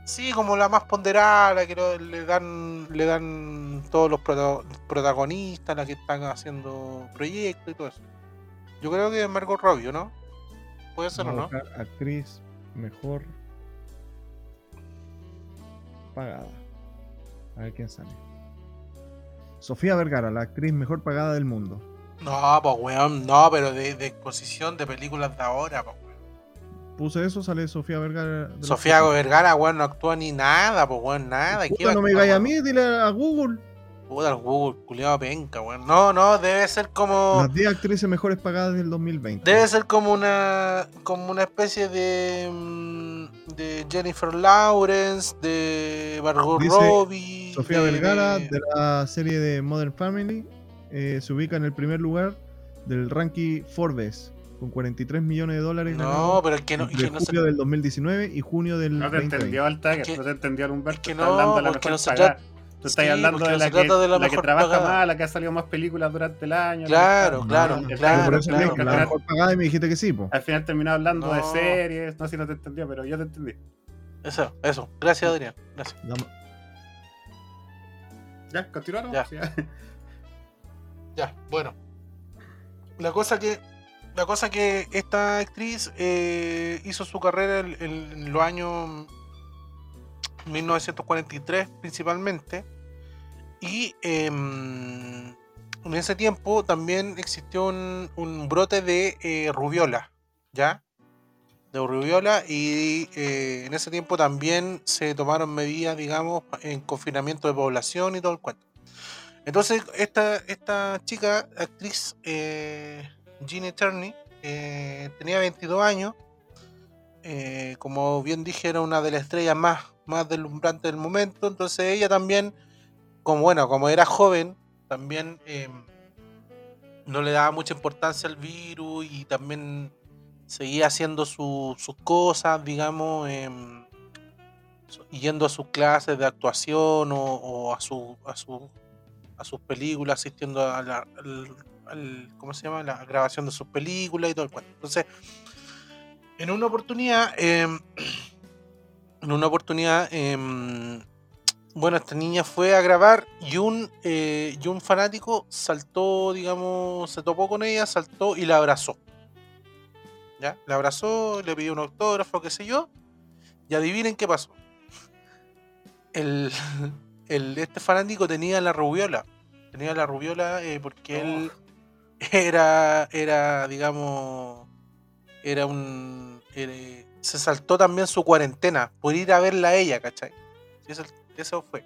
Sí, como la más ponderada, la que le dan le dan todos los prota- protagonistas, la que están haciendo proyectos y todo eso. Yo creo que es Margot Robbie, ¿no? Puede ser o no. actriz mejor pagada. A ver quién sale. Sofía Vergara, la actriz mejor pagada del mundo. No, pues weón, no, pero de, de exposición de películas de ahora, pues weón. Puse eso, sale Sofía Vergara. Sofía. Vergara, weón, no actúa ni nada, pues weón, nada. ¿Qué Puta, no me digáis a mí, dile a Google. Puta, el Google, culiado penca, weón. No, no, debe ser como. Las 10 actrices mejores pagadas del 2020. Debe ser como una como una especie de mm, de Jennifer Lawrence, de Margot Dice Robbie, Sofía de- Vergara, de- la serie de Modern Family, eh, se ubica en el primer lugar del ranking Forbes, con 43 millones de dólares No, pero es que no, es entre que no se, julio del 2019 y junio del No te 2020. entendió Altair, que- no te entendió al Humberto. que está no, hablando de la porque mejor no se pagada. trata- Tú estás Sí, hablando de la, que, de la la que trabaja pagada. más, la que ha salido más películas durante el año. Claro, claro, claro, por eso claro, la claro. mejor pagada y me dijiste que sí, po. Al final terminó hablando de series, no sé si no te entendió, pero yo te entendí. Eso, eso. Gracias, Adrián. Gracias. ¿Ya? ¿Continuaron? Ya. Sí, [laughs] Ya, bueno. La cosa que. La cosa que esta actriz eh, hizo su carrera en los años 1943 principalmente. Y em, en ese tiempo también existió un, brote de eh, rubiola, ¿ya? De rubiola y eh, en ese tiempo también se tomaron medidas, digamos, en confinamiento de población y todo el cuento. Entonces, esta, esta chica, actriz, eh, Ginny Turney, eh, tenía 22 años. como bien dije, era una de las estrellas más, más deslumbrantes del momento. Entonces, ella también, como bueno, como era joven, también eh, no le daba mucha importancia al virus y también seguía haciendo su- sus cosas, digamos, em, yendo a sus clases de actuación o, a, su, a, su, a sus películas, asistiendo a la, al- ¿cómo se llama? la grabación de sus películas y todo el cuento. Entonces, en una oportunidad, em, en una oportunidad, em, bueno, esta niña fue a grabar y un, eh, y un fanático saltó, digamos, se topó con ella, saltó y la abrazó. ¿Ya? La abrazó, le pidió un autógrafo, qué sé yo. Y adivinen qué pasó. El, [laughs] el- este fanático tenía la rubiola. Tenía la rubiola eh, porque él [laughs] era, era, digamos, era un... era- se saltó también su cuarentena por ir a verla a ella, ¿cachai? Eso, eso fue.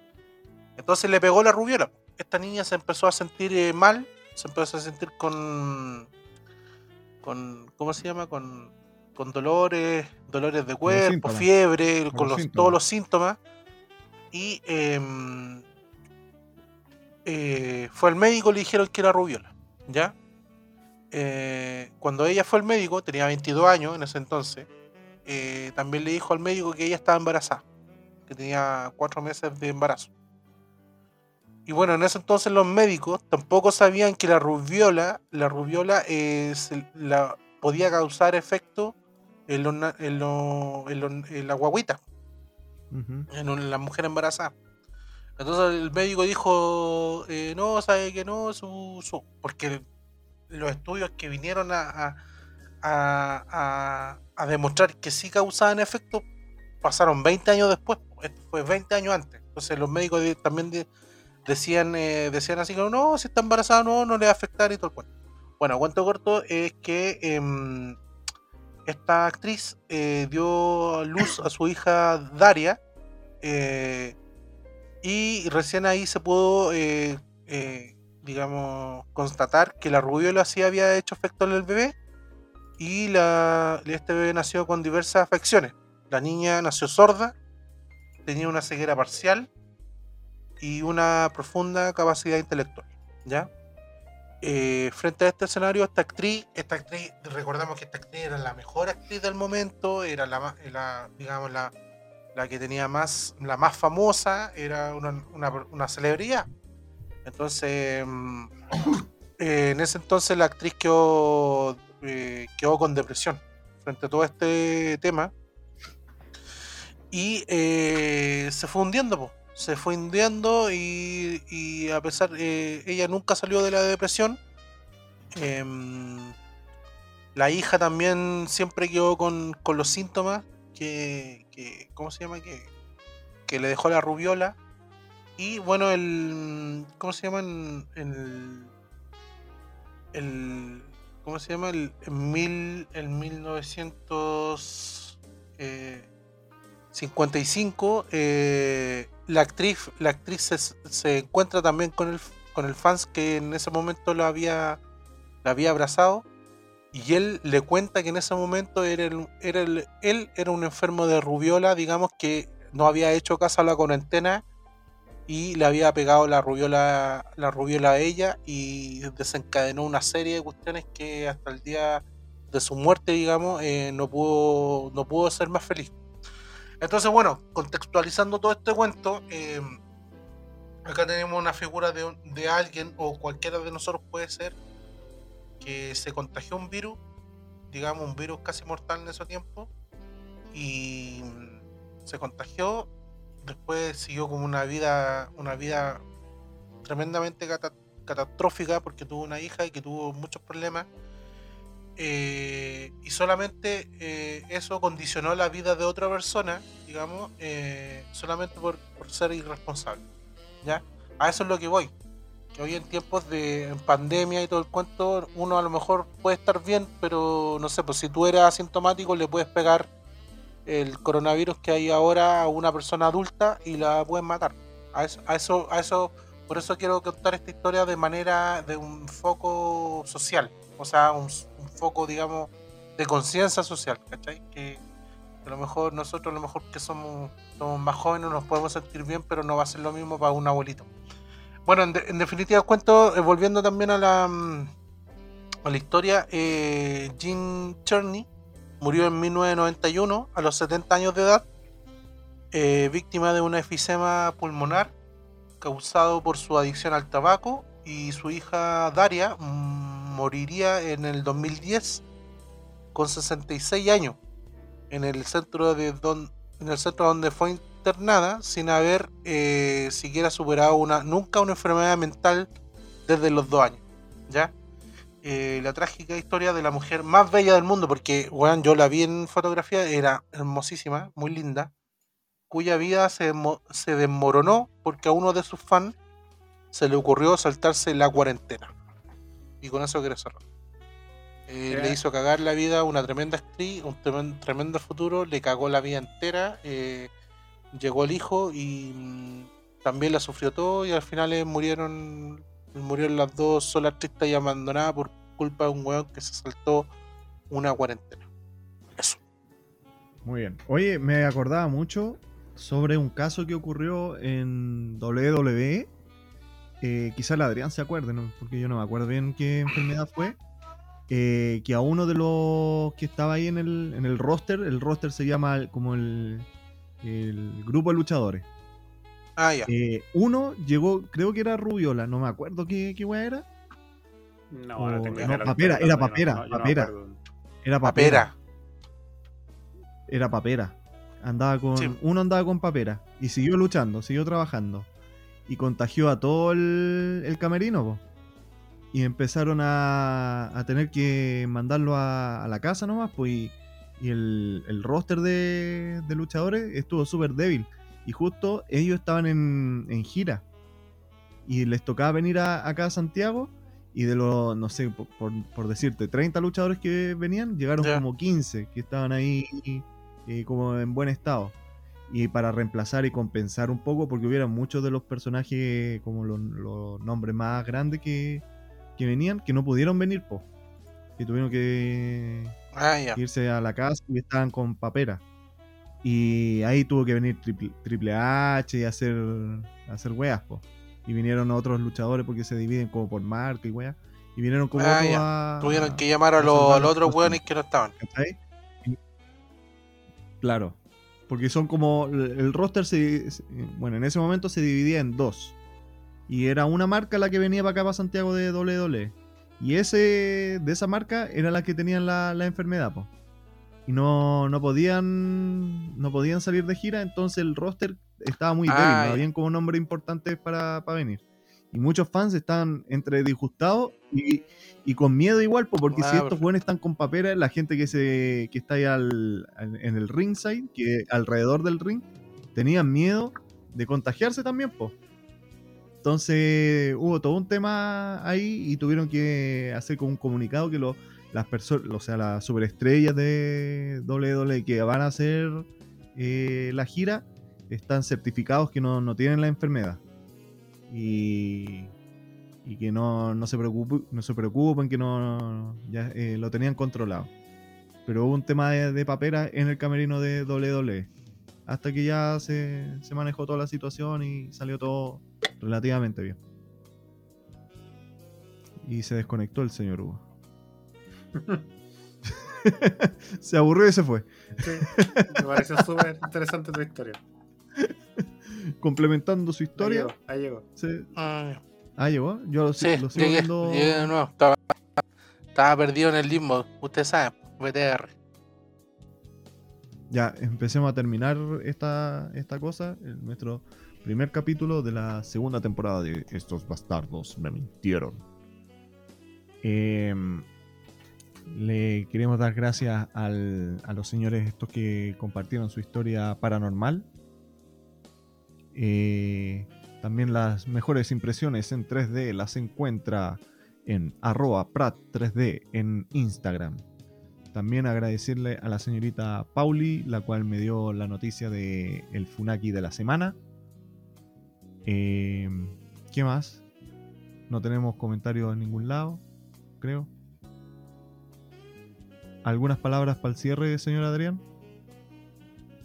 Entonces le pegó la rubiola. Esta niña se empezó a sentir eh, mal, se empezó a sentir con... con ¿Cómo se llama? Con, con dolores, dolores de cuerpo, fiebre, Con con los todos los síntomas. Y em, eh, fue al médico, le dijeron que era rubiola. ¿Ya? Eh, cuando ella fue al médico, tenía 22 años en ese entonces, eh, también le dijo al médico que ella estaba embarazada, que tenía 4 meses de embarazo. Y bueno, en ese entonces los médicos tampoco sabían que la rubiola, la rubiola eh, se- la, podía causar efecto en, lo- en lo- en la guaguita, en la mujer embarazada. Entonces el médico dijo, eh, no, sabe que no, su, su-", porque los estudios que vinieron a, a, a- demostrar que sí causaban efecto pasaron 20 años después, esto fue 20 años antes. Entonces los médicos también de- decían, eh, decían así como, no, si está embarazada no, no le va a afectar y todo el cuento. Bueno, cuento corto es que em, esta actriz eh, dio luz a su hija Daria eh, y recién ahí se pudo, eh, digamos, constatar que la rubiola sí había hecho efecto en el bebé y la, este bebé nació con diversas afecciones. La niña nació sorda, tenía una ceguera parcial y una profunda capacidad intelectual. ¿Ya? Eh, frente a este escenario, esta actriz, esta actriz, recordamos que esta actriz era la mejor actriz del momento, era la, la digamos, la, la que tenía más, la más famosa, era una, una, una celebridad. Entonces, mm, [coughs] eh, en ese entonces la actriz quedó, eh, quedó con depresión frente a todo este tema y eh, se fue hundiendo, po. se fue hundiendo y, a pesar, eh, ella nunca salió de la depresión. Em, la hija también siempre quedó con, con los síntomas que, que- ¿cómo se llama? Que, que le dejó la rubiola. Y bueno, el, ¿cómo se llama? El, el- ¿cómo se llama? El, mil, en 1900, eh, 55, eh, la actriz, la actriz se, se encuentra también con el, con el fans que en ese momento lo había, la había abrazado y él le cuenta que en ese momento era el- era el- él era un enfermo de rubiola, digamos que no había hecho caso a la cuarentena y le había pegado la rubiola, la rubiola a ella y desencadenó una serie de cuestiones que hasta el día de su muerte, digamos, eh, no pudo, no pudo ser más feliz. Entonces, bueno, contextualizando todo este cuento, eh, acá tenemos una figura de, de alguien, o cualquiera de nosotros puede ser, que se contagió un virus, digamos un virus casi mortal en ese tiempo, y se contagió, después siguió como una vida, una vida tremendamente cata- catastrófica porque tuvo una hija y que tuvo muchos problemas. eh, y solamente eh, eso condicionó la vida de otra persona, digamos, eh, solamente por, por ser irresponsable. ¿ya? A eso es lo que voy. Que hoy en tiempos de pandemia y todo el cuento, uno a lo mejor puede estar bien, pero no sé, pues si tú eres asintomático le puedes pegar el coronavirus que hay ahora a una persona adulta y la pueden matar. A eso, a eso, a eso, por eso quiero contar esta historia de manera de un foco social, o sea, un, foco, digamos, de conciencia social, ¿cachai? Que, a lo mejor nosotros, a lo mejor que somos, somos más jóvenes, nos podemos sentir bien, pero no va a ser lo mismo para un abuelito. Bueno, en definitiva, cuento, eh, volviendo también a la, mm, a la historia, eh, Jim Cherney murió en 1991 a los 70 años de edad, eh, víctima de un efisema pulmonar causado por su adicción al tabaco y su hija Daria mm, moriría en el 2010 con 66 años en el centro de en el centro donde fue internada sin haber eh, siquiera superado una nunca una enfermedad mental desde los dos años ya Eh, la trágica historia de la mujer más bella del mundo porque weón, yo la vi en fotografía era hermosísima muy linda cuya vida se, se desmoronó porque a uno de sus fans se le ocurrió saltarse la cuarentena. Y con eso quiere cerrar. Eh, le hizo cagar la vida a una tremenda actriz, un tremen- tremendo futuro, le cagó la vida entera. eh, llegó el hijo y mm, también la sufrió todo y al final eh, murieron las dos solas tristes y abandonadas por culpa de un weón que se saltó una cuarentena. Eso. Muy bien. Oye, me acordaba mucho sobre un caso que ocurrió en WWE. Eh, quizá el Adrián se acuerde, ¿no? porque yo no me acuerdo bien qué enfermedad fue. Eh, que a uno de los que estaba ahí en el, en el roster, el roster se llama como el grupo de luchadores. Ah, ya. Eh, uno llegó, creo que era Rubiola, no me acuerdo qué, qué weá era. No, O- no no, papera, era papera, no- papera. Era papera. Papera. era papera. Andaba con. Sí. Uno andaba con papera. Y siguió luchando, siguió trabajando. Y contagió a todo el, el camerino, po. Y empezaron a, a tener que mandarlo a, a la casa nomás, pues. Y, y el, el roster de, de luchadores estuvo súper débil. Y justo ellos estaban en, en gira. Y les tocaba venir a- acá a Santiago. Y de los, no sé, por, por- por decirte, 30 luchadores que venían, llegaron como 15 que estaban ahí eh, como en buen estado. Y para reemplazar y compensar un poco, porque hubieran muchos de los personajes, como los, los nombres más grandes que, que venían, que no pudieron venir, po. Que tuvieron que, Ah, que irse a la casa y estaban con papera. Y ahí tuvo que venir Triple, Triple H y hacer, hacer weas, po. Y vinieron otros luchadores porque se dividen como por marca y weas. Y vinieron como Ah, otros ya. a- Tuvieron que llamar a a los, otros weones que no estaban. Claro. Porque son como. El roster se. se- Bueno, en ese momento se dividía en dos. Y era una marca la que venía para acá, para Santiago de WWE. Y ese. De esa marca era la que tenían la, la enfermedad, po. Y no, no podían. No podían salir de gira. Entonces el roster estaba muy Ah, débil. No habían como nombres importantes para, para venir. Y muchos fans estaban entre disgustados y, y con miedo igual, po, porque Ah, si estos buenos están con papera, la gente que se que está ahí al, al- en el ringside, que alrededor del ring, tenían miedo de contagiarse también, po. Entonces hubo todo un tema ahí y tuvieron que hacer como un comunicado que lo- las personas, o sea, las superestrellas de WWE que van a hacer eh, la gira están certificados que no, no tienen la enfermedad. Y, y que no, no se preocupen, que no ya eh, lo tenían controlado. Pero hubo un tema de, de papera en el camerino de WWE. Hasta que ya se, se manejó toda la situación y salió todo relativamente bien. Y se desconectó el señor Hugo. [laughs] se aburrió y se fue. Sí, me pareció súper interesante tu historia. Complementando su Ahí historia. llegó, ahí llegó. se- Ah. Ah, llegó. Yo lo, Sí, lo sigo llegué, viendo. llegué de nuevo. Estaba, estaba perdido en el limbo. Usted sabe, BTR. Ya, empecemos a terminar esta, esta cosa. en nuestro primer capítulo de la segunda temporada de Estos bastardos me mintieron. Em, le queremos dar gracias a los señores estos que compartieron su historia paranormal. Eh, también las mejores impresiones en 3D las encuentra en arroba prat3d en Instagram. También agradecerle a la señorita Pauli, la cual me dio la noticia de Funaki de la semana. Eh, ¿Qué más? No tenemos comentarios en ningún lado, creo. ¿Algunas palabras para el cierre, señor Adrián?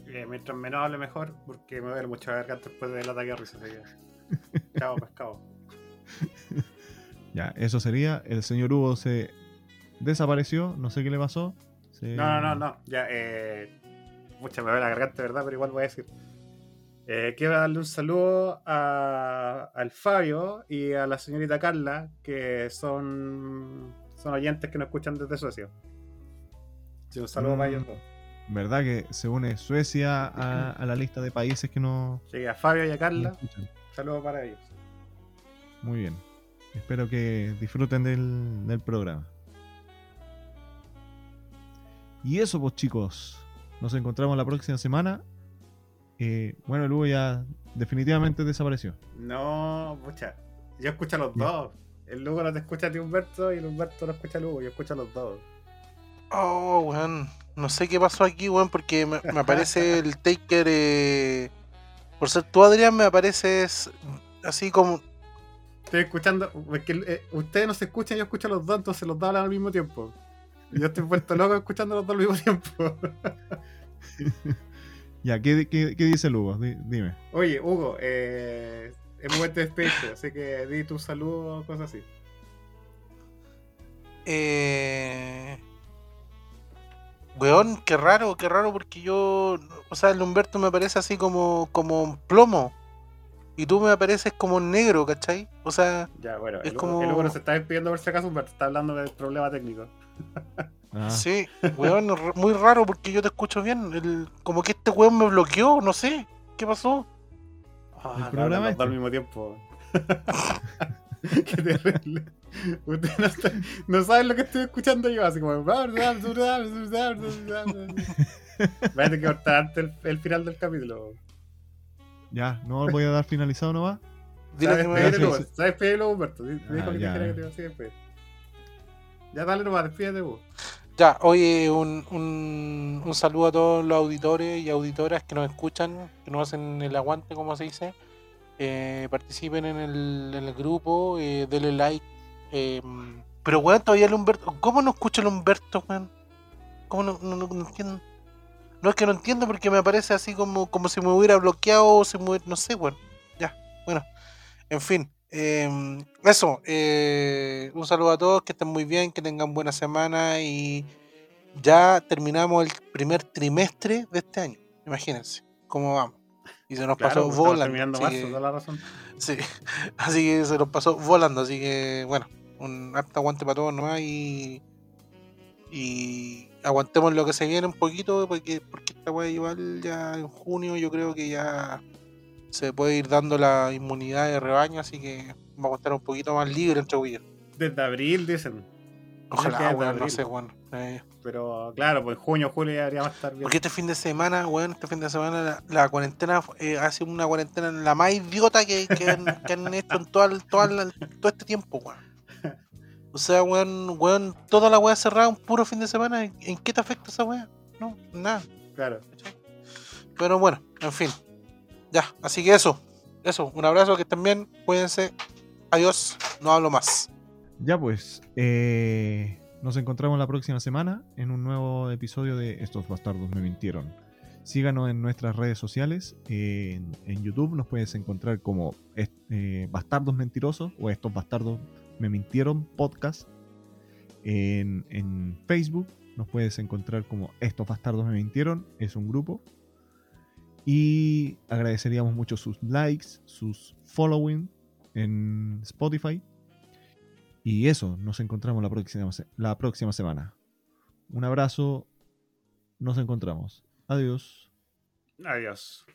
Eh, mientras menos hable mejor, porque me voy a ver mucha garganta después del ataque de risa. [laughs] Chao, pescado. [laughs] Ya, eso sería. El señor Hugo se desapareció, no sé qué le pasó. Se- No, no, no, no. Ya, eh. Mucha me ve la garganta, ¿verdad? Pero igual voy a decir. Eh, quiero darle un saludo a, al Fabio y a la señorita Carla, que son, son oyentes que nos escuchan desde Suecia. Sí, un saludo Mm. dos. ¿Verdad que se une Suecia a, a la lista de países que no, Sí, a Fabio y a Carla, saludos para ellos. Muy bien. Espero que disfruten del, del programa. Y eso, pues chicos. Nos encontramos la próxima semana. Eh, bueno, el Hugo ya definitivamente desapareció. No, mucha. Yo escucho a los dos. El Lugo no te escucha a ti, Humberto, y el Humberto no escucha a Lugo. Yo escucho a los dos. Oh, weón. No sé qué pasó aquí, weón, porque me, me aparece [laughs] el Taker. eh, por ser tú, Adrián, me apareces así como. Estoy escuchando. Es que eh, ustedes no se escuchan, yo escucho a los dos, entonces los dos hablan al mismo tiempo. Yo estoy vuelto loco escuchando a los dos al mismo tiempo. [laughs] Ya, ¿qué, qué, qué dice Lugo? Di- dime. Oye, Hugo, eh, es momento de despedirte, así que di tus saludos o cosas así. Eh... Weón, qué raro, qué raro, porque yo. O sea, el Humberto me parece así como, como un plomo. Y tú me apareces como negro, ¿cachai? O sea, Ya, bueno, Es el, como- el Hugo no se está despidiendo por si acaso, Humberto, está hablando del problema técnico. [laughs] Ah, sí, weón, muy raro porque yo te escucho bien. El- como que este weón me bloqueó, no sé. ¿Qué pasó? Ah, El no, los dos al mismo tiempo. [laughs] Qué terrible. [laughs] Ustedes no, está- no saben lo que estoy escuchando yo, así como. Voy a tener que cortar antes el, el final del capítulo. Ya, no voy a dar finalizado nomás. Dile Ah, que ya. que te dale nomás, despídete vos. Ya, oye, un, un, un saludo a todos los auditores y auditoras que nos escuchan, que nos hacen el aguante, como se dice. Eh, participen en el, en el grupo, eh, denle like. Eh, pero, weón, todavía el Humberto. ¿Cómo no escucha el Humberto, weón? ¿Cómo no, no, no- no entiendo? No es que no entiendo porque me parece así como, como si me hubiera bloqueado o si me hubiera- No sé, weón. Ya, bueno. En fin. eh, eso. eh, un saludo a todos, que estén muy bien, que tengan buena semana y ya terminamos el primer trimestre de este año. Imagínense cómo vamos. Y se nos Claro, pasó pues, volando. terminando así marzo, que- toda la razón. [laughs] Sí, así que se nos pasó volando, así que bueno, un harto aguante para todos nomás y, y aguantemos lo que se viene un poquito porque, porque esta weá igual ya en junio yo creo que ya se puede ir dando la inmunidad de rebaño, así que vamos a estar un poquito más libre entre comillas. Desde abril, dicen. Ojalá, desde weón, no abril. sé, bueno. eh, Pero claro, pues en junio, julio ya deberíamos estar bien. porque este fin de semana, weón, este fin de semana la, la cuarentena eh, ha sido una cuarentena la más idiota que, que han, que han hecho en toda, el- toda la- todo este tiempo, weón. O sea, weón, weón, toda la weá cerrada un puro fin de semana, ¿en, en qué te afecta esa weá? No, nada. Claro. Pero bueno, en fin. Ya, así que eso. Eso, un abrazo, que estén bien, cuídense. Adiós, no hablo más. Ya pues, eh, nos encontramos la próxima semana en un nuevo episodio de Estos Bastardos Me Mintieron. Síganos en nuestras redes sociales. En, en YouTube nos puedes encontrar como eh, Bastardos Mentirosos o Estos Bastardos Me Mintieron Podcast. En, Facebook nos puedes encontrar como Estos Bastardos Me Mintieron. Es un grupo. Y agradeceríamos mucho sus likes, sus following en Spotify. Y eso, nos encontramos la próxima, la próxima semana. Un abrazo, nos encontramos. Adiós. Adiós.